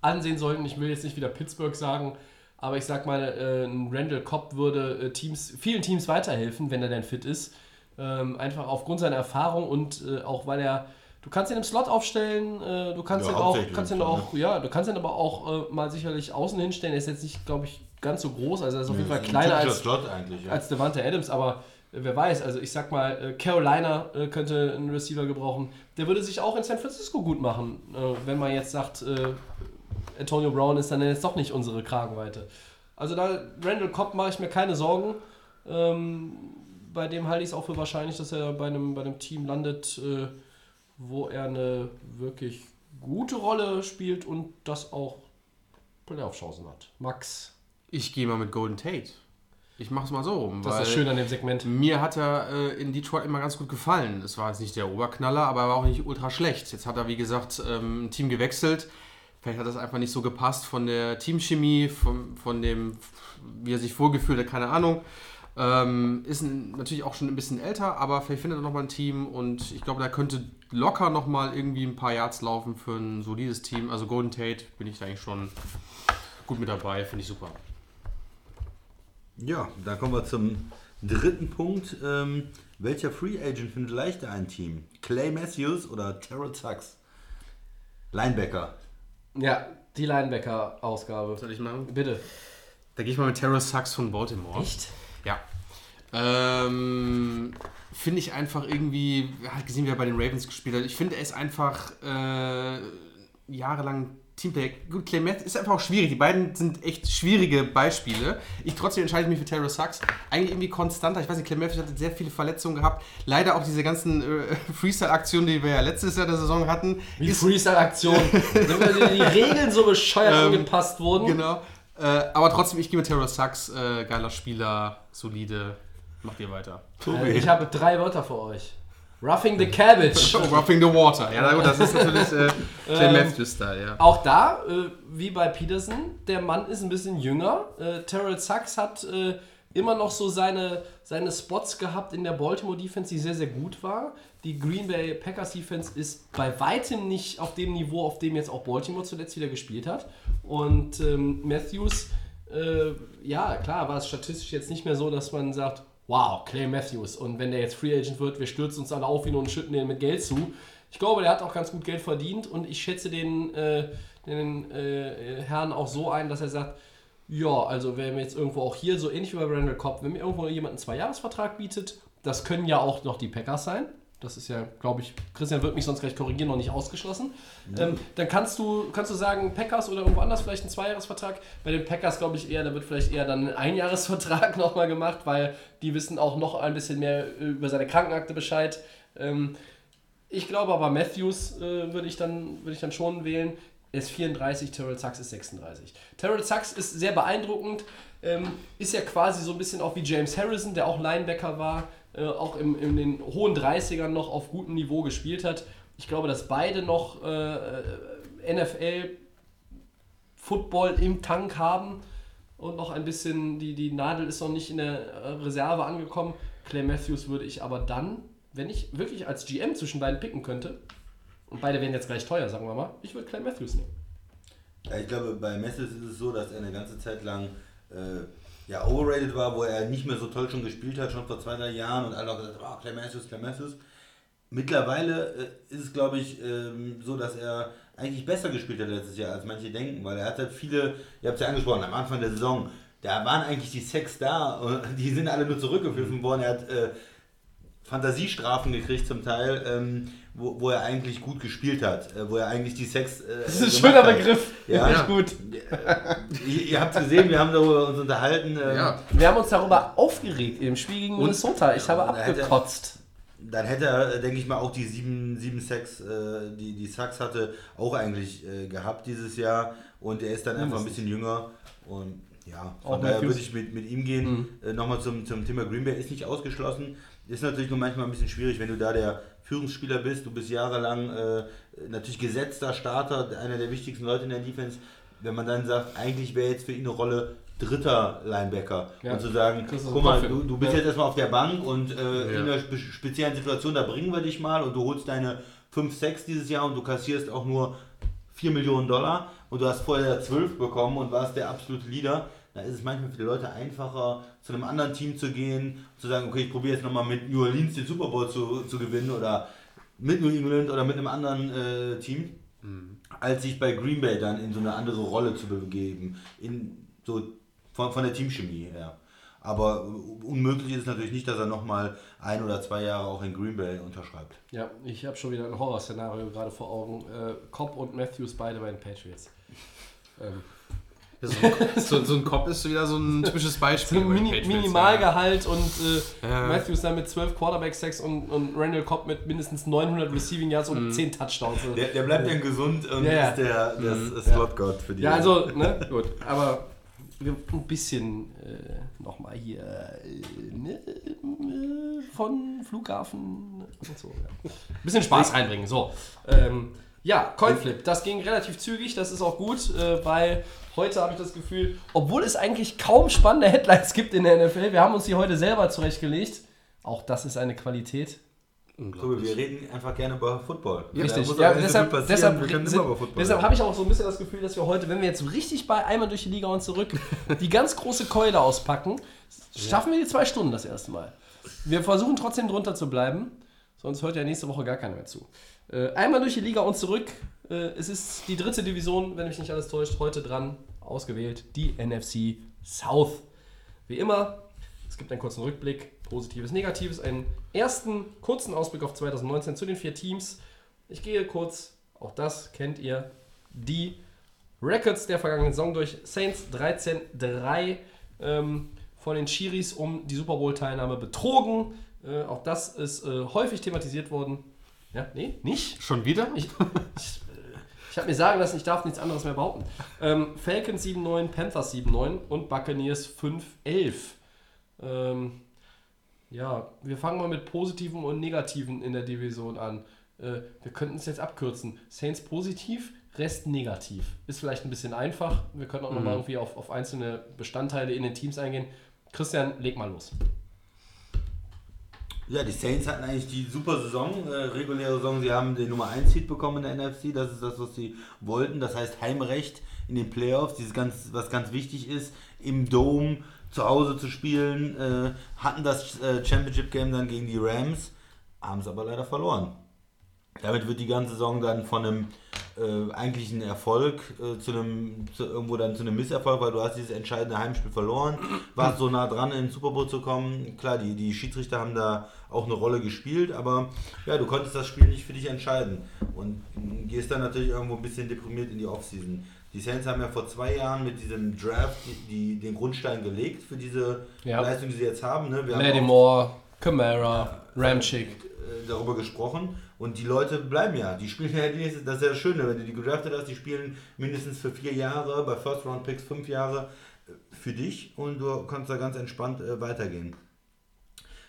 S1: ansehen sollten. Ich will jetzt nicht wieder Pittsburgh sagen, aber ich sag mal, äh, ein Randall Cobb würde äh, Teams, vielen Teams weiterhelfen, wenn er denn fit ist. Ähm, einfach aufgrund seiner Erfahrung und äh, auch weil er, du kannst ihn im Slot aufstellen, äh, du kannst
S2: Ja,
S1: ihn auch, kannst ihn auch, ja, du kannst ihn aber auch äh, mal sicherlich außen hinstellen. Er ist jetzt nicht, glaube ich, ganz so groß, also er ist auf jeden Fall
S2: Ein
S1: kleiner als,
S2: Slot
S1: als Devante Adams, aber wer weiß, also ich sag mal, äh, Carolina äh, könnte einen Receiver gebrauchen. Der würde sich auch in San Francisco gut machen, äh, wenn man jetzt sagt, Antonio Brown ist dann jetzt doch nicht unsere Kragenweite. Also da Randall Cobb mache ich mir keine Sorgen. Ähm, bei dem halte ich es auch für wahrscheinlich, dass er bei einem, bei einem Team landet, wo er eine wirklich gute Rolle spielt und das auch Playoff-Chancen hat. Max,
S3: Ich gehe mal mit Golden Tate. Ich mache es mal so rum.
S1: das ist Schöne an dem Segment.
S3: Mir hat er äh, in Detroit immer ganz gut gefallen. Es war jetzt nicht der Oberknaller, aber er war auch nicht ultra schlecht. Jetzt hat er, wie gesagt, ähm, ein Team gewechselt. Vielleicht hat das einfach nicht so gepasst von der Teamchemie, von, von dem, wie er sich wohlgefühlt hat, keine Ahnung. Ähm, ist natürlich auch schon ein bisschen älter, aber vielleicht findet er nochmal ein Team und ich glaube, da könnte locker nochmal irgendwie ein paar Yards laufen für ein solides Team. Also Golden Tate bin ich da eigentlich schon gut mit dabei, finde ich super.
S2: Ja, dann kommen wir zum dritten Punkt. Ähm, welcher Free Agent findet leichter ein Team? Clay Matthews oder Terrell Sachs? Linebacker.
S1: Ja, die Linebacker-Ausgabe.
S3: Soll ich machen?
S1: Bitte.
S3: Da gehe ich mal mit Terrell Sachs von Baltimore.
S1: Echt?
S3: Ja. Ähm, finde ich einfach irgendwie, hat gesehen, wie er bei den Ravens gespielt hat. Ich finde, er ist einfach äh, jahrelang Teamplayer. Gut, Clay Matthews ist einfach auch schwierig. Die beiden sind echt schwierige Beispiele. Ich trotzdem entscheide ich mich für Terrell Sachs. Eigentlich irgendwie konstanter. Ich weiß nicht, Clay Matthews hatte sehr viele Verletzungen gehabt. Leider auch diese ganzen äh, <laughs> Freestyle-Aktionen, die wir ja letztes Jahr der Saison hatten.
S1: Wie
S3: ist-
S1: Freestyle-Aktion. <laughs> Wenn wir die Regeln so bescheuert
S3: Ähm,
S1: angepasst wurden.
S3: Genau. Äh, aber trotzdem, ich gehe mit Terrell Sachs. Äh, geiler Spieler, solide. Macht ihr weiter.
S1: Äh, ich habe drei Wörter für euch. Roughing the Cabbage. <laughs>
S3: Oh, Roughing the Water. Ja, na gut, das ist natürlich äh, <laughs> Clay
S1: Ähm,
S3: Matthews-Style, ja.
S1: Auch da, äh, wie bei Peterson, der Mann ist ein bisschen jünger. Äh, Terrell Sachs hat äh, immer noch so seine, seine Spots gehabt in der Baltimore Defense, die sehr, sehr gut war. Die Green Bay Packers Defense ist bei weitem nicht auf dem Niveau, auf dem jetzt auch Baltimore zuletzt wieder gespielt hat. Und ähm, Matthews, äh, ja, klar, war es statistisch jetzt nicht mehr so, dass man sagt, wow, Clay Matthews. Und wenn der jetzt Free Agent wird, wir stürzen uns alle auf ihn und schütten den mit Geld zu. Ich glaube, der hat auch ganz gut Geld verdient und ich schätze den, äh, den äh, Herrn auch so ein, dass er sagt, ja, also wenn mir jetzt irgendwo auch hier, so ähnlich wie bei Randall Cobb, wenn mir irgendwo jemand einen Zweijahresvertrag bietet, das können ja auch noch die Packers sein. Das ist ja, glaube ich, Christian wird mich sonst gleich korrigieren, noch nicht ausgeschlossen. Ähm, dann kannst du, kannst du sagen, Packers oder irgendwo anders vielleicht einen Zweijahresvertrag. Bei den Packers glaube ich eher, da wird vielleicht eher dann ein Einjahresvertrag <laughs> nochmal gemacht, weil die wissen auch noch ein bisschen mehr über seine Krankenakte Bescheid. Ähm, ich glaube aber Matthews äh, würde ich, dann- würde ich dann schon wählen. Er ist 34, Terrell Sachs ist 36. Terrell Sachs ist sehr beeindruckend, ähm, ist ja quasi so ein bisschen auch wie James Harrison, der auch Linebacker war, äh, auch im, in den hohen 30ern noch auf gutem Niveau gespielt hat. Ich glaube, dass beide noch äh, NFL Football im Tank haben und noch ein bisschen, die, die Nadel ist noch nicht in der äh, Reserve angekommen. Clay Matthews würde ich aber dann, wenn ich wirklich als GM zwischen beiden picken könnte, und beide werden jetzt gleich teuer, sagen wir mal, ich würde Clay Matthews nehmen.
S2: Ja, ich glaube, bei Matthews ist es so, dass er eine ganze Zeit lang äh, ja, overrated war, wo er nicht mehr so toll schon gespielt hat, schon vor zwei, drei Jahren und alle haben gesagt, oh, Matthews, Clay Matthews. Mittlerweile äh, ist es, glaube ich, ähm, so, dass er eigentlich besser gespielt hat letztes Jahr, als manche denken, weil er hat halt viele, ihr habt es ja angesprochen, am Anfang der Saison, da waren eigentlich die Sex da, und <laughs> die sind alle nur zurückgepfiffen worden. Er hat äh, Fantasiestrafen gekriegt zum Teil, ähm, wo, wo er eigentlich gut gespielt hat, äh, wo er eigentlich die Sex. Äh,
S1: Das ist ein schöner
S2: hat.
S1: Begriff.
S2: Ja.
S1: Ich gut.
S2: Ihr, ihr habt es gesehen, wir haben darüber uns unterhalten. ähm,
S3: Ja.
S1: Wir haben uns darüber aufgeregt im Spiel gegen Minnesota. Ich habe
S2: Ja,
S1: abgekotzt.
S2: Dann hätte er, äh, denke ich mal, auch die sieben, sieben Sacks, äh, die, die Sachs hatte, auch eigentlich äh, gehabt dieses Jahr. Und er ist dann einfach ein bisschen jünger. Und Ja,
S1: Auch
S2: von daher würde ich mit, mit ihm gehen. Äh, Nochmal zum, zum Thema Green Bay ist nicht ausgeschlossen. Ist natürlich nur manchmal ein bisschen schwierig, wenn du da der Führungsspieler bist. Du bist jahrelang äh, natürlich gesetzter Starter, einer der wichtigsten Leute in der Defense. Wenn man dann sagt, eigentlich wäre jetzt für ihn eine Rolle dritter Linebacker.
S1: Ja.
S2: Und zu sagen, guck mal, du, du bist
S1: ja.
S2: jetzt erstmal auf der Bank und äh,
S3: Ja.
S2: in einer spe speziellen Situation, da bringen wir dich mal und du holst deine 5, 6 dieses Jahr und du kassierst auch nur 4 Millionen Dollar und du hast vorher 12 bekommen und warst der absolute Leader, da ist es manchmal für die Leute einfacher, zu einem anderen Team zu gehen, zu sagen, okay, ich probiere jetzt nochmal mit New Orleans den Super Bowl zu, zu gewinnen oder mit New England oder mit einem anderen äh, Team, als sich bei Green Bay dann in so eine andere Rolle zu begeben, in so von, von der Teamchemie her. Aber unmöglich ist es natürlich nicht, dass er nochmal ein oder zwei Jahre auch in Green Bay unterschreibt.
S1: Ja, ich habe schon wieder ein Horrorszenario gerade vor Augen. Äh, Cobb und Matthews beide bei den Patriots. Ähm,
S3: So, so, so ein Kopf ist wieder so ein typisches Beispiel. bei den
S1: Mini Minimalgehalt und äh,
S3: Ja.
S1: Matthews dann mit 12 Quarterback-Sacks und, und Randall Cobb mit mindestens 900 Receiving Yards
S3: Mhm.
S1: und 10 Touchdowns.
S2: Der, der bleibt dann gesund und
S1: Ja, ja.
S2: ist der, der Slot-God für die.
S1: Ja, also, ne, <laughs> gut. Aber wir ein bisschen äh, nochmal hier äh, ne, äh, von Flughafen und so. Ja. Bisschen Spaß reinbringen. So. Ähm, ja, Coinflip, das ging relativ zügig, das ist auch gut, äh, weil heute habe ich das Gefühl, obwohl es eigentlich kaum spannende Headlines gibt in der NFL, wir haben uns die heute selber zurechtgelegt. Auch das ist eine Qualität.
S2: So, wir reden einfach gerne über Football.
S1: Richtig, ja,
S2: nicht so
S1: deshalb, deshalb,
S2: wir können
S1: sind,
S2: immer über Football
S1: deshalb habe ich auch so ein bisschen das Gefühl, dass wir heute, wenn wir jetzt richtig bei einmal durch die Liga und zurück die ganz große Keule auspacken, schaffen wir die zwei Stunden das erste Mal. Wir versuchen trotzdem drunter zu bleiben, sonst hört ja nächste Woche gar keiner mehr zu. Äh, einmal durch die Liga und zurück. Äh, es ist die dritte Division, wenn mich nicht alles täuscht, heute dran ausgewählt, die NFC South. Wie immer, es gibt einen kurzen Rückblick, Positives, Negatives, einen ersten kurzen Ausblick auf 2019 zu den vier Teams. Ich gehe kurz, auch das kennt ihr, die Records der vergangenen Saison durch. Saints 13-3 ähm, von den Chiris um die Super Bowl-Teilnahme betrogen. Äh, auch das ist äh, häufig thematisiert worden. Ja, nee, nicht?
S3: Schon wieder?
S1: Ich, ich, äh, ich habe mir sagen lassen, ich darf nichts anderes mehr behaupten. Ähm, Falcons 7-9, Panthers 7-9 und Buccaneers 5-11. Ähm, ja, wir fangen mal mit Positiven und Negativen in der Division an. Äh, wir könnten es jetzt abkürzen. Saints positiv, Rest negativ. Ist vielleicht ein bisschen einfach. Wir können auch nochmal irgendwie auf, auf einzelne Bestandteile in den Teams eingehen. Christian, leg mal los.
S2: Ja, die Saints hatten eigentlich die super Saison, äh, reguläre Saison. Sie haben den Nummer 1 Seed bekommen in der NFC. Das ist das, was sie wollten. Das heißt Heimrecht in den Playoffs, dieses ganz, was ganz wichtig ist, im Dome zu Hause zu spielen. Äh, hatten das äh, Championship Game dann gegen die Rams, haben es aber leider verloren. Damit wird die ganze Saison dann von einem äh, eigentlichen Erfolg äh, zu einem zu, irgendwo dann zu einem Misserfolg, weil du hast dieses entscheidende Heimspiel verloren, warst so nah dran in den Super Bowl zu kommen. Klar, die, die Schiedsrichter haben da auch eine Rolle gespielt, aber ja, du konntest das Spiel nicht für dich entscheiden und gehst dann natürlich irgendwo ein bisschen deprimiert in die Offseason. Die Saints haben ja vor zwei Jahren mit diesem Draft die, die, den Grundstein gelegt für diese
S1: Ja.
S2: Leistung, die sie jetzt haben. Ne? Wir
S1: Lattimore, Camara, Ramchick.
S2: äh, darüber gesprochen und die Leute bleiben ja. Die spielen ja die nächste, das ist ja das Schöne, wenn du die gedraftet hast, die spielen mindestens für vier Jahre, bei First Round Picks fünf Jahre äh, für dich und du kannst da ganz entspannt äh, weitergehen.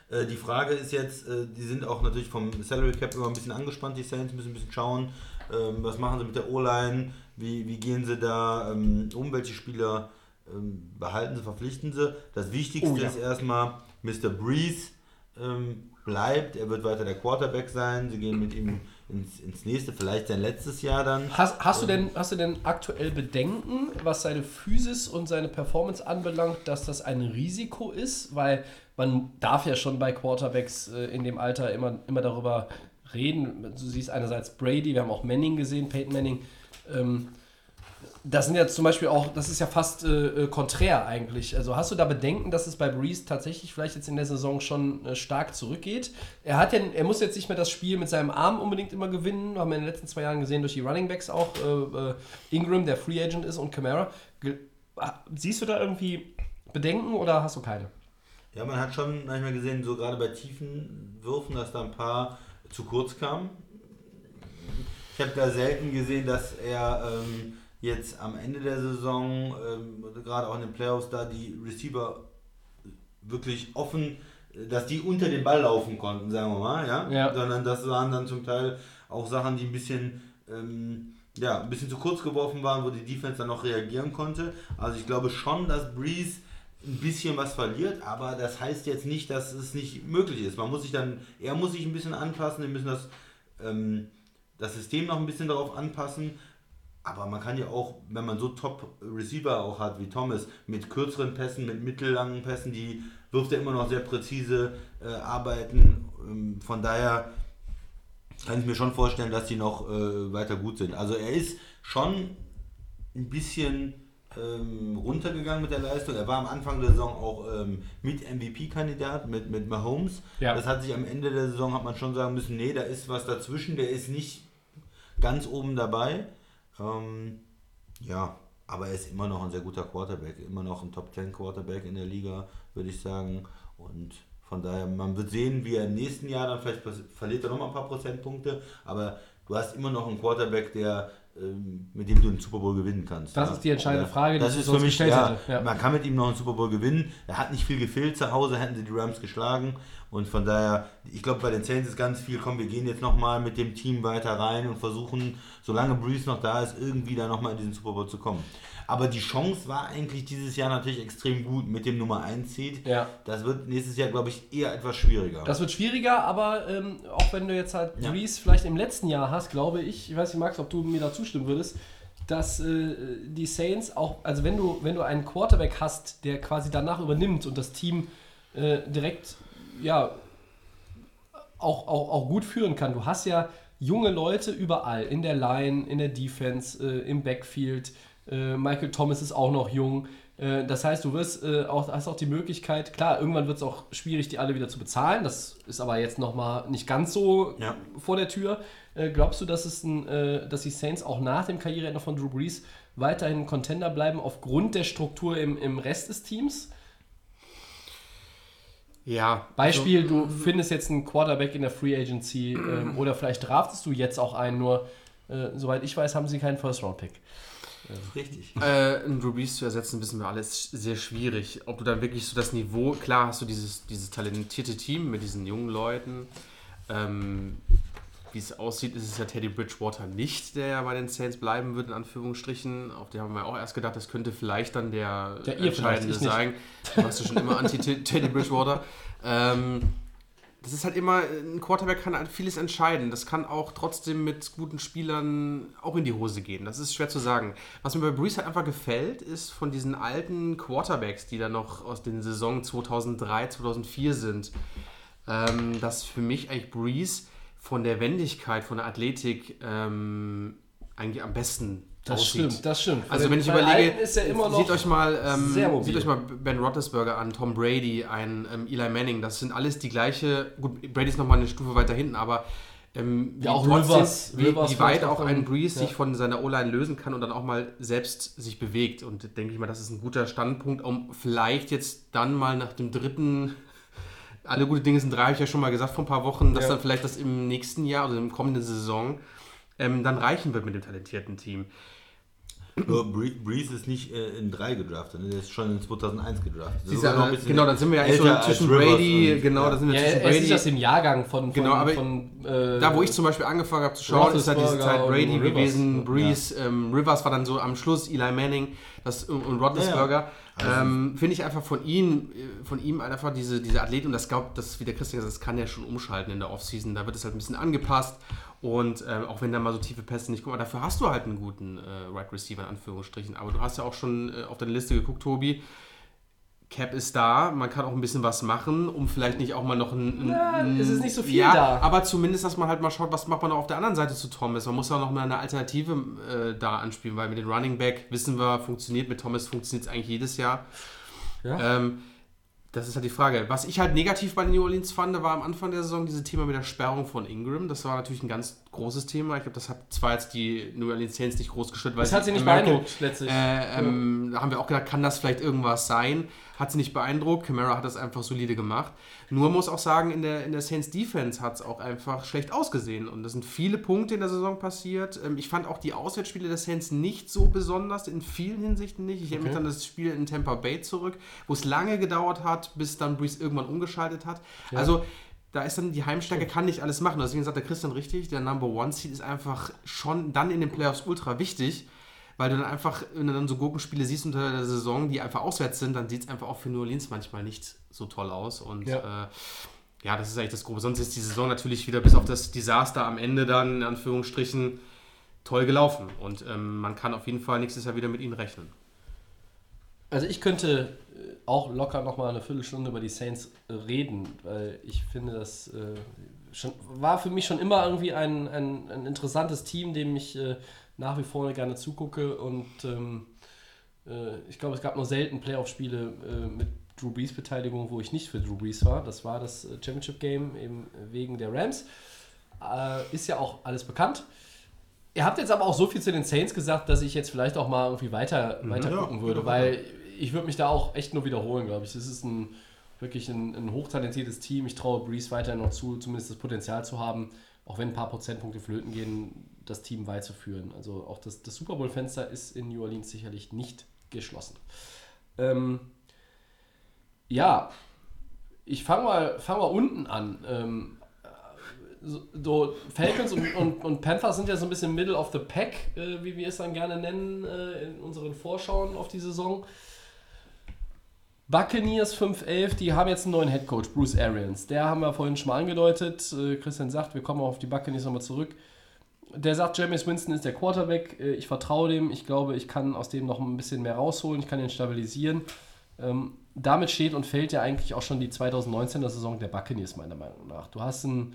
S2: Äh, die Frage ist jetzt, äh, die sind auch natürlich vom Salary Cap immer ein bisschen angespannt, die Saints müssen ein bisschen schauen, ähm, was machen sie mit der O-Line, wie, wie gehen sie da ähm, um, welche Spieler ähm, behalten sie, verpflichten sie. Das Wichtigste
S1: Oh ja.
S2: ist erstmal, Mr. Breeze ähm, bleibt, er wird weiter der Quarterback sein, sie gehen mit ihm ins, ins nächste, vielleicht sein letztes Jahr dann.
S1: Hast, hast, du denn, hast du denn aktuell Bedenken, was seine Physis und seine Performance anbelangt, dass das ein Risiko ist? Weil man darf ja schon bei Quarterbacks äh, in dem Alter immer, immer darüber reden. Du siehst einerseits Brady, wir haben auch Manning gesehen, Peyton Manning. Ähm, das sind ja zum Beispiel auch, das ist ja fast äh, äh, konträr eigentlich. Also hast du da Bedenken, dass es bei Breeze tatsächlich vielleicht jetzt in der Saison schon äh, stark zurückgeht? Er hat ja, er muss jetzt nicht mehr das Spiel mit seinem Arm unbedingt immer gewinnen. Haben wir in den letzten zwei Jahren gesehen durch die Running Backs auch. Äh, äh, Ingram, der Free Agent ist und Camara. Ah, siehst du da irgendwie Bedenken oder hast du keine?
S2: Ja, man hat schon manchmal gesehen, so gerade bei tiefen Würfen, dass da ein paar zu kurz kamen. Ich habe da selten gesehen, dass er ähm, jetzt am Ende der Saison, ähm, gerade auch in den Playoffs, da die Receiver wirklich offen, dass die unter den Ball laufen konnten, sagen wir mal, ja.
S1: Ja.
S2: Sondern das waren dann zum Teil auch Sachen, die ein bisschen, ähm, ja, ein bisschen zu kurz geworfen waren, wo die Defense dann noch reagieren konnte. Also ich glaube schon, dass Breeze ein bisschen was verliert, aber das heißt jetzt nicht, dass es nicht möglich ist. Man muss sich dann, er muss sich ein bisschen anpassen, wir müssen das, ähm, das System noch ein bisschen darauf anpassen. Aber man kann ja auch, wenn man so Top-Receiver auch hat wie Thomas, mit kürzeren Pässen, mit mittellangen Pässen, die wirft er immer noch sehr präzise äh, arbeiten. Ähm, von daher kann ich mir schon vorstellen, dass die noch äh, weiter gut sind. Also er ist schon ein bisschen ähm, runtergegangen mit der Leistung. Er war am Anfang der Saison auch ähm, mit MVP-Kandidat, mit, mit Mahomes.
S1: Ja.
S2: Das hat sich am Ende der Saison, hat man schon sagen müssen, nee, da ist was dazwischen, der ist nicht ganz oben dabei. Ähm, ja, aber er ist immer noch ein sehr guter Quarterback, immer noch ein Top 10 Quarterback in der Liga, würde ich sagen. Und von daher, man wird sehen, wie er im nächsten Jahr dann vielleicht verliert er noch mal ein paar Prozentpunkte, aber du hast immer noch einen Quarterback, der ähm, mit dem du einen Super Bowl gewinnen kannst.
S1: Das
S2: ja.
S1: ist die entscheidende. Frage, die
S2: das ist für mich, ja.
S1: Ja.
S2: man kann mit ihm noch einen Super Bowl gewinnen. Er hat nicht viel gefehlt zu Hause, hätten sie die Rams geschlagen. Und von daher, ich glaube, bei den Saints ist ganz viel, komm, wir gehen jetzt nochmal mit dem Team weiter rein und versuchen, solange Breeze noch da ist, irgendwie da nochmal in diesen Super Bowl zu kommen. Aber die Chance war eigentlich dieses Jahr natürlich extrem gut mit dem Nummer 1 Seed.
S1: Ja.
S2: Das wird nächstes Jahr, glaube ich, eher etwas schwieriger.
S1: Das wird schwieriger, aber ähm, auch wenn du jetzt halt
S2: Ja.
S1: Breeze vielleicht im letzten Jahr hast, glaube ich, ich weiß nicht, Max, ob du mir da zustimmen würdest, dass äh, die Saints auch, also wenn du, wenn du einen Quarterback hast, der quasi danach übernimmt und das Team äh, direkt, ja, auch, auch, auch gut führen kann. Du hast ja junge Leute überall, in der Line, in der Defense, äh, im Backfield. Äh, Michael Thomas ist auch noch jung. Äh, das heißt, du wirst äh, auch, hast auch die Möglichkeit, klar, irgendwann wird es auch schwierig, die alle wieder zu bezahlen. Das ist aber jetzt nochmal nicht ganz so
S2: Ja.
S1: vor der Tür. Äh, glaubst du, dass, es ein, dass die Saints auch nach dem Karriereende von Drew Brees weiterhin Contender bleiben aufgrund der Struktur im, im Rest des Teams?
S3: Ja.
S1: Beispiel, du findest jetzt einen Quarterback in der Free Agency ähm, <clears throat> oder vielleicht draftest du jetzt auch einen, nur äh, soweit ich weiß, haben sie keinen First-Round-Pick.
S2: Richtig.
S3: Äh, einen Drew Brees zu ersetzen, wissen wir alles sehr schwierig. Ob du dann wirklich so das Niveau, klar hast du dieses, dieses talentierte Team mit diesen jungen Leuten. Ähm, wie es aussieht, ist es ja Teddy Bridgewater nicht, der ja bei den Saints bleiben wird, in Anführungsstrichen. Auf die haben wir auch erst gedacht, das könnte vielleicht dann der,
S1: Der
S3: entscheidende sein. Du hast ja schon immer anti-Teddy Bridgewater. Ähm, das ist halt immer, ein Quarterback kann halt vieles entscheiden. Das kann auch trotzdem mit guten Spielern auch in die Hose gehen. Das ist schwer zu sagen. Was mir bei Brees halt einfach gefällt, ist von diesen alten Quarterbacks, die da noch aus den Saison 2003, 2004 sind, ähm, dass für mich eigentlich Brees von der Wendigkeit, von der Athletik ähm, eigentlich am besten
S1: Das
S3: aussieht.
S1: stimmt, das stimmt.
S3: Also wenn ich überlege,
S1: er
S3: seht euch mal, ähm, seht euch mal Ben Roethlisberger an, Tom Brady, ein ähm, Eli Manning, das sind alles die gleiche. Gut, Brady ist noch mal eine Stufe weiter hinten, aber ähm, wie,
S1: Ja, auch
S3: trotzdem-
S1: Rivers-
S3: wie,
S1: Rivers
S3: wie weit auch ein Breeze
S1: ja.
S3: sich von seiner O-Line lösen kann und dann auch mal selbst sich bewegt. Und denke ich mal, das ist ein guter Standpunkt, um vielleicht jetzt dann mal nach dem dritten alle gute Dinge sind drei, habe ich ja schon mal gesagt vor ein paar Wochen, dass
S1: Ja.
S3: dann vielleicht das im nächsten Jahr oder im kommenden Saison ähm, dann reichen wird mit dem talentierten Team.
S2: Nur Bree- Breeze ist nicht äh, in 3 gedraftet, ne? der ist schon in 2001 gedraftet. Das ist
S3: Dieser,
S2: noch ein bisschen
S3: genau, dann sind wir ja so zwischen Brady,
S2: und-
S3: genau,
S2: ja.
S3: da sind wir
S1: Ja,
S3: zwischen
S1: er ist
S3: Brady.
S1: nicht aus dem Jahrgang von, von,
S3: Genau, aber
S1: von äh,
S3: Da, wo ich zum Beispiel angefangen habe zu schauen, ist ja diese Zeit Brady gewesen, Breeze, ähm, Rivers war dann so am Schluss, Eli Manning das, und, und Roethlisberger. Ähm, Finde ich einfach von ihm, äh, von ihm einfach diese, diese Athlet und das glaubt, das, wie der Christian gesagt das kann er schon umschalten in der Offseason. Da wird es halt ein bisschen angepasst und ähm, auch wenn da mal so tiefe Pässe nicht kommen, dafür hast du halt einen guten äh, Right Receiver in Anführungsstrichen. Aber du hast ja auch schon äh, auf deine Liste geguckt, Tobi. Cap ist da, man kann auch ein bisschen was machen, um vielleicht nicht auch mal noch ein. ein
S1: es ist nicht so viel
S3: ja,
S1: da.
S3: aber zumindest, dass man halt mal schaut, was macht man auf der anderen Seite zu Thomas. Man muss ja noch mal eine Alternative äh, da anspielen, weil mit dem Running Back wissen wir, funktioniert, mit Thomas funktioniert es eigentlich jedes Jahr.
S1: Ja.
S3: Ähm, das ist halt die Frage. Was ich halt negativ bei den New Orleans fand, war am Anfang der Saison dieses Thema mit der Sperrung von Ingram. Das war natürlich ein ganz großes Thema. Ich glaube, das hat zwar jetzt die New Orleans Saints nicht groß gestört, weil
S1: Das hat sie nicht beeindruckt, letztlich.
S3: Äh, ähm, Da haben wir auch gedacht, kann das vielleicht irgendwas sein? Hat sie nicht beeindruckt. Camara hat das einfach solide gemacht. Nur muss auch sagen, in der, in der Saints Defense hat es auch einfach schlecht ausgesehen. Und das sind viele Punkte in der Saison passiert. Ähm, Ich fand auch die Auswärtsspiele der Saints nicht so besonders, in vielen Hinsichten nicht. Ich erinnere mich an das Spiel in Tampa Bay zurück, wo es lange gedauert hat, bis dann Breeze irgendwann umgeschaltet hat. Also da ist dann die Heimstärke, kann nicht alles machen. Deswegen sagt der Christian richtig, der Number One Seed ist einfach schon dann in den Playoffs ultra wichtig, weil du dann einfach, wenn du dann so Gurkenspiele siehst unter der Saison, die einfach auswärts sind, dann sieht es einfach auch für New Orleans manchmal nicht so toll aus. Und
S1: Ja.
S3: Äh, ja, das ist eigentlich das Grobe. Sonst ist die Saison natürlich wieder bis auf das Desaster am Ende dann, in Anführungsstrichen, toll gelaufen. Und ähm, man kann auf jeden Fall nächstes Jahr wieder mit ihnen rechnen.
S1: Also ich könnte äh, auch locker noch mal eine Viertelstunde über die Saints äh, reden, weil ich finde, das äh, schon, war für mich schon immer irgendwie ein, ein, ein interessantes Team, dem ich äh, nach wie vor gerne zugucke und ähm, äh, ich glaube, es gab nur selten Playoff-Spiele äh, mit Drew Brees Beteiligung, wo ich nicht für Drew Brees war. Das war das äh, Championship Game eben wegen der Rams. Äh, ist ja auch alles bekannt. Ihr habt jetzt aber auch so viel zu den Saints gesagt, dass ich jetzt vielleicht auch mal irgendwie weiter, weiter
S2: Ja,
S1: gucken würde,
S2: bitte,
S1: weil ich würde mich da auch echt nur wiederholen, glaube ich. Das ist ein wirklich ein, ein hochtalentiertes Team. Ich traue Breeze weiterhin noch zu, zumindest das Potenzial zu haben, auch wenn ein paar Prozentpunkte flöten gehen, das Team weit zu führen. Also auch das, das Super Bowl-Fenster ist in New Orleans sicherlich nicht geschlossen. Ähm, ja, ich fange mal, fang mal unten an. Ähm, so, Falcons und, und, und Panthers sind ja so ein bisschen Middle of the Pack, äh, wie wir es dann gerne nennen, äh, in unseren Vorschauen auf die Saison. Buccaneers 5-11, die haben jetzt einen neuen Headcoach, Bruce Arians. Der haben wir vorhin schon mal angedeutet. Äh, Christian sagt, wir kommen auf die Buccaneers nochmal zurück. Der sagt, James Winston ist der Quarterback. Äh, Ich vertraue dem. Ich glaube, ich kann aus dem noch ein bisschen mehr rausholen. Ich kann ihn stabilisieren. Ähm, damit steht und fällt ja eigentlich auch schon die 2019er Saison der Buccaneers, meiner Meinung nach. Du hast ein,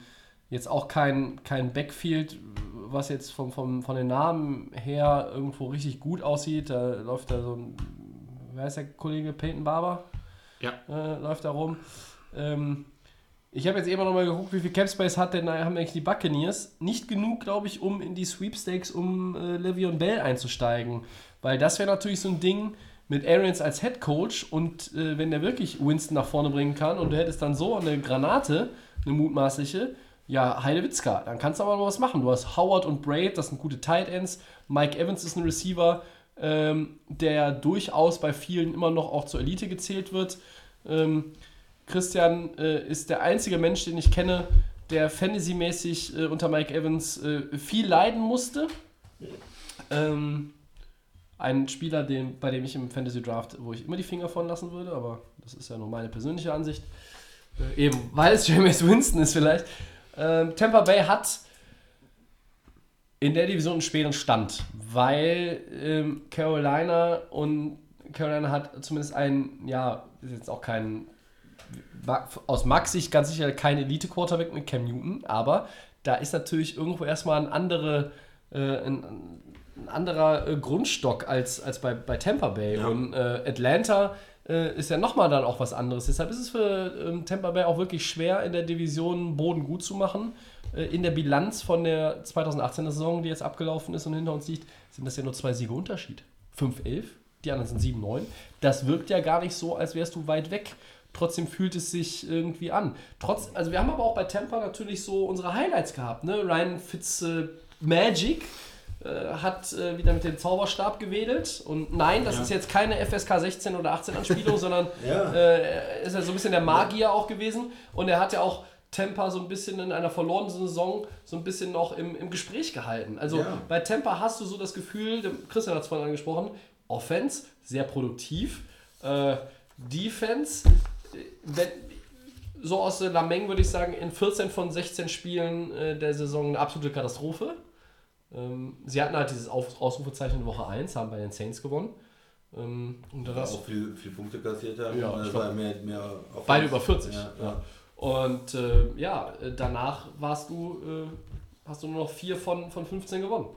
S1: jetzt auch kein, kein Backfield, was jetzt vom, vom, von den Namen her irgendwo richtig gut aussieht. Da läuft da so ein, wer ist der Kollege Peyton Barber?
S3: Ja.
S1: Äh, läuft da rum. Ähm, ich habe jetzt eben noch mal geguckt, wie viel Capspace hat denn haben eigentlich die Buccaneers. Nicht genug, glaube ich, um in die Sweepstakes um äh, Le'Veon Bell einzusteigen. Weil das wäre natürlich so ein Ding mit Arians als Head Coach und äh, wenn der wirklich Winston nach vorne bringen kann und du hättest dann so eine Granate, eine mutmaßliche, ja, Heidewitzka, dann kannst du aber noch was machen. Du hast Howard und Braid, das sind gute Tight Ends. Mike Evans ist ein Receiver, ähm, der durchaus bei vielen immer noch auch zur Elite gezählt wird. Ähm, Christian äh, ist der einzige Mensch, den ich kenne, der fantasymäßig äh, unter Mike Evans äh, viel leiden musste. Ähm, ein Spieler, den, bei dem ich im Fantasy Draft, wo ich immer die Finger von lassen würde, aber das ist ja nur meine persönliche Ansicht. Äh, eben, weil es <laughs> James Winston ist vielleicht. Ähm, Tampa Bay hat in der Division einen schweren Stand, weil ähm, Carolina und Carolina hat zumindest einen, ja, ist jetzt auch kein, aus Max Sicht ganz sicher kein Elite-Quarterback mit Cam Newton, aber da ist natürlich irgendwo erstmal ein, andere, äh, ein, ein anderer äh, Grundstock als, als bei, bei Tampa Bay. Und äh, Atlanta äh, ist ja nochmal dann auch was anderes. Deshalb ist es für ähm, Tampa Bay auch wirklich schwer, in der Division Boden gut zu machen. Äh, in der Bilanz von der 2018er Saison, die jetzt abgelaufen ist und hinter uns liegt, sind das ja nur zwei Siege Unterschied. 5-11, die anderen sind 7-9. Das wirkt ja gar nicht so, als wärst du weit weg. Trotzdem fühlt es sich irgendwie an. Trotz, also wir haben aber auch bei Tampa natürlich so unsere Highlights gehabt. Ne? Ryan Fitz äh, Magic äh, hat äh, wieder mit dem Zauberstab gewedelt. Und nein, das ist jetzt keine FSK 16 oder 18 Anspielung, <laughs> sondern
S2: Ja.
S1: äh, ist ja so ein bisschen der Magier auch gewesen. Und er hat ja auch Tampa so ein bisschen in einer verlorenen Saison so ein bisschen noch im, im Gespräch gehalten. Also
S2: Ja.
S1: bei Tampa hast du so das Gefühl, Christian hat es vorhin angesprochen, Offense, sehr produktiv, äh, Defense, wenn, so aus der Lameng würde ich sagen, in 14 von 16 Spielen äh, der Saison eine absolute Katastrophe. Ähm, sie hatten halt dieses Auf Ausrufezeichen in Woche 1, haben bei den Saints gewonnen. Ähm, und dann hast
S2: auch viel, viel Punkte kassiert haben.
S1: Ja,
S2: das
S1: glaub,
S2: mehr, mehr.
S1: Beide über 40.
S2: Ja,
S1: Ja.
S2: ja.
S1: Und äh, ja, äh, danach warst du, äh, hast du nur noch 4 von, von 15 gewonnen.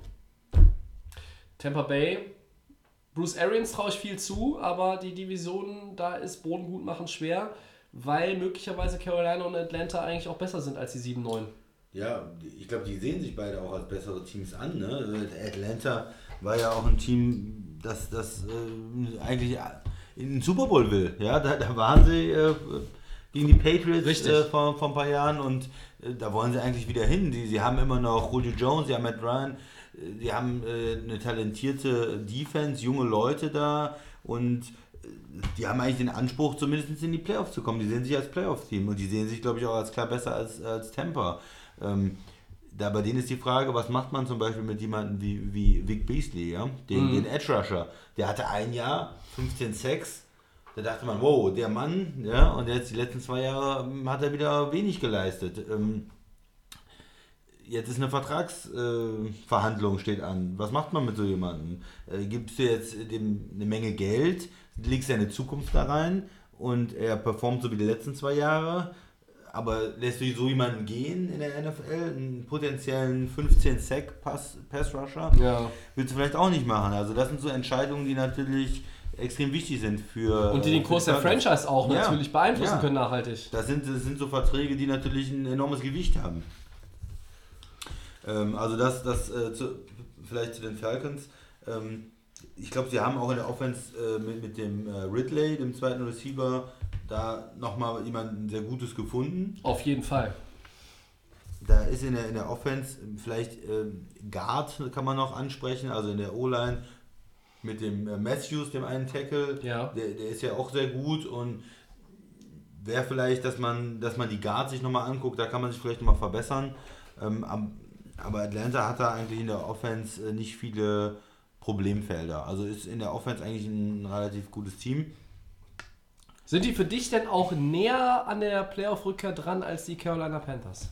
S1: Tampa Bay, Bruce Arians traue ich viel zu, aber die Division, da ist Boden gut machen schwer, weil möglicherweise Carolina und Atlanta eigentlich auch besser sind als die 7-9.
S2: Ja, ich glaube, die sehen sich beide auch als bessere Teams an. Ne? Atlanta war ja auch ein Team, das, das äh, eigentlich in den Super Bowl will. Ja, da, da waren sie äh, gegen die Patriots äh, vor, vor ein paar Jahren und äh, da wollen sie eigentlich wieder hin. Die, sie haben immer noch Julio Jones, sie haben Matt Ryan, sie haben äh, eine talentierte Defense, junge Leute da und äh, die haben eigentlich den Anspruch, zumindest in die Playoffs zu kommen. Die sehen sich als Playoff-Team und die sehen sich, glaube ich, auch als klar besser als, als Tampa. Ähm, da bei denen ist die Frage, was macht man zum Beispiel mit jemandem wie, wie Vic Beasley, ja? den, den Edge Rusher. Der hatte ein Jahr 15 Sacks. Da dachte man, wow, der Mann, ja, und jetzt die letzten zwei Jahre hat er wieder wenig geleistet. Ähm, jetzt ist eine Vertragsverhandlung, äh, steht an. Was macht man mit so jemandem? Äh, gibst du jetzt dem eine Menge Geld, legst seine Zukunft da rein und er performt so wie die letzten zwei Jahre, aber lässt du so jemanden gehen in der NFL, einen potenziellen 15 Sack Pass, Pass Rusher,
S1: Ja.
S2: willst du vielleicht auch nicht machen. Also das sind so Entscheidungen, die natürlich extrem wichtig sind für
S1: Und die den Kurs der. Franchise auch
S2: Ja.
S1: natürlich beeinflussen
S2: Ja.
S1: können nachhaltig.
S2: Das sind, das sind so Verträge, die natürlich ein enormes Gewicht haben. Ähm, also das, das äh, zu, vielleicht zu den Falcons. Ähm, ich glaube, sie haben auch in der Offense äh, mit, mit dem äh, Ridley, dem zweiten Receiver, da nochmal jemanden sehr Gutes gefunden.
S1: Auf jeden Fall.
S2: Da ist in der, in der Offense vielleicht ähm, Guard kann man noch ansprechen, also in der O-Line mit dem äh, Matthews, dem einen Tackle,
S1: Ja.
S2: der, der ist ja auch sehr gut und wäre vielleicht, dass man, dass man die Guard sich nochmal anguckt, da kann man sich vielleicht nochmal verbessern. Ähm, am- aber Atlanta hat da eigentlich in der Offense äh, nicht viele Problemfelder. Also ist in der Offense eigentlich ein relativ gutes Team.
S1: Sind die für dich denn auch näher an der Playoff-Rückkehr dran als die Carolina Panthers?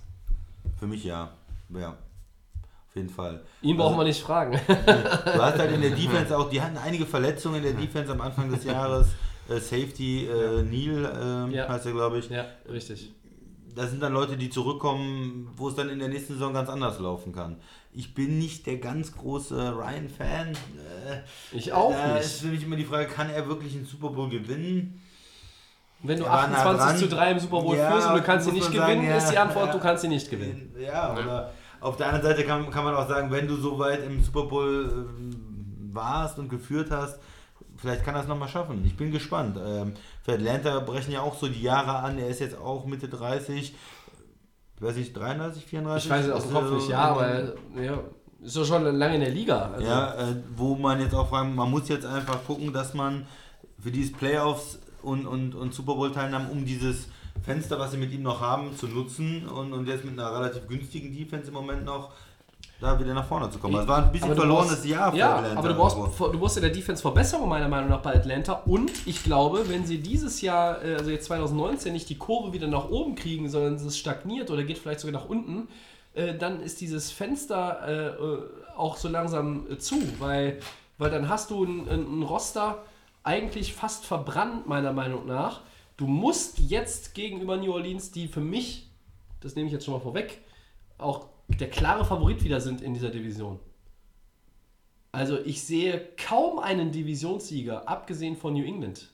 S2: Für mich ja. Ja. Auf jeden Fall.
S1: Ihn brauchen wir nicht fragen. <laughs>
S2: Du hast halt in der Defense auch, die hatten einige Verletzungen in der Defense am Anfang des Jahres. Äh, Safety äh, Neil ähm,
S1: Ja.
S2: heißt er, glaube ich.
S1: ja, richtig.
S2: Das sind dann Leute, die zurückkommen, wo es dann in der nächsten Saison ganz anders laufen kann. Ich bin nicht der ganz große Ryan-Fan. Äh,
S1: Ich auch
S2: da
S1: nicht.
S2: ist für mich immer die Frage, kann er wirklich einen Super Bowl gewinnen?
S1: Wenn du
S2: Er war nah
S1: 28 zu
S2: dran.
S1: 3 im Super Bowl
S2: Ja,
S1: führst und du kannst sie
S2: muss
S1: nicht gewinnen,
S2: sagen, ja.
S1: ist die Antwort,
S2: Ja.
S1: du kannst sie nicht gewinnen.
S2: Ja, oder auf der anderen Seite kann, kann man auch sagen, wenn du so weit im Super Bowl ähm, warst und geführt hast, vielleicht kann er es nochmal schaffen. Ich bin gespannt. Ähm, für Atlanta brechen ja auch so die Jahre an. Er ist jetzt auch Mitte 30. Ich weiß nicht, 33, 34?
S1: Ich weiß es aus dem Kopf
S2: Also,
S1: nicht, ja, aber ja, ist doch schon lange in der Liga. Also,
S2: Ja, äh, wo man jetzt auch fragen, man muss jetzt einfach gucken, dass man für dieses Playoffs und, und, und Super Bowl Teilnahmen, um dieses Fenster, was sie mit ihm noch haben, zu nutzen und, und jetzt mit einer relativ günstigen Defense im Moment noch da wieder nach vorne zu kommen. Es war ein bisschen verlorenes
S1: brauchst-
S2: Jahr für
S1: ja,
S2: Atlanta.
S1: aber du brauchst,
S2: irgendwo.
S1: du brauchst in der Defense Verbesserung meiner Meinung nach bei Atlanta und ich glaube, wenn sie dieses Jahr, äh, also jetzt 2019, nicht die Kurve wieder nach oben kriegen, sondern es stagniert oder geht vielleicht sogar nach unten, äh, dann ist dieses Fenster äh, auch so langsam zu, weil, weil dann hast du ein ein Roster eigentlich fast verbrannt, meiner Meinung nach. Du musst jetzt gegenüber New Orleans, die für mich, das nehme ich jetzt schon mal vorweg, auch der klare Favorit wieder sind in dieser Division. Also ich sehe kaum einen Divisionssieger, abgesehen von New England,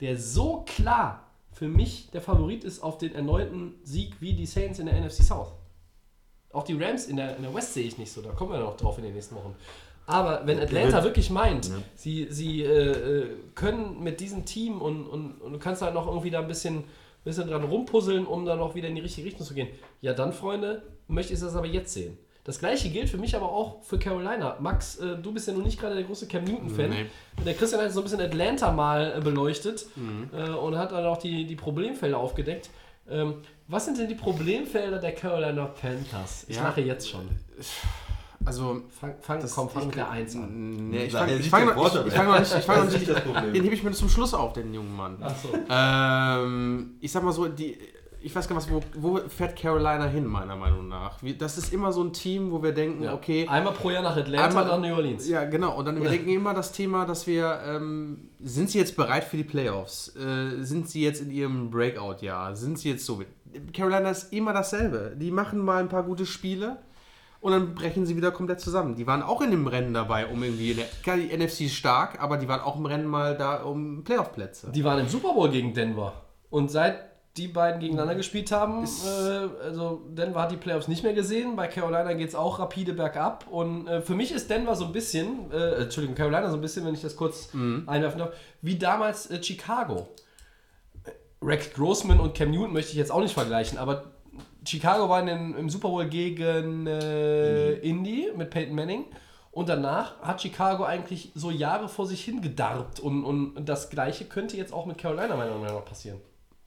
S1: der so klar für mich der Favorit ist auf den erneuten Sieg wie die Saints in der NFC South. Auch die Rams in der, in der West sehe ich nicht so, da kommen wir noch drauf in den nächsten Wochen. Aber wenn Atlanta wirklich meint, sie, sie äh, äh, können mit diesem Team und, und, und du kannst halt noch irgendwie da ein bisschen, bisschen dran rumpuzzeln, um dann auch wieder in die richtige Richtung zu gehen, ja dann, Freunde, möchte ich das aber jetzt sehen. Das gleiche gilt für mich aber auch für Carolina. Max, äh, du bist ja nun nicht gerade der große Cam Newton-Fan.
S3: Nee.
S1: Der Christian hat so ein bisschen Atlanta mal äh, beleuchtet äh, und hat dann auch die, die Problemfelder aufgedeckt. Ähm, was sind denn die Problemfelder der Carolina Panthers? Ich
S3: Ja.
S1: lache jetzt schon.
S3: Also,
S1: Fang, fang, komm, fang mit der Eins an.
S3: nee, ich fange fang noch, ich,
S2: Quarterback.
S3: ich fang noch nicht, ich fang noch <laughs>
S2: Das
S3: nicht,
S2: das
S3: den hebe ich mir zum Schluss auf, den jungen Mann.
S1: Achso.
S3: Ähm, ich sag mal so, die, ich weiß gar nicht, wo, wo fährt Carolina hin, meiner Meinung nach? Das ist immer so ein Team, wo wir denken,
S1: Ja.
S3: okay,
S1: Einmal pro Jahr nach Atlanta,
S3: Einmal-
S1: dann New Orleans.
S3: Ja, genau. Und dann überdenken wir immer das Thema, dass wir, ähm, sind sie jetzt bereit für die Playoffs? Äh, sind sie jetzt in ihrem Breakout-Jahr? Sind sie jetzt so? Carolina ist immer dasselbe. Die machen mal ein paar gute Spiele und dann brechen sie wieder komplett zusammen. Die waren auch in dem Rennen dabei, um irgendwie, die NFC ist stark, aber die waren auch im Rennen mal da um Playoff-Plätze.
S1: Die waren im Super Bowl gegen Denver. Und seit die beiden gegeneinander gespielt haben. Äh, also Denver hat die Playoffs nicht mehr gesehen. Bei Carolina geht es auch rapide bergab. Und äh, für mich ist Denver so ein bisschen, äh, Entschuldigung, Carolina so ein bisschen, wenn ich das kurz einwerfen darf, wie damals äh, Chicago. Rex Grossman und Cam Newton möchte ich jetzt auch nicht vergleichen, aber Chicago war in den, im Super Bowl gegen äh, Indy mit Peyton Manning. Und danach hat Chicago eigentlich so Jahre vor sich hingedarbt. Und, und das Gleiche könnte jetzt auch mit Carolina meiner Meinung nach passieren.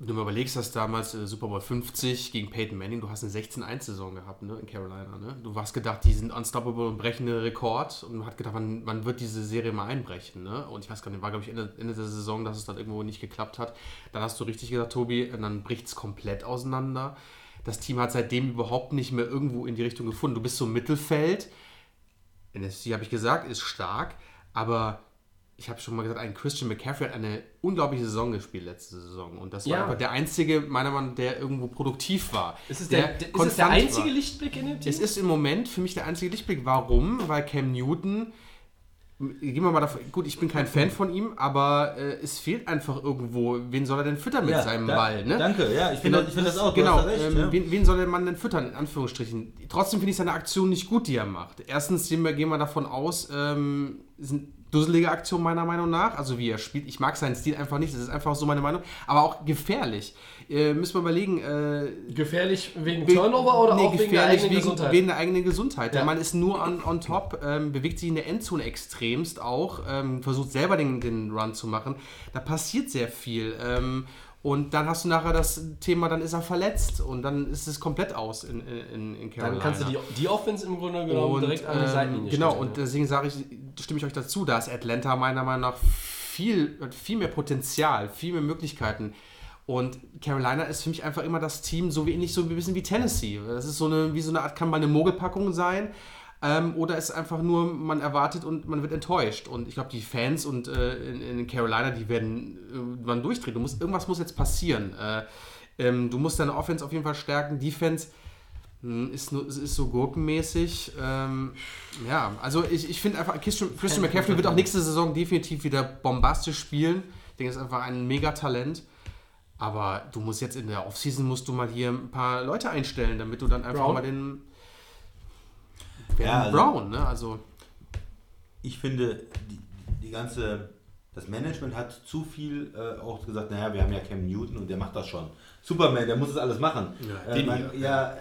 S3: Du mal überlegst, dass damals äh, Super Bowl 50 gegen Peyton Manning, du hast eine 16-1-Saison gehabt ne, in Carolina. Ne? Du hast gedacht, die sind unstoppable und brechen einen Rekord. Und man hat gedacht, man, man wird diese Serie mal einbrechen. Ne? Und ich weiß gar nicht, war glaube ich Ende, Ende der Saison, dass es dann irgendwo nicht geklappt hat. Dann hast du richtig gesagt, Tobi, und dann bricht es komplett auseinander. Das Team hat seitdem überhaupt nicht mehr irgendwo in die Richtung gefunden. Du bist so Mittelfeld. NFC, habe ich gesagt, ist stark. Aber ich habe schon mal gesagt, ein Christian McCaffrey hat eine unglaubliche Saison gespielt letzte Saison. Und das war
S1: Ja.
S3: einfach der einzige, meiner Meinung nach, der irgendwo produktiv war.
S1: Ist es der, der, ist es der einzige
S3: war.
S1: Lichtblick in dem Team?
S3: Es ist im Moment für mich der einzige Lichtblick. Warum? Weil Cam Newton, gehen wir mal davon, gut, ich bin kein Fan von ihm, aber äh, es fehlt einfach irgendwo, wen soll er denn füttern mit
S2: Ja,
S3: seinem
S2: da-
S3: Ball? Ne?
S2: danke, ja, ich finde
S3: Genau,
S2: find das auch,
S3: Genau,
S2: da recht,
S3: ähm,
S2: ja.
S3: wen, wen soll der Mann denn füttern, in Anführungsstrichen? Trotzdem finde ich seine Aktion nicht gut, die er macht. Erstens gehen wir, gehen wir davon aus, ähm, sind dusselige Aktion meiner Meinung nach, also wie er spielt. Ich mag seinen Stil einfach nicht, das ist einfach so meine Meinung, aber auch gefährlich. Äh, müssen wir überlegen, äh,
S1: gefährlich wegen Turnover oder auch wegen der eigenen
S3: wegen,
S1: Gesundheit?
S3: Wegen der eigenen Gesundheit. Der
S1: Ja.
S3: Mann ist nur on, on top, ähm, bewegt sich in der Endzone extremst auch, ähm, versucht selber den, den Run zu machen. Da passiert sehr viel. Ähm, und dann hast du nachher das Thema, dann ist er verletzt und dann ist es komplett aus in, in, in Carolina.
S1: Dann kannst du die, die Offense im Grunde genommen direkt an die
S3: ähm,
S1: Seitenlinie
S3: Genau,
S1: stellen,
S3: und deswegen sage ich, stimme ich euch dazu, da ist Atlanta meiner Meinung nach viel, viel mehr Potenzial, viel mehr Möglichkeiten. Und Carolina ist für mich einfach immer das Team, so wenig so ein bisschen wie Tennessee. Das ist so eine, wie so eine Art, kann mal eine Mogelpackung sein. Ähm, oder ist einfach nur, man erwartet und man wird enttäuscht. Und ich glaube, die Fans und äh, in, in Carolina, die werden irgendwann durchdrehen. Du musst, irgendwas muss jetzt passieren. Äh, ähm, du musst deine Offense auf jeden Fall stärken. Defense hm, ist, nur, ist so gurkenmäßig. Ähm, ja, also ich, ich finde einfach, Christian, Christian McCaffrey wird auch nächste Saison definitiv wieder bombastisch spielen. Ich denke, er ist einfach ein Megatalent. Aber du musst jetzt in der Offseason musst du mal hier ein paar Leute einstellen, damit du dann einfach
S1: Brown?
S3: mal den
S2: Ja, also-
S3: Brown, ne? Also
S2: ich finde, die, die ganze, das Management hat zu viel äh, auch gesagt, naja, wir haben ja Cam Newton und der macht das schon. Superman, der muss das alles machen.
S3: Ja,
S2: äh, man, ja,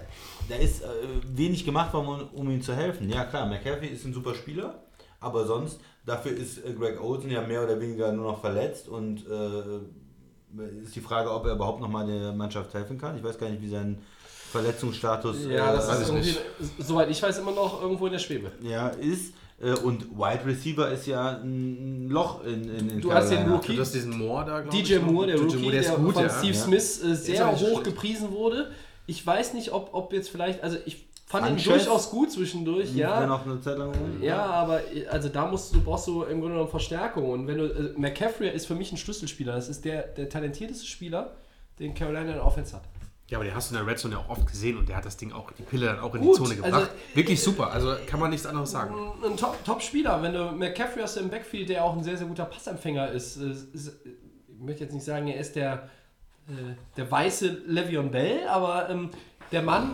S2: da ist äh, wenig gemacht worden, um, um ihm zu helfen. Ja klar, McCaffrey ist ein super Spieler, aber sonst, dafür ist äh, Greg Olsen ja mehr oder weniger nur noch verletzt und äh, ist die Frage, ob er überhaupt nochmal der Mannschaft helfen kann. Ich weiß gar nicht, wie sein Verletzungsstatus
S1: Ja, das
S2: äh,
S1: ist
S3: ich
S1: irgendwie,
S3: nicht.
S1: soweit ich weiß, immer noch irgendwo in der Schwebe.
S2: ja, ist. Äh, Und Wide Receiver ist ja ein Loch in, in, in
S1: Du hast den
S2: Carolina.
S1: Rookie.
S3: du hast diesen Moore da, glaube ich.
S1: DJ Moore, der
S3: DJ
S1: Rookie,
S3: Moore,
S1: der,
S3: ist gut,
S1: von
S3: ja.
S1: Steve
S2: Ja.
S1: Smith äh, sehr hoch
S3: schlecht.
S1: gepriesen wurde. Ich weiß nicht, ob, ob jetzt vielleicht, also ich fand ihn
S2: Sanchez?
S1: durchaus gut zwischendurch,
S2: ja noch eine Zeit lang rum.
S1: Ja, aber äh, also da musst du, brauchst du im Grunde genommen Verstärkung. Und wenn du, äh, McCaffrey ist für mich ein Schlüsselspieler. Das ist der, der talentierteste Spieler, den Carolina in der Offense hat.
S3: Ja, aber den hast du in der Red Zone ja auch oft gesehen und der hat das Ding auch, die Pille dann auch in
S1: Gut,
S3: die Zone gebracht.
S1: also-
S3: Wirklich super, also kann man nichts anderes sagen.
S1: Ein Top- Top-Spieler. Wenn du McCaffrey hast im Backfield, der auch ein sehr, sehr guter Passempfänger ist. äh, ich möchte jetzt nicht sagen, er ist der, äh, der weiße Le'Veon Bell, aber ähm, der Mann,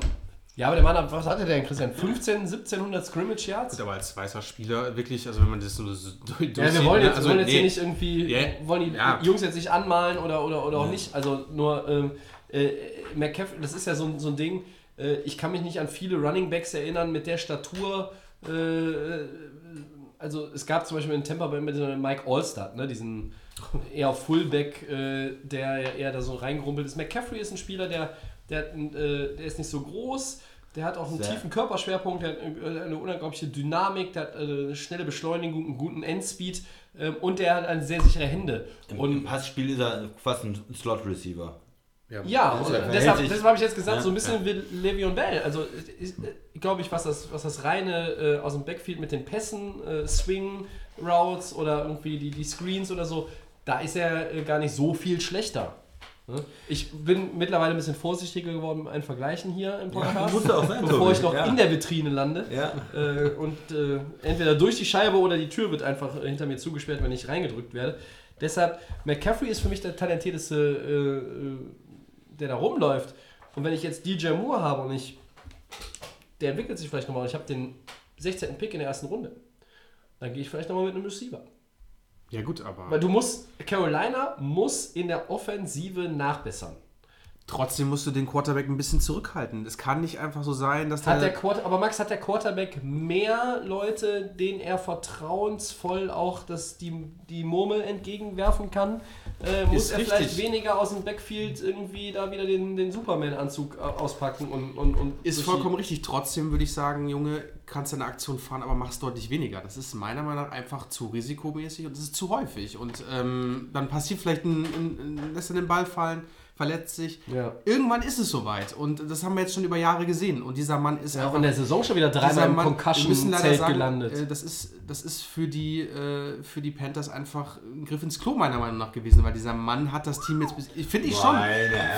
S1: ja, aber der Mann, hat- was hat er denn, Christian? 15, 1700 Scrimmage Yards?
S3: Gut, aber als weißer Spieler wirklich, also wenn man das so so durch,
S1: Ja, wir wollen
S3: ne,
S1: jetzt,
S3: also,
S1: wollen jetzt hier
S3: nee.
S1: nicht irgendwie,
S3: Ja,
S1: wollen die
S3: ja.
S1: Jungs jetzt nicht anmalen oder, oder, oder auch nicht. Also nur ähm, äh, McCaffrey, das ist ja so, ein- so ein Ding, äh, ich kann mich nicht an viele Running Backs erinnern mit der Statur. Äh, also es gab zum Beispiel in Tampa Bay mit Mike Allstott, ne, diesen eher Fullback, äh, der eher da so reingerumpelt ist. McCaffrey ist ein Spieler, der, der, äh, der ist nicht so groß, der hat auch einen
S2: Sehr.
S1: tiefen Körperschwerpunkt, der hat äh, eine unglaubliche Dynamik, der hat äh, eine schnelle Beschleunigung, einen guten Endspeed ähm, und der hat eine sehr sichere Hände.
S2: Im,
S1: Und
S2: Im Passspiel ist er fast ein Slot-Receiver.
S1: ja, und
S2: verhält
S1: deshalb, deshalb habe ich jetzt gesagt,
S2: Ja,
S1: so ein bisschen wie Le'Veon Bell. Also, ich, ich glaube ich, was das, was das reine äh, aus dem Backfield mit den Pässen, äh, Swing Routes oder irgendwie die, die Screens oder so, da ist er äh, gar nicht so viel schlechter. Ne? Ich bin mittlerweile ein bisschen vorsichtiger geworden beim Vergleichen hier im Podcast,
S2: muss auch sein,
S1: bevor ich noch
S2: Ja.
S1: in der Vitrine lande.
S2: Ja.
S1: Äh, und äh, entweder durch die Scheibe oder die Tür wird einfach äh, hinter mir zugesperrt, wenn ich reingedrückt werde. Deshalb, McCaffrey ist für mich der talentierteste, äh, äh, der da rumläuft. Und wenn ich jetzt DJ Moore habe und ich, der entwickelt sich vielleicht nochmal und ich habe den 16. Pick in der ersten Runde, dann gehe ich vielleicht nochmal mit einem Receiver.
S3: Ja gut, aber
S1: Weil du musst, Carolina muss in der Offensive nachbessern.
S3: trotzdem musst du den Quarterback ein bisschen zurückhalten. Es kann nicht einfach so sein, dass
S1: Hat der. Quarter, aber Max, hat der Quarterback mehr Leute, denen er vertrauensvoll auch das, die, die Murmel entgegenwerfen kann? Äh, muss
S3: Ist
S1: er
S3: richtig.
S1: vielleicht weniger aus dem Backfield irgendwie da wieder den, den Superman-Anzug äh, auspacken und, und, und
S3: Ist vollkommen richtig. Trotzdem würde ich sagen, Junge, kannst deine Aktion fahren, aber machst deutlich weniger. Das ist meiner Meinung nach einfach zu risikomäßig und das ist zu häufig. Und ähm, dann passiert vielleicht ein, ein, ein lässt er den Ball fallen, verletzt sich.
S1: Ja.
S3: Irgendwann ist es soweit. Und das haben wir jetzt schon über Jahre gesehen. Und dieser Mann ist
S1: ja, auch in der Saison schon wieder dreimal im Concussion-Zelt gelandet.
S3: Äh, das, ist, das ist für die, äh, für die Panthers einfach ein Griff ins Klo, meiner Meinung nach, gewesen, weil dieser Mann hat das Team jetzt. bis- Ich finde ich schon.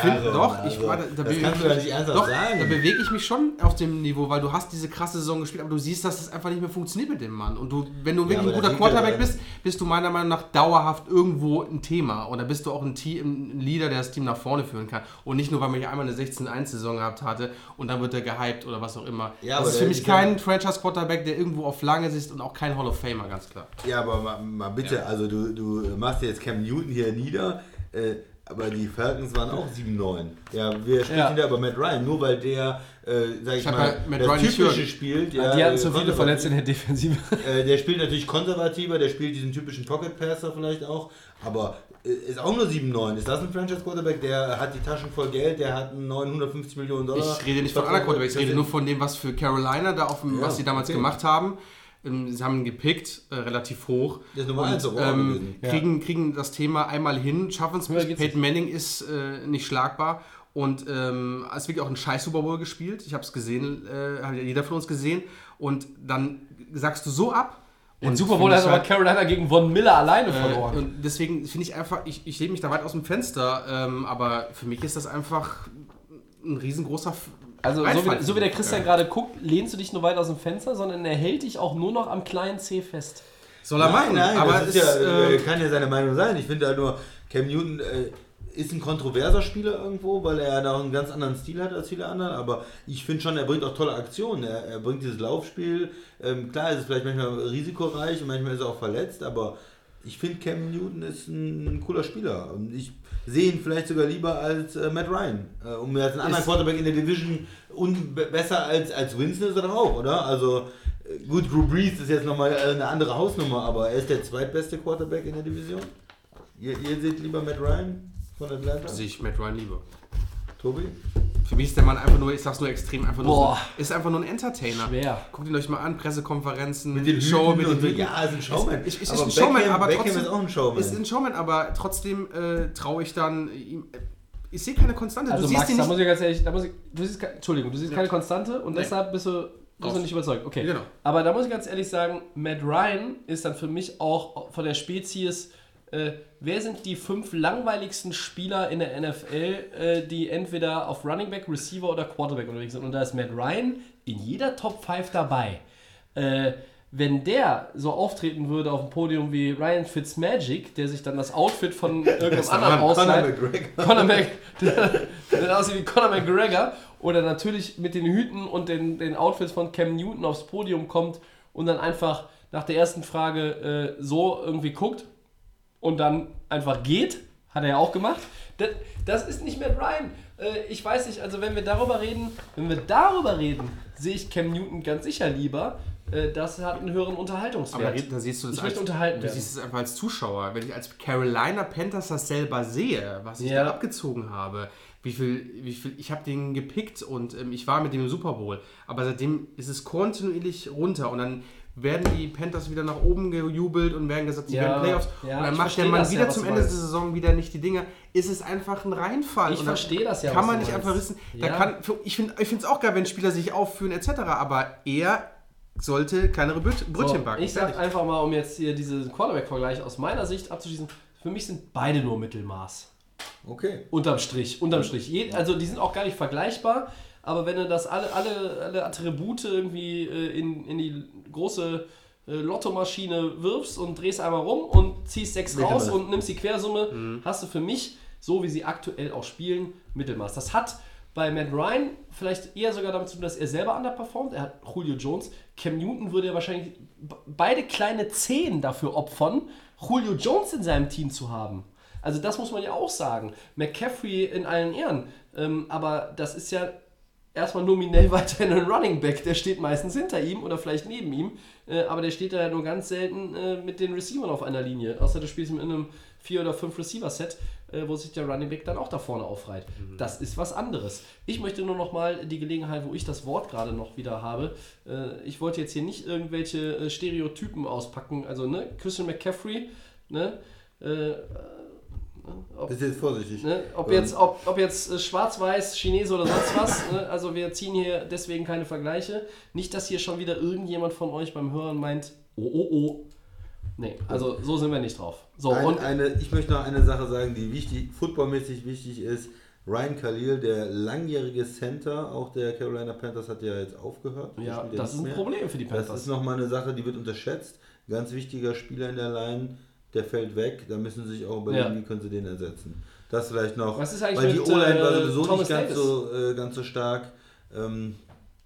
S3: Find, doch, ich
S2: also,
S3: war, da, bewege ich ich mich schon auf dem Niveau, weil du hast diese krasse Saison gespielt, aber du siehst, dass das einfach nicht mehr funktioniert mit dem Mann. Und du, wenn du wirklich
S2: aber
S3: ein guter Quarterback
S2: ja-
S3: bist, bist du meiner Meinung nach dauerhaft irgendwo ein Thema. Und da bist du auch ein, Team, ein Leader, der das Team nach vorne führen kann. Und nicht nur, weil man hier einmal eine 16-1-Saison gehabt hatte und dann wird er gehypt oder was auch immer.
S2: Ja, aber
S3: das ist für mich
S2: ist ja-
S3: kein Franchise-Quarterback, der irgendwo auf lange Sicht und auch kein Hall of Famer, ganz klar.
S2: Ja, aber mal, mal bitte, also du, du machst jetzt Cam Newton hier nieder, äh, aber die Falcons waren auch 7-9. Ja, wir sprechen
S1: Ja.
S2: da über Matt Ryan, nur weil der, äh, sag ich,
S3: Ich
S2: mal,
S3: ja Matt
S2: das
S3: Ryan
S2: Typische spielt.
S1: die
S2: Ja,
S1: hatten
S2: äh,
S1: so viele. Verletzte in der Defensive.
S2: Äh, der spielt natürlich konservativer, der spielt diesen typischen Pocket Passer vielleicht auch, aber ist auch nur 7-9. Ist das ein Franchise Quarterback? Der hat die Taschen voll Geld, der hat einen 950 Millionen Dollar.
S3: Ich rede nicht von anderen Quarterbacks, ich rede nur von dem, was für Carolina da auf dem,
S2: Ja,
S3: was sie damals
S2: okay.
S3: gemacht haben. Ähm, Sie haben ihn gepickt, äh, relativ hoch.
S2: Der ist eins
S3: und, ähm,
S2: gewesen.
S3: kriegen, kriegen das Thema einmal hin, schaffen es nicht. Peyton Manning ist äh, nicht schlagbar. Und ähm, es wirklich auch ein scheiß Super Bowl gespielt. Ich habe es gesehen, äh, hat ja jeder von uns gesehen. Und dann sagst du so ab.
S1: Den
S3: Und
S1: Super Bowl hat aber
S3: halt-
S1: Von Miller Von Miller alleine
S3: äh,
S1: verloren.
S3: und deswegen finde ich einfach, ich, ich lehne mich da weit aus dem Fenster, ähm, aber für mich ist das einfach ein riesengroßer
S1: Also so wie, so wie der Christian gerade guckt, lehnst du dich nur weit aus dem Fenster, sondern er hält dich auch nur noch am kleinen C fest.
S3: Soll er machen, aber
S2: das
S3: es
S2: ist ja,
S3: äh,
S2: äh, kann ja seine Meinung sein. Ich finde halt nur, Cam Newton äh, ist ein kontroverser Spieler irgendwo, weil er da einen ganz anderen Stil hat als viele anderen. Aber ich finde schon, er bringt auch tolle Aktionen. Er, er bringt dieses Laufspiel. Ähm, klar ist es vielleicht manchmal risikoreich und manchmal ist er auch verletzt, aber ich finde, Cam Newton ist ein, cooler Spieler. Und ich sehe ihn vielleicht sogar lieber als äh, Matt Ryan. Äh, um jetzt einen anderen
S3: Ist-
S2: Quarterback in der Division und be- besser als, als Winston ist er doch auch, oder? Also äh, gut, Drew Brees ist jetzt nochmal eine andere Hausnummer, aber er ist der zweitbeste Quarterback in der Division. Ihr, ihr seht lieber Matt Ryan von Atlanta?
S3: sehe ich Matt Ryan lieber.
S2: Tobi?
S3: Für mich ist der Mann einfach nur, ich sag's nur extrem, einfach nur
S1: Boah.
S3: so, ist einfach nur ein Entertainer.
S1: Schwer.
S3: Guckt ihn euch mal an, Pressekonferenzen,
S2: Mit den
S3: Show
S2: Hüten
S3: mit
S2: und
S3: den Hüten.
S2: Ja, ist ein Showman.
S3: Ist, ist,
S2: Aber
S3: ist ein Showman,
S2: Beckham-
S3: aber
S2: Beckham
S3: trotzdem
S2: ist auch ein Showman.
S3: Ist ein Showman, aber trotzdem äh, traue ich dann ihm. Ich sehe keine Konstante.
S1: Also
S3: du siehst
S1: Max,
S3: ihn
S1: da
S3: nicht.
S1: muss ich ganz ehrlich, da muss ich, du siehst, Entschuldigung, du siehst keine Konstante und deshalb bist du, bist du nicht überzeugt. Okay.
S3: Genau.
S1: Aber da muss ich ganz ehrlich sagen, Matt Ryan ist dann für mich auch von der Spezies, äh, wer sind die fünf langweiligsten Spieler in der NFL, äh, die entweder auf Running Back, Receiver oder Quarterback unterwegs sind? Und da ist Matt Ryan in jeder Top 5 dabei. Äh, wenn der so auftreten würde auf dem Podium wie Ryan Fitzmagic, der sich dann das Outfit von <laughs> irgendeinem anderen
S2: Conor
S1: ausleiht,
S2: McGregor.
S1: Conor Mc, <laughs> der, der aussieht wie Conor McGregor oder natürlich mit den Hüten und den, den Outfits von Cam Newton aufs Podium kommt und dann einfach nach der ersten Frage äh, so irgendwie guckt und dann einfach geht, hat er ja auch gemacht. Das, das ist nicht Matt Ryan. Äh, ich weiß nicht, also wenn wir darüber reden, wenn wir darüber reden, sehe ich Cam Newton ganz sicher lieber. Äh, das hat einen höheren
S3: aber
S1: Unterhaltungswert.
S3: da, da siehst du das
S1: ich möchte unterhalten
S3: Du
S1: werden.
S3: siehst es einfach als Zuschauer. Wenn ich als Carolina Panthers das selber sehe, was ich
S1: Ja.
S3: da abgezogen habe, wie viel, wie viel, ich habe den gepickt und ähm, ich war mit dem im Super Bowl. Aber seitdem ist es kontinuierlich runter und dann werden die Panthers wieder nach oben gejubelt und werden gesagt, sie
S1: Ja,
S3: werden Playoffs.
S1: ja,
S3: und dann macht der Mann
S1: ja,
S3: wieder
S1: was
S3: zum Ende der. Saison wieder nicht die Dinge. Ist es einfach ein Reinfall.
S1: Ich verstehe das ja,
S3: Kann man nicht einfach wissen. Da
S1: Ja.
S3: kann, ich finde es auch geil, wenn Spieler sich aufführen etc. Aber er sollte kleinere Bröt- Brötchen
S1: So,
S3: backen.
S1: ich sag einfach mal, um jetzt hier diesen Quarterback-Vergleich aus meiner Sicht abzuschließen, für mich sind beide nur Mittelmaß.
S2: Okay.
S1: Unterm Strich, unterm Strich. Also die sind auch gar nicht vergleichbar, aber wenn du das alle, alle, alle Attribute irgendwie äh, in, in die große äh, Lottomaschine wirfst und drehst einmal rum und ziehst sechs raus und nimmst die Quersumme, hast du für mich so wie sie aktuell auch spielen, Mittelmaß. Das hat bei Matt Ryan vielleicht eher sogar damit zu tun, dass er selber underperformt. Er hat Julio Jones. Cam Newton würde ja wahrscheinlich beide kleine Zehen dafür opfern, Julio Jones in seinem Team zu haben. Also das muss man ja auch sagen. McCaffrey in allen Ehren. Ähm, aber das ist ja erstmal nominell <laughs> weiterhin ein Running Back. Der steht meistens hinter ihm oder vielleicht neben ihm. Äh, aber der steht da nur ganz selten äh, mit den Receivern auf einer Linie. Außer du spielst in einem 4 oder 5 Receiver-Set, äh, wo sich der Running Back dann auch da vorne aufreiht. Das ist was anderes. Ich möchte nur noch mal die Gelegenheit, wo ich das Wort gerade noch wieder habe. Äh, ich wollte jetzt hier nicht irgendwelche äh, Stereotypen auspacken. Also, ne, Christian McCaffrey, ne, ob,
S2: Bist jetzt vorsichtig.
S1: Ne? Ob,
S2: Ähm,
S1: jetzt, ob, ob jetzt äh, schwarz-weiß, Chinese oder sonst was. Ne? Also wir ziehen hier deswegen keine Vergleiche. Nicht, dass hier schon wieder irgendjemand von euch beim Hören meint, oh, oh, oh. Nee, also so sind wir nicht drauf. So,
S2: Ein,
S1: und
S2: eine, ich möchte noch eine Sache sagen, die wichtig, footballmäßig wichtig ist. Ryan Khalil, der langjährige Center, auch der Carolina Panthers, hat ja jetzt aufgehört.
S1: Ja, das ist ein
S2: mehr.
S1: Problem für die
S2: Das
S1: Panthers.
S2: ist nochmal eine Sache, die wird unterschätzt. Ganz wichtiger Spieler in der Line, der fällt weg. Da müssen sie sich auch überlegen,
S1: Ja.
S2: wie können sie den ersetzen. Das vielleicht noch.
S1: Was ist eigentlich
S2: weil die
S1: mit,
S2: O-Line war
S1: äh,
S2: sowieso
S1: Thomas
S2: nicht ganz
S1: Davis?
S2: so, äh, ganz so stark. Ähm,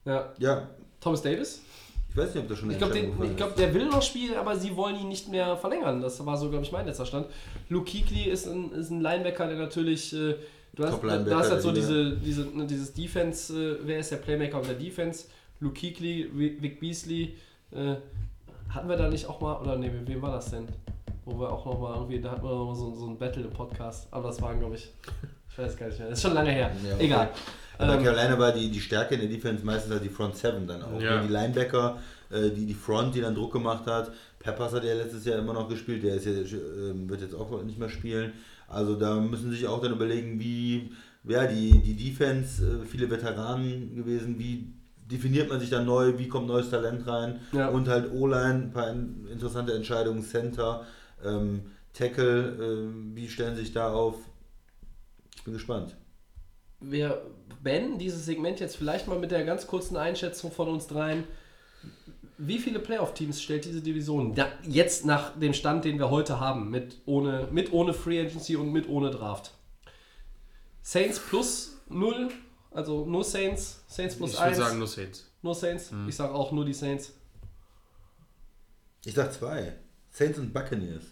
S1: ja.
S2: ja,
S1: Thomas Davis?
S2: ich weiß nicht, ob das schon
S1: Ich glaube, glaub, der will noch spielen, aber sie wollen ihn nicht mehr verlängern. Das war so, glaube ich, mein letzter Stand. Luke Kuechly ist ein, ist ein Linebacker, der natürlich. Äh, du hast, du hast halt so
S2: der
S1: diese, diese, ne, dieses Defense. Äh, wer ist der Playmaker und der Defense? Luke Wi- Vic Beasley. Äh, hatten wir da nicht auch mal. Oder nee, wem war das denn? Wo wir auch noch mal irgendwie. Da hatten wir noch mal so, so ein Battle im Podcast. Aber das waren, glaube ich. Ich weiß gar nicht mehr. Das ist schon lange her.
S2: Ja, okay.
S1: Egal.
S2: Aber
S1: Ähm,
S2: Carolina war die, die Stärke in der Defense meistens halt die Front Seven dann auch.
S3: Ja.
S2: Die Linebacker, äh, die, die Front, die dann Druck gemacht hat. Peppers hat ja letztes Jahr immer noch gespielt, der ist ja, äh, wird jetzt auch nicht mehr spielen. Also da müssen sie sich auch dann überlegen, wie ja, die, die Defense, äh, viele Veteranen gewesen, wie definiert man sich dann neu, wie kommt neues Talent rein
S1: Ja.
S2: und halt O-Line, ein paar in- interessante Entscheidungen, Center, ähm, Tackle, äh, wie stellen sie sich da auf? Ich bin gespannt.
S1: wir beenden dieses Segment jetzt vielleicht mal mit der ganz kurzen Einschätzung von uns dreien. Wie viele Playoff-Teams stellt diese Division da, jetzt nach dem Stand, den wir heute haben, mit ohne, mit ohne Free Agency und mit ohne Draft? Saints plus 0, also nur Saints, Saints plus
S3: Ich würde
S1: 1,
S3: sagen nur Saints.
S1: nur Saints. Ich sage auch nur die Saints.
S2: Ich sag zwei. Saints und Buccaneers.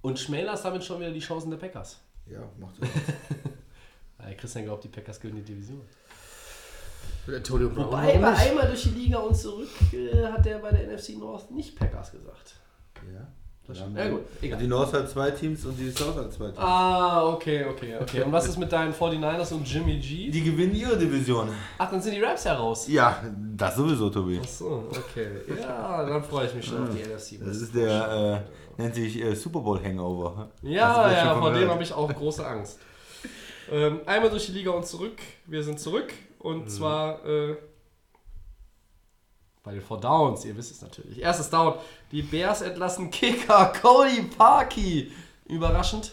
S1: Und schmälerst damit schon wieder die Chancen der Packers.
S2: Ja, macht.
S1: Weil <laughs> Christian glaubt, die Packers gewinnen die Division.
S3: Antonio Brown.
S1: Wobei, bei einmal durch die Liga und zurück äh, hat der bei der NFC North nicht Packers gesagt.
S2: ja.
S1: Das stimmt. Ja, gut, egal.
S2: Die North hat zwei Teams und die South hat zwei Teams.
S1: Ah, okay, okay, okay. Und was <laughs> ist mit deinen 49ers und Jimmy G?
S2: Die gewinnen ihre Division.
S1: Ach, dann sind die Raps ja raus.
S2: Ja, das sowieso, Tobi.
S1: Achso, okay. Ja, dann freue ich mich schon auf die NFC.
S2: Das ist der, äh, nennt sich äh, Super Bowl Hangover.
S1: Ja, ja, vor dem habe ich auch große Angst. ähm, einmal durch die Liga und zurück. Wir sind zurück. Und
S2: Mhm.
S1: zwar äh, bei den Four Downs. Ihr wisst es natürlich. Erstes Down. Die Bears entlassen Kicker Cody Parkey. Überraschend,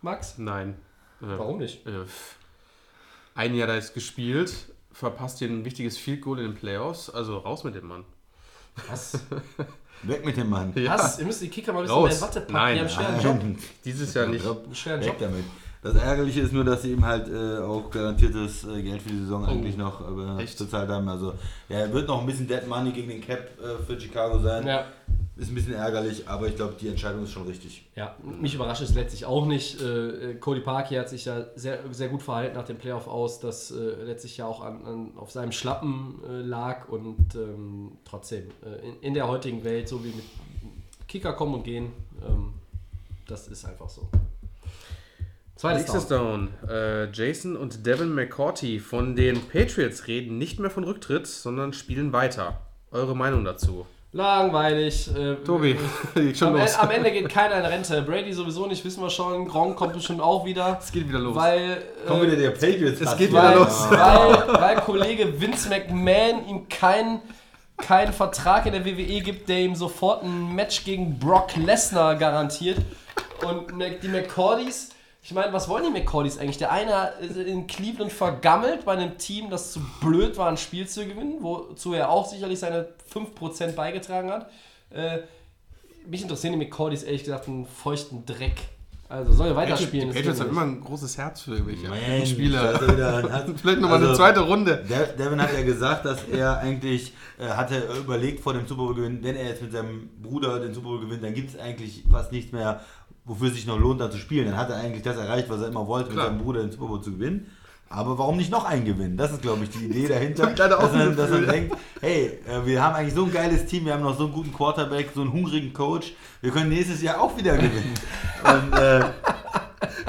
S1: Max?
S3: Nein. Äh,
S1: Warum nicht?
S3: Äh, ein Jahr da jetzt gespielt, verpasst hier ein wichtiges Field Goal in den Playoffs. Also raus mit dem Mann.
S1: Was? <laughs>
S2: Weg mit dem Mann.
S1: Was? Ihr müsst die Kicker mal ein bisschen
S3: Raus.
S1: mehr in Watte packen.
S3: Nein,
S1: die haben einen schweren Job.
S3: Dieses Jahr nicht.
S1: Einen schweren
S2: Weg
S1: Job.
S2: damit. Das Ärgerliche ist nur, dass sie ihm halt äh, auch garantiertes äh, Geld für die Saison eigentlich noch äh,
S3: Echt?
S2: bezahlt haben. Also ja, er wird noch ein bisschen Dead Money gegen den Cap äh, für Chicago sein.
S1: Ja.
S2: Ist ein bisschen ärgerlich, aber ich glaube, die Entscheidung ist schon richtig.
S1: Ja, mich überrascht es letztlich auch nicht. Äh, Cody Parkey hat sich ja sehr, sehr gut verhalten nach dem Playoff aus, das äh, letztlich ja auch an, an, auf seinem Schlappen äh, lag und ähm, trotzdem äh, in, in der heutigen Welt, so wie mit Kicker kommen und gehen, ähm, das ist einfach so. Zweites
S3: Nächstes
S1: Down.
S3: Down. Äh, Jason und Devin McCourty von den Patriots reden nicht mehr von Rücktritt, sondern spielen weiter. Eure Meinung dazu?
S1: Langweilig. Äh,
S3: Tobi, <laughs> schon
S1: am,
S3: los.
S1: am Ende geht keiner in Rente. Brady sowieso nicht, wissen wir schon. Gronk kommt bestimmt auch wieder.
S3: Es geht wieder los.
S1: Weil,
S2: Kommt
S1: äh,
S2: wieder der Patriots.
S3: es geht
S1: weil,
S3: wieder los.
S1: Weil, weil Kollege Vince McMahon ihm keinen keinen Vertrag in der WWE gibt, der ihm sofort ein Match gegen Brock Lesnar garantiert. Und die McCordys, ich meine, was wollen die McCordys eigentlich? Der eine ist in Cleveland vergammelt bei einem Team, das zu blöd war, ein Spiel zu gewinnen, wozu er auch sicherlich seine 5% beigetragen hat. Äh, mich interessieren die McCordys ehrlich gesagt einen feuchten Dreck. Also soll er
S3: Die
S1: weiterspielen.
S3: Patriots
S1: das
S3: haben immer ein großes Herz für irgendwelche
S2: Mensch,
S3: Spieler.
S2: hat er hat-
S3: Vielleicht nochmal eine
S2: Also,
S3: zweite Runde.
S2: De- Devin hat ja gesagt, dass er eigentlich äh, hatte überlegt vor dem Super Bowl gewinn, wenn er jetzt mit seinem Bruder den Super Bowl gewinnt, dann gibt es eigentlich fast nichts mehr, wofür es sich noch lohnt, da zu spielen. Dann hat er eigentlich das erreicht, was er immer wollte,
S3: Klar.
S2: mit seinem Bruder den Super Bowl zu gewinnen. Aber warum nicht noch einen gewinnen? Das ist, glaube ich, die Idee dahinter. <laughs> Dass, man, dass man denkt, hey, äh, wir haben eigentlich so ein geiles Team, wir haben noch so einen guten Quarterback, so einen hungrigen Coach, wir können nächstes Jahr auch wieder gewinnen. <laughs> Und äh,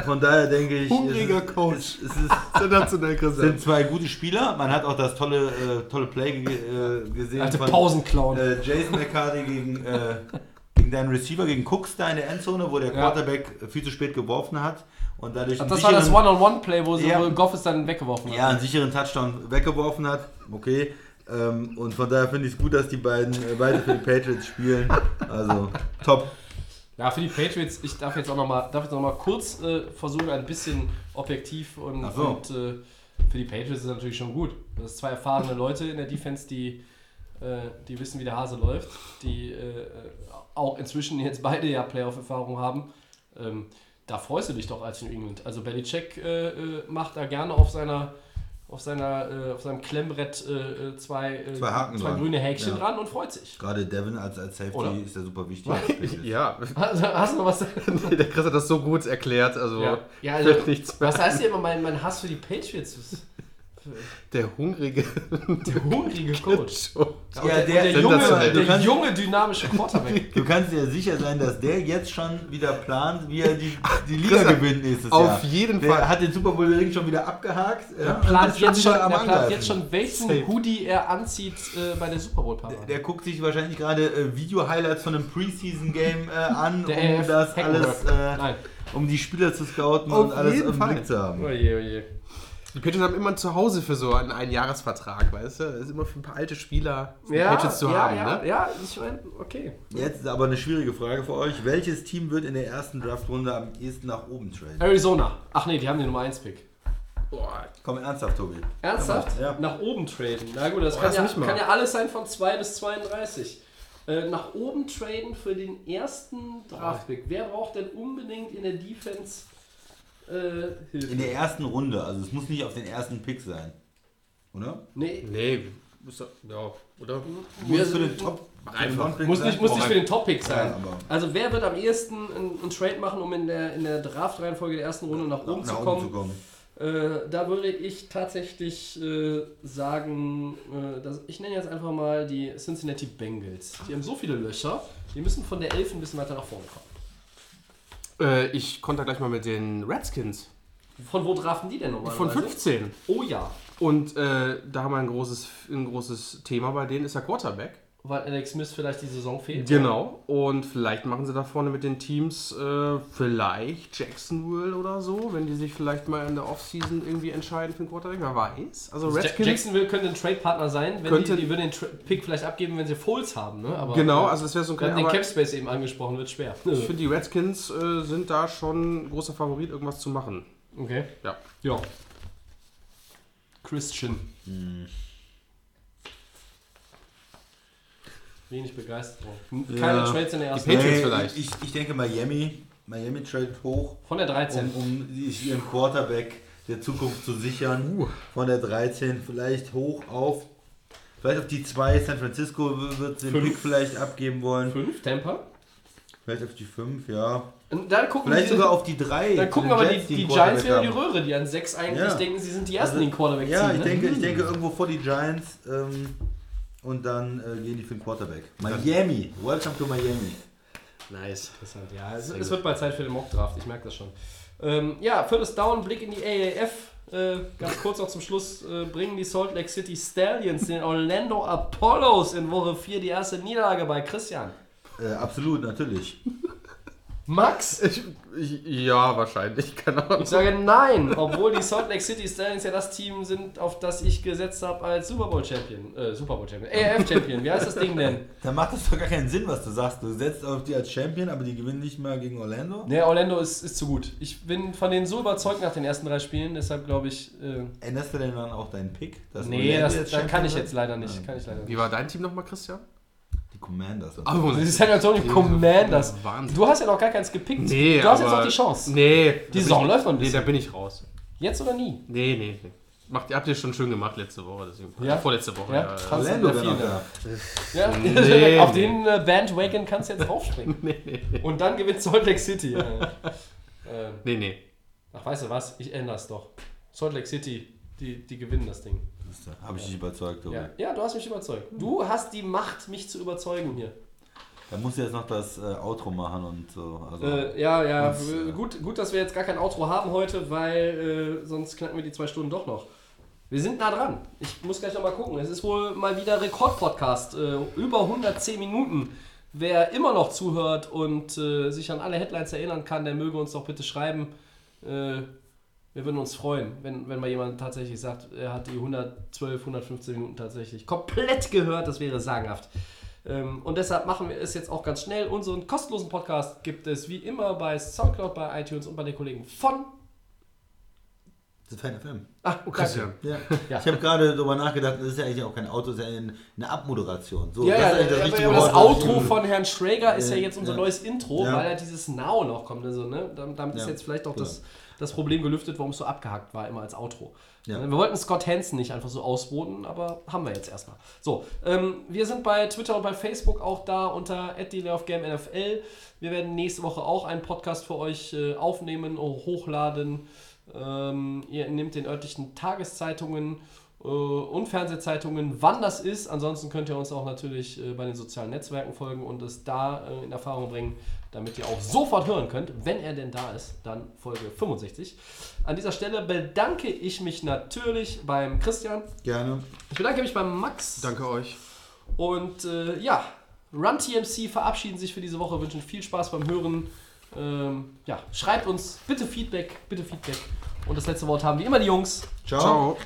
S2: von daher denke ich,
S3: Hungriger
S2: es ist,
S3: Coach.
S2: Es, es ist,
S3: Sensationell, Christian.
S2: sind zwei gute Spieler. Man hat auch das tolle, äh, tolle Play äh, gesehen
S1: Alte
S2: von
S1: Pausenclown.
S2: äh, Jason McCarthy gegen, äh, gegen deinen Receiver, gegen Cooks da in der Endzone, wo der
S1: Ja.
S2: Quarterback viel zu spät geworfen hat und dadurch
S1: Ach, das war das
S2: sicheren-
S1: One-on-One-Play, wo,
S2: Ja.
S1: wo Goff es dann weggeworfen hat.
S2: ja, einen sicheren Touchdown weggeworfen hat. Okay. Ähm, und von daher finde ich es gut, dass die beiden äh, beide für die Patriots spielen. Also top.
S1: Ja, für die Patriots, ich darf jetzt auch nochmal noch mal kurz äh, versuchen, ein bisschen objektiv und,
S2: so.
S1: und äh, für die Patriots ist es natürlich schon gut. Das sind zwei erfahrene Leute in der Defense, die, äh, die wissen, wie der Hase läuft, die äh, auch inzwischen jetzt beide ja Playoff-Erfahrung haben. Ähm, da freust du dich doch als New England. Also Belichick äh, äh, macht da gerne auf seiner auf seiner äh, auf seinem Klemmbrett äh, äh, zwei, äh,
S2: Zwei Haken
S1: zwei
S2: dran.
S1: grüne Häkchen
S2: Ja.
S1: dran und freut sich.
S2: Gerade Devin als, als Safety
S1: Oder?
S2: ist ja super wichtig. <laughs>
S3: Ja,
S1: Hast, hast du noch was? <laughs>
S3: der Chris hat das so gut erklärt. Also,
S1: Ja, ja also,
S3: nichts mehr
S1: was heißt hier immer mein, mein Hass für die Patriots? <laughs>
S3: Der hungrige
S1: Der hungrige <laughs> Coach.
S2: Ja,
S1: der,
S2: der-
S1: der, junge, der
S2: kannst-
S1: junge, dynamische Quarterback. <laughs>
S2: Du kannst dir sicher sein, dass der jetzt schon wieder plant, wie er die, die Liga gewinnt nächstes
S3: auf
S2: Jahr.
S3: jeden
S2: der
S3: Fall.
S2: hat den Super Bowl Ring schon wieder abgehakt. Ja,
S1: Der plant,
S2: ist
S1: jetzt schon,
S2: am
S1: der plant jetzt schon, welchen
S3: Safe.
S1: Hoodie er anzieht äh, bei der Super Bowl Parade.
S2: Der guckt sich wahrscheinlich gerade äh, Video-Highlights von einem Preseason-Game äh, an, <laughs>
S1: Der
S2: um das alles, äh,
S1: Nein.
S2: um die Spieler zu scouten
S3: Auf
S2: und alles im. Blick zu haben.
S1: Oje, oje.
S3: Die Patriots haben immer zu Hause für so einen Einjahresvertrag, weißt du? Das ist immer für ein paar alte Spieler
S1: Ja,
S3: Patriots zu
S1: ja,
S3: haben,
S1: ja,
S3: ne?
S1: ja, ich meine, okay.
S2: Jetzt ist aber eine schwierige Frage für euch. Welches Team wird in der ersten Draftrunde am ehesten nach oben traden?
S1: Arizona. Ach nee, die haben den Nummer 1 Pick.
S2: Komm ernsthaft, Tobi.
S1: Ernsthaft?
S2: Ja.
S1: Nach oben traden. Na gut, das,
S3: Boah,
S1: kann,
S3: das
S1: ja, kann ja alles sein von 2 bis 32. Äh, nach oben traden für den ersten Draftpick. Wer braucht denn unbedingt in der Defense äh, Hilfe?
S2: In der ersten Runde, also es muss nicht auf den ersten Pick sein. Oder?
S1: nee,
S3: Nee, muss doch- ja, oder?
S2: Muss für den Top
S3: Einfach.
S1: muss nicht, muss nicht für den Top-Pick sein.
S2: Ja, aber-
S1: also wer wird am ehesten einen, Trade machen, um in der, in der Draft-Reihenfolge der ersten Runde nach oben,
S2: nach
S1: zu,
S2: oben
S1: kommen?
S2: zu kommen.
S1: Äh, da würde ich tatsächlich äh, sagen, äh, dass, ich nenne jetzt einfach mal die Cincinnati Bengals. Die haben so viele Löcher, die müssen von der 11 ein bisschen weiter nach vorne kommen.
S3: Äh, ich konnte gleich mal mit den Redskins.
S1: Von wo draften die denn normalerweise?
S3: Von 15.
S1: Oh ja,
S3: Und äh, da haben wir ein großes, ein großes Thema bei denen, ist der Quarterback.
S1: Weil Alex Smith vielleicht die Saison fehlt.
S3: Genau. Und vielleicht machen sie da vorne mit den Teams äh, vielleicht Jacksonville oder so, wenn die sich vielleicht mal in der Offseason irgendwie entscheiden für den Quarterback. Wer weiß. Also
S1: Ja.
S3: Redskins.
S1: Jacksonville könnte ein Trade-Partner sein, wenn
S3: Könnte-
S1: die, die würden den Tra Pick vielleicht abgeben, wenn sie Foles haben. Ne? Aber,
S3: Genau, also das wäre so ein
S1: haben den Capspace eben angesprochen, wird schwer. <laughs>
S3: Ich finde, die Redskins äh, sind da schon ein großer Favorit, irgendwas zu machen.
S1: Okay.
S3: Ja.
S1: Ja. Christian. Wenig Begeisterung. Keine
S2: Ja.
S1: Trades in der ersten
S3: Patriots
S2: Nee,
S3: vielleicht.
S2: Ich, ich denke Miami. Miami tradet hoch,
S1: Von der 13.
S2: um, um ihren Quarterback der Zukunft zu sichern. Von der 13 vielleicht hoch auf. Vielleicht auf die 2. San Francisco wird den
S1: Fünf.
S2: Pick vielleicht abgeben wollen.
S1: 5, Tampa.
S2: Vielleicht auf die 5, ja.
S1: Und dann gucken,
S2: Vielleicht
S1: die,
S2: sogar auf die 3.
S1: dann gucken aber die, die Giants wieder in die Röhre, die an 6 eigentlich
S2: Ja.
S1: denken, sie sind die Ersten,
S2: Also,
S1: die den Quarterback
S2: Ja,
S1: ziehen.
S2: ich
S1: ne?
S2: denke, ich denke irgendwo vor die Giants ähm, und dann äh, gehen die für den Quarterback. Miami, welcome to Miami.
S1: Nice. Interessant, ja. Es, es wird bald Zeit für den Mock-Draft, ich merke das schon. Ähm, ja, viertes Down, Blick in die AAF. Äh, ganz <laughs> kurz noch zum Schluss, äh, bringen die Salt Lake City Stallions den Orlando Apollos in Woche 4 die erste Niederlage bei Christian.
S2: Äh, absolut, natürlich.
S1: Max?
S3: Ich, ich, ja, wahrscheinlich, keine Ahnung.
S1: Ich sage nein, obwohl die Salt Lake City Stallions ja das Team sind, auf das ich gesetzt habe als Super Bowl Champion. Äh, Super Bowl Champion. AAF Champion, wie heißt das Ding denn?
S2: Dann macht das doch gar keinen Sinn, was du sagst. Du setzt auf die als Champion, aber die gewinnen nicht mal gegen Orlando.
S1: Ne, Orlando ist, ist zu gut. Ich bin von denen so überzeugt nach den ersten drei Spielen, deshalb glaube ich. Äh,
S2: Änderst du denn dann auch deinen Pick? dass
S1: nee,
S2: Orlando
S1: das,
S2: jetzt
S1: da
S2: Champion
S1: kann ich jetzt leider nicht.
S2: Nein.
S1: Kann ich leider nicht.
S3: Wie war dein Team nochmal, Christian?
S2: Die Commanders.
S3: Oh,
S1: Die San Antonio Commanders.
S3: Wahnsinn.
S1: Du hast ja noch gar keins gepickt.
S3: Nee,
S1: du hast jetzt noch die Chance.
S3: Nee. bin
S1: Saison läuft noch ein
S3: Nee, da bin ich raus.
S1: Jetzt oder nie?
S3: Nee, nee, nee. Macht, habt ihr schon schön gemacht letzte Woche. Deswegen.
S1: Ja?
S3: Vorletzte Woche.
S1: Ja?
S3: Ja, ja.
S2: Noch
S1: viel. Ja? <laughs>
S3: Nee,
S1: Auf
S3: nee.
S1: den äh, Bandwagon kannst du jetzt aufspringen. <laughs> Und dann gewinnt Salt Lake City. <laughs> Ähm,
S3: Nee, nee.
S1: ach, weißt du was? Ich ändere es doch. Salt Lake City, die, die gewinnen das Ding.
S2: Habe ich dich überzeugt, Tobi.
S1: Ja. ja, du hast mich überzeugt. Du hast die Macht, mich zu überzeugen hier.
S2: Da musst du jetzt noch das äh, Outro machen und so. Also,
S1: Äh, ja, ja,
S2: Das,
S1: w-
S2: äh,
S1: gut, gut, dass wir jetzt gar kein Outro haben heute, weil äh, sonst knacken wir die zwei Stunden doch noch. Wir sind nah dran. Ich muss gleich noch mal gucken. Es ist wohl mal wieder Rekordpodcast. Äh, über 110 Minuten. Wer immer noch zuhört und äh, sich an alle Headlines erinnern kann, der möge uns doch bitte schreiben. Wir würden uns freuen, wenn, wenn mal jemand tatsächlich sagt, er hat die 112, 115 Minuten tatsächlich komplett gehört. Das wäre sagenhaft. Ähm, und deshalb machen wir es jetzt auch ganz schnell. Unseren kostenlosen Podcast gibt es wie immer bei Soundcloud, bei iTunes und bei den Kollegen von.
S2: das ist Fan FM.
S1: Ah,
S3: Christian.
S1: danke.
S2: Ja. <laughs>
S1: Ja.
S2: Ich habe gerade darüber nachgedacht, das ist ja eigentlich auch kein Auto, das ist ja eine, Abmoderation. So,
S1: Ja, ja,
S2: ist
S1: das,
S2: richtige
S1: aber das
S2: Wort,
S1: Outro von Herrn Schrager ist ja
S2: Ja,
S1: jetzt unser
S2: ja.
S1: neues Intro,
S2: Ja.
S1: weil ja dieses Now noch kommt. Also, ne? Damit ist
S2: Ja,
S1: jetzt vielleicht auch
S2: klar.
S1: das, das Problem gelüftet, warum es so abgehackt war, immer als Outro.
S2: Ja.
S1: Wir wollten Scott Hansen nicht einfach so ausboten, aber haben wir jetzt erstmal. So, ähm, wir sind bei Twitter und bei Facebook auch da unter NFL. Wir werden nächste Woche auch einen Podcast für euch äh, aufnehmen, hochladen. Ähm, ihr nehmt den örtlichen Tageszeitungen äh, und Fernsehzeitungen, wann das ist. Ansonsten könnt ihr uns auch natürlich äh, bei den sozialen Netzwerken folgen und es da äh, in Erfahrung bringen, damit ihr auch sofort hören könnt, wenn er denn da ist, dann Folge 65. An dieser Stelle bedanke ich mich natürlich beim Christian.
S2: Gerne.
S1: Ich bedanke mich beim Max.
S3: Danke euch.
S1: Und äh, ja, Run TMC verabschieden sich für diese Woche, wünschen viel Spaß beim Hören. Ähm, ja, schreibt uns bitte Feedback, bitte Feedback. Und das letzte Wort haben wie immer die Jungs.
S2: Ciao.
S3: Ciao.